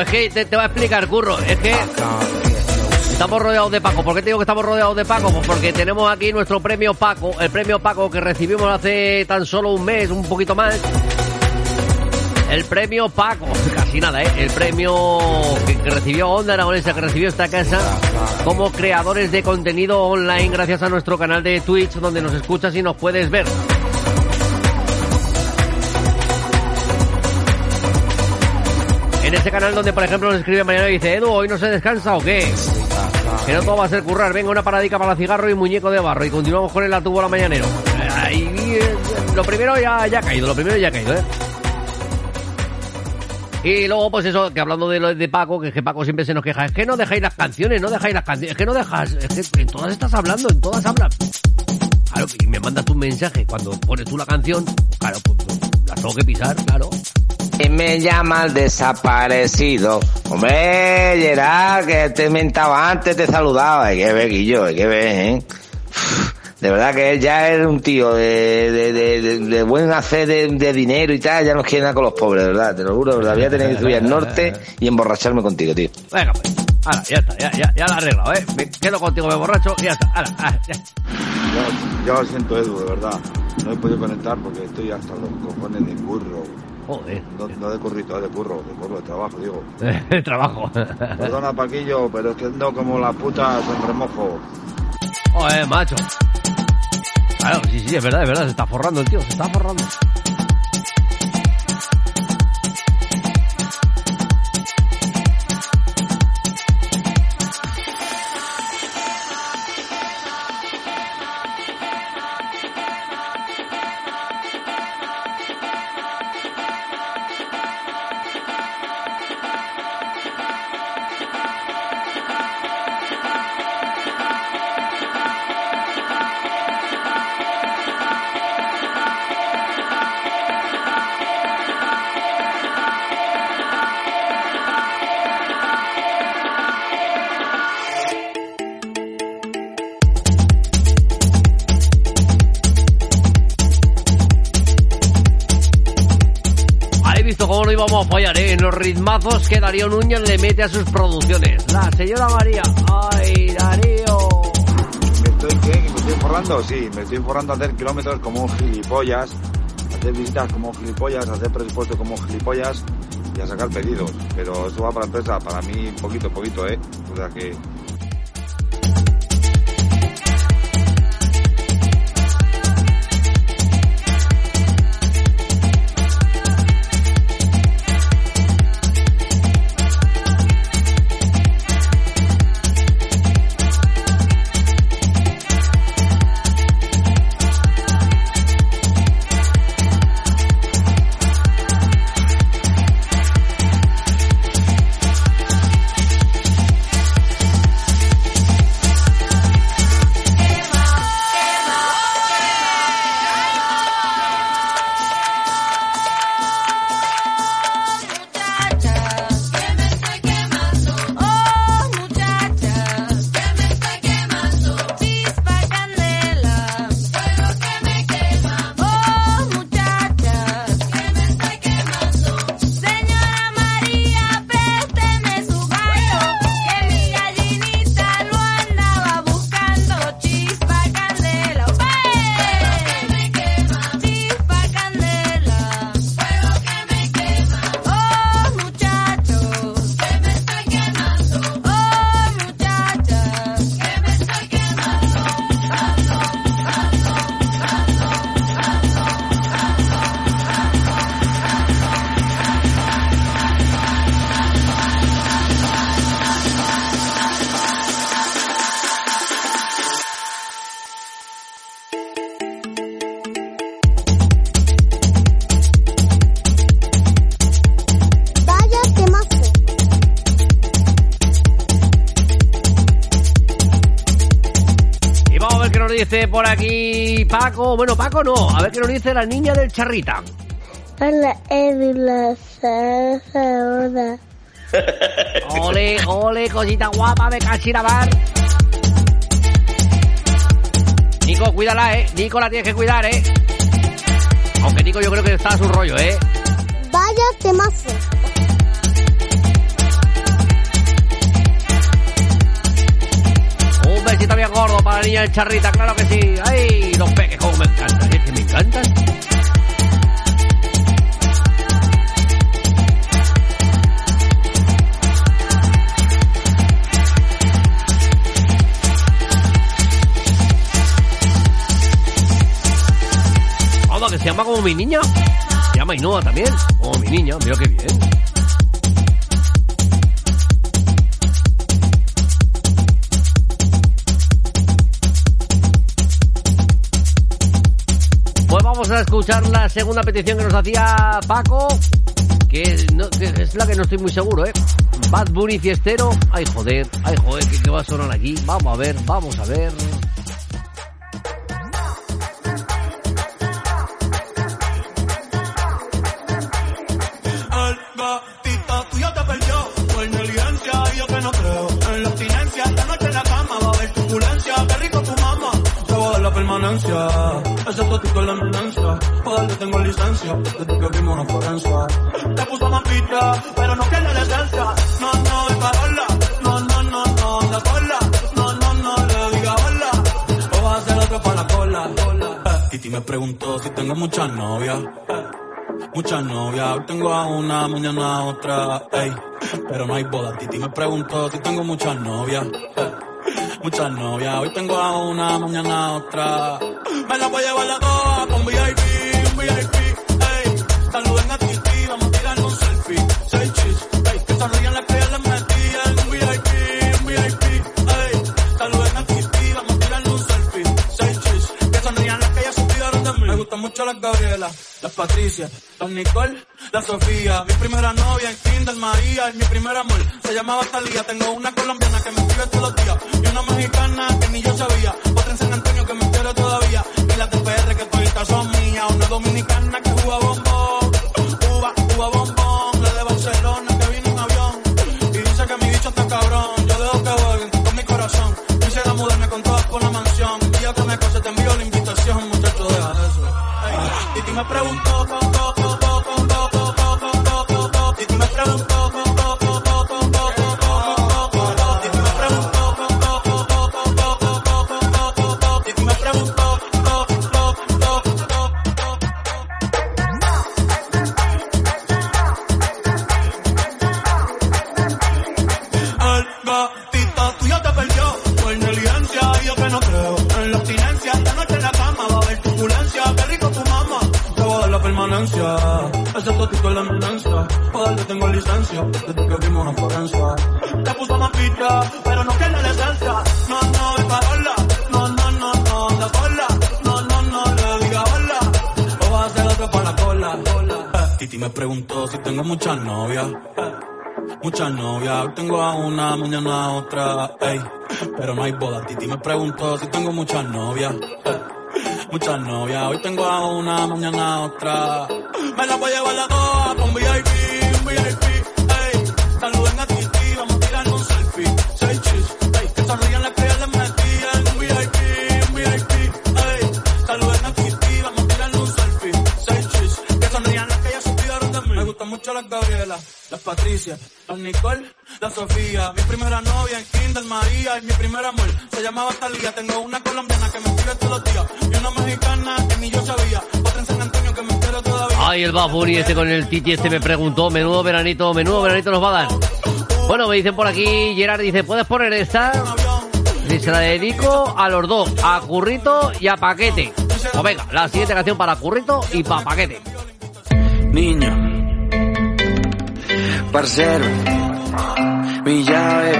Es que te, te va a explicar, Curro, es que estamos rodeados de Paco. ¿Por qué te digo que estamos rodeados de Paco? Pues porque tenemos aquí nuestro premio Paco, el premio Paco que recibimos hace tan solo un mes, un poquito más. El premio Paco, casi nada, ¿eh? El premio que, recibió Onda Aragonesa, que recibió esta casa como creadores de contenido online gracias a nuestro canal de Twitch donde nos escuchas y nos puedes ver. En ese canal donde, por ejemplo, nos escribe Mariano y dice, Edu, ¿hoy no se descansa o qué? Que no todo va a ser currar. Venga, una paradica para cigarro y muñeco de barro. Y continuamos con el atubo la mañanero. Lo primero ya, ya ha caído, lo primero ya ha caído, ¿eh? Y luego, pues eso, que hablando de lo de Paco, que es que Paco siempre se nos queja, es que no dejáis las canciones, no dejáis las canciones, es que no dejas, es que en todas estás hablando, en todas hablas. Claro, y me mandas tu mensaje cuando pones tú la canción, claro, pues, pues la tengo que pisar, claro. Y me llama el desaparecido. Hombre, Gerard, que te mentaba antes, te saludaba. Hay que ver, Guillo, hay que ver, ¿eh? De verdad que él ya es un tío de, de, de, buen hacer de, dinero y tal, ya no quiere nada con los pobres, de verdad, te lo juro, de verdad. Voy a tener que subir al norte y emborracharme contigo, tío. Venga, pues. Ahora, ya está, ya, ya, ya lo he arreglado, ¿eh? Me quedo contigo, me borracho y ya está. Ahora, ah, ya. Yo, lo siento, Edu, de verdad. No he podido conectar porque estoy hasta los cojones de burro. Joder. No, de currito, de curro, de curro, de trabajo, digo. de trabajo. Perdona, Paquillo, pero es que ando como la puta en remojo. Joder, macho. Claro, sí, sí, es verdad, es verdad, se está forrando el tío, se está forrando. Vamos a fallar, ¿eh? En los ritmazos que Darío Núñez le mete a sus producciones. La señora María. ¡Ay, Darío! ¿Me estoy qué? ¿Me estoy forrando? Sí, me estoy forrando a hacer kilómetros como gilipollas, hacer visitas como gilipollas, hacer presupuesto como gilipollas y a sacar pedidos. Pero eso va para la empresa, para mí poquito, poquito, ¿eh? O sea que Paco. Bueno, Paco no. A ver qué nos dice la niña del charrita. Hola. Ole, ole, cosita guapa de Cachirabar. Nico, cuídala, eh. Nico la tienes que cuidar, eh. Aunque Nico yo creo que está a su rollo, eh. Vaya temazo. Niña del charrita, claro que sí. ¡Ay! Los peques, como me encantan. Es que me encantan. Vamos, que se llama como mi niña. Se llama Inoa también. Como mi niña, mira qué bien. Escuchar la segunda petición que nos hacía Paco, que, no- es la que no estoy muy seguro, ¿eh? Bad Bunny fiestero. Ay, joder, ay, joder, que, que va a sonar aquí. Vamos a ver, vamos a ver. Hoy tengo a una, mañana a otra, ey. Pero no hay boda, Titi me preguntó si tengo muchas novias. Muchas novias, hoy tengo a una, mañana a otra. Me la voy a llevar la toa con VIP, VIP, ey. Saluden a Titi, vamos a tirar un selfie. Seis chis, ey. Que sonrían las que ya les metí VIP, VIP, ey. Saluden a Titi, vamos a tirar un selfie. Seis chis, que sonrían las que ya se olvidaron de mí. Me gustan mucho las Gabriela, las Patricia, las Nicole, la Sofía. Mi primera novia en Kinder María y mi primer amor se llamaba Talía. Tengo una colombiana que me escribe todos los días y una mexicana que ni yo sabía. Otra en San Antonio que me quiere todavía y las de PR que todavía son mías. Una dominicana Titi me preguntó si tengo muchas novias. Muchas novias, hoy tengo a una, mañana a otra. Me la voy a llevar la toa con VIP, VIP, ey. Saluden a Titi, vamos a tirar un selfie. Seis chis, ey. Que sonrían las que ya les metí en un VIP, VIP, ey. Saluden a Titi, vamos a tirar un selfie. Seis chis, que sonrían las que ya se olvidaron de mí. Me gustan mucho las Gabriela, las Patricia, las Nicole, la Sofía. Mi primera novia en Kinder María y mi primer amor se llamaba Talía. Tengo una colombiana que me escribe todos los días y una mexicana que ni yo sabía. Otra en San Antonio que me todavía. Ay, el Bunny este con el Titi este me preguntó, menudo veranito, menudo veranito nos va a dar. Bueno, me dicen por aquí, Gerard dice, ¿puedes poner esta? Y se la dedico a los dos, a Currito y a Paquete. Pues venga, la siguiente canción para Currito y para Paquete. Niño, parcero, mi llave,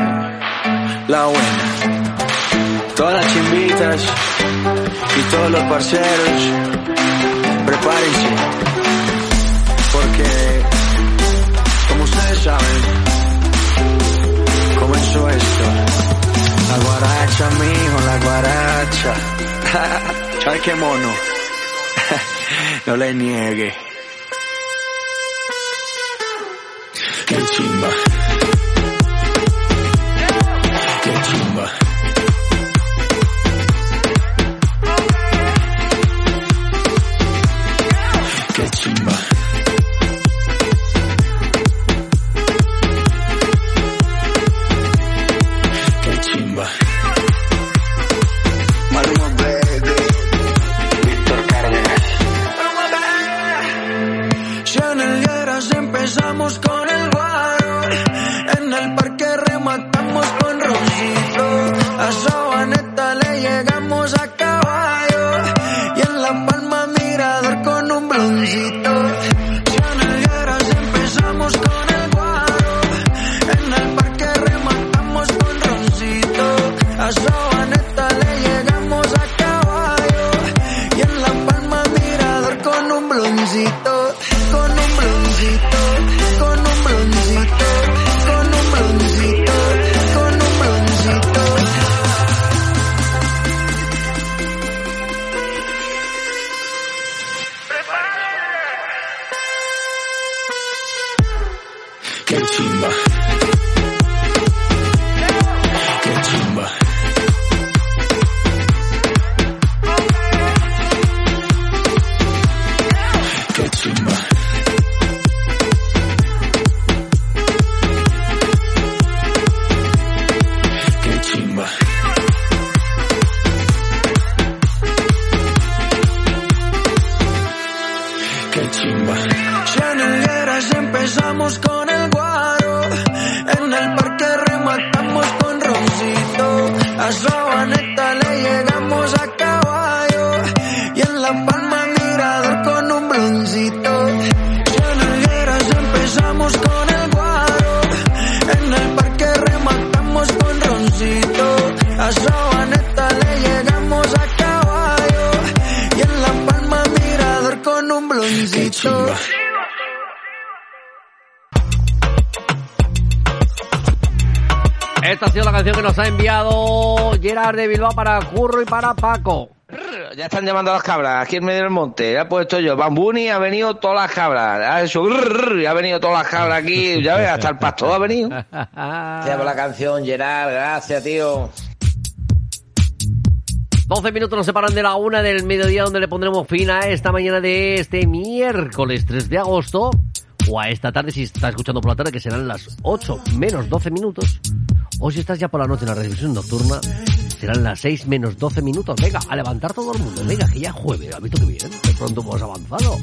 la buena. Todas las chimbitas y todos los parceros, prepárense. Porque, como ustedes saben, comenzó esto. La guaracha, mijo, la guaracha. Ay, qué mono. no le niegue. Qué chimba. De Bilbao para Curro y para Paco. Ya están llamando a las cabras, aquí en medio del monte. Ya he puesto yo. Bambuni ha venido todas las cabras. Ha hecho venido todas las cabras aquí. Ya ves, hasta el pastor ha venido. Gracias por la canción, Gerard. Gracias, tío. 12 minutos nos separan de la una del mediodía donde le pondremos fin a esta mañana de este miércoles 3 de agosto o a esta tarde si estás escuchando por la tarde que serán las 8 menos 12 minutos o si estás ya por la noche en la revisión nocturna serán las 6 menos 12 minutos. Venga, a levantar todo el mundo. Venga, que ya es jueves. ¿Has visto que bien? De pronto hemos avanzado.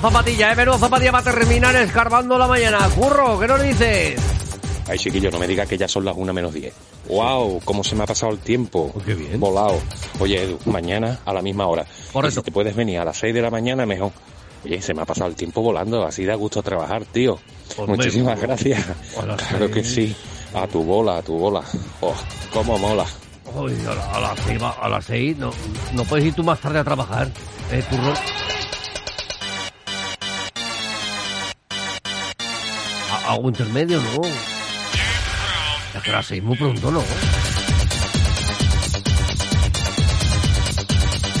Zapatilla, ¿eh? Menudo zapatilla a terminar escarbando la mañana. Curro, ¿qué nos dices? Ay, chiquillo, no me digas que ya son las una menos 10. ¡Wow! ¿Cómo se me ha pasado el tiempo? Oh, qué bien. Volado. Oye, Edu, mañana a la misma hora. Por eso. Si te puedes venir a las 6 de la mañana, mejor. Oye, se me ha pasado el tiempo volando. Así da gusto trabajar, tío. Pues Muchísimas gracias. Claro que sí. A tu bola, a tu bola. Oh, cómo mola. Uy, a, las 6, a las seis, no, no puedes ir tú más tarde a trabajar, eh, turro. Algo intermedio, ¿no? Ya que las seis muy pronto, ¿no?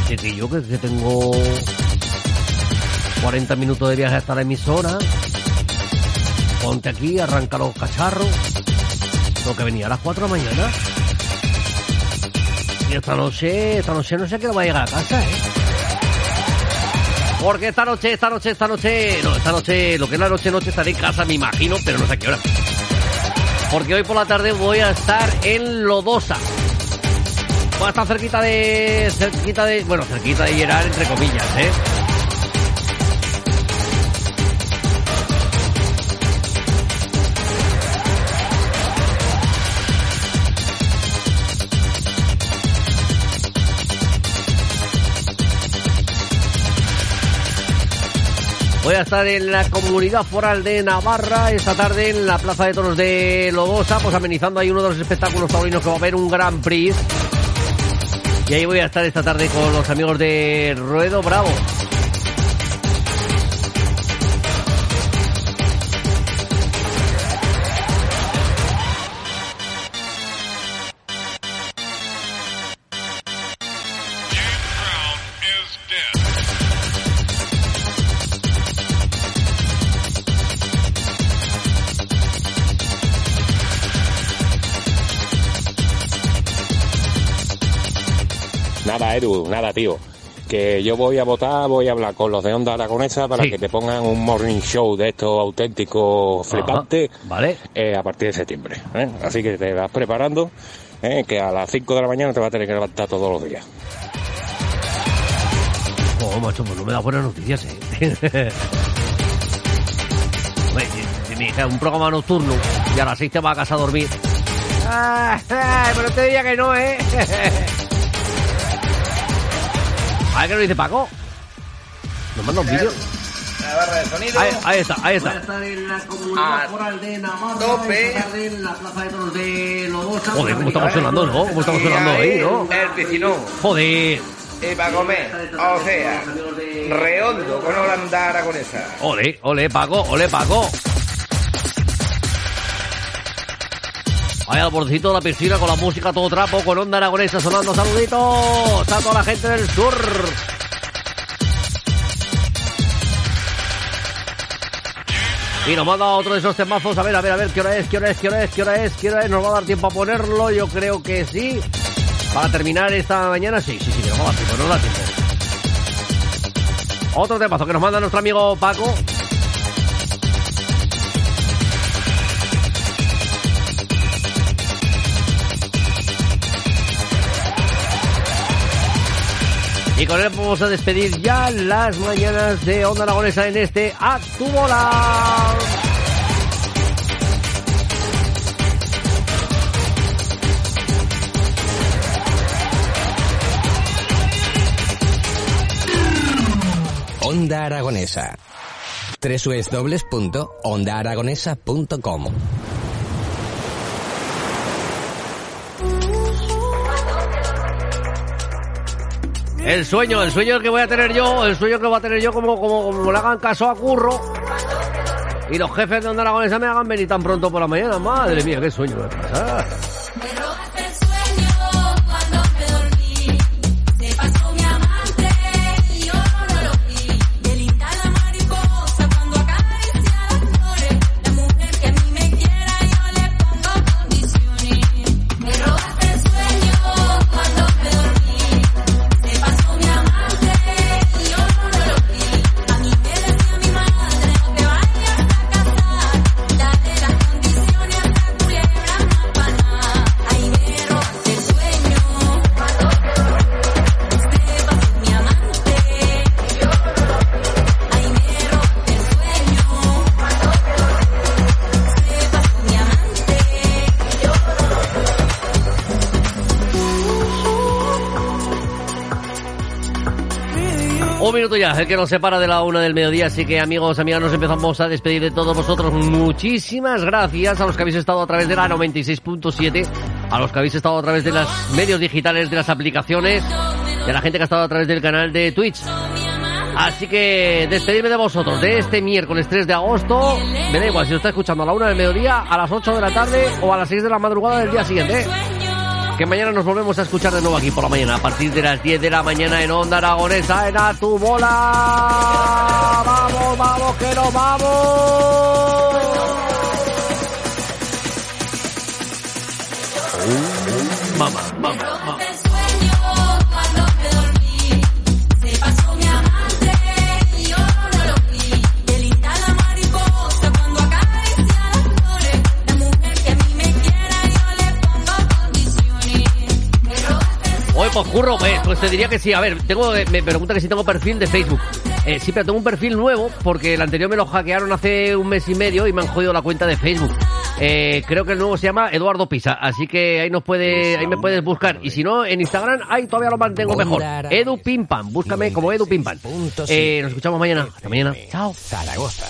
Que yo que, tengo 40 minutos de viaje hasta la emisora. Ponte aquí, arranca los cacharros. Tengo que venía a las 4 de la mañana. Y esta noche, esta noche no sé qué va a llegar a casa, ¿eh? Porque esta noche, esta noche, esta noche, no, esta noche, lo que es la noche, noche estaré en casa, me imagino, pero no sé a qué hora. Porque hoy por la tarde voy a estar en Lodosa. Voy a estar cerquita de, cerquita de, bueno, cerquita de Gerard, entre comillas, ¿eh? Voy a estar en la comunidad foral de Navarra esta tarde en la Plaza de Toros de Lobosa, pues amenizando ahí uno de los espectáculos taurinos que va a haber un Gran Prix. Y ahí voy a estar esta tarde con los amigos de Ruedo Bravo. Edu, nada, tío. Que yo voy a votar, voy a hablar con los de Onda Aragonesa para que te pongan un morning show de estos auténticos flipantes vale. Eh, a partir de septiembre. ¿eh? Así que te vas preparando, ¿eh? que a las 5 de la mañana te vas a tener que levantar todos los días. Oh, macho, pues no me da buenas noticias, ¿eh? un programa nocturno y a las 6 te vas a casa a dormir. pero te diría que no, ¿eh? A ver qué nos dice Paco. Nos manda un vídeo. La barra de sonido. Ahí, ahí está, ahí está. Voy a estar en la comunidad foral de Navarra. Tope. En la plaza de toros de Lobosa. Joder, cómo estamos sonando, ¿no? Cómo estamos sonando ahí, ¿no? El piscinón. Joder. Y para comer, o sea, redondo con Holanda aragonesa. Ole, ole, Paco, ole, Paco. Vaya al bordecito de la piscina con la música todo trapo, con onda aragonesa sonando saluditos a toda la gente del sur. Y nos manda otro de esos temazos. A ver, a ver, a ver, ¿qué hora es? ¿Qué hora es? ¿Qué hora es? ¿Qué hora es? ¿Qué hora es? ¿Nos va a dar tiempo a ponerlo? Yo creo que sí. Para terminar esta mañana, sí, sí, sí, nos va a dar tiempo, nos da tiempo. Otro temazo que nos manda nuestro amigo Paco. Y con él vamos a despedir ya las mañanas de Onda Aragonesa en este Actubola. Onda Aragonesa. www.ondaaragonesa.com El sueño, el sueño que voy a tener yo, el sueño que voy a tener yo como, como, como le hagan caso a Curro. Y los jefes de Onda Aragonesa me hagan venir tan pronto por la mañana. Madre mía, qué sueño me pasa. Un minuto ya, el que nos separa de la una del mediodía, así que amigos, amigas, nos empezamos a despedir de todos vosotros. Muchísimas gracias a los que habéis estado a través de la 96.7, a los que habéis estado a través de los medios digitales, de las aplicaciones, a la gente que ha estado a través del canal de Twitch. Así que despedirme de vosotros de este miércoles 3 de agosto. Me da igual si lo está escuchando a la una del mediodía, a las 8 de la tarde o a las 6 de la madrugada del día siguiente. ¿eh? Que mañana nos volvemos a escuchar de nuevo aquí por la mañana, a partir de las 10 de la mañana en Onda Aragonesa, en A Tu Bola. ¡Vamos, vamos, que nos vamos! Mamá, mamá, mamá. Pues curro, pues, pues, te diría que sí. A ver, tengo, me pregunta que si tengo perfil de Facebook. Eh, sí, pero tengo un perfil nuevo porque el anterior me lo hackearon hace un mes y medio y me han jodido la cuenta de Facebook. Eh, creo que el nuevo se llama Eduardo Pisa, así que ahí nos puede, ahí me puedes buscar. Y si no, en Instagram, ahí todavía lo mantengo mejor. Edu Pimpan, búscame como Edu Pimpan. Eh, nos escuchamos mañana. Hasta mañana. Chao. Zaragoza.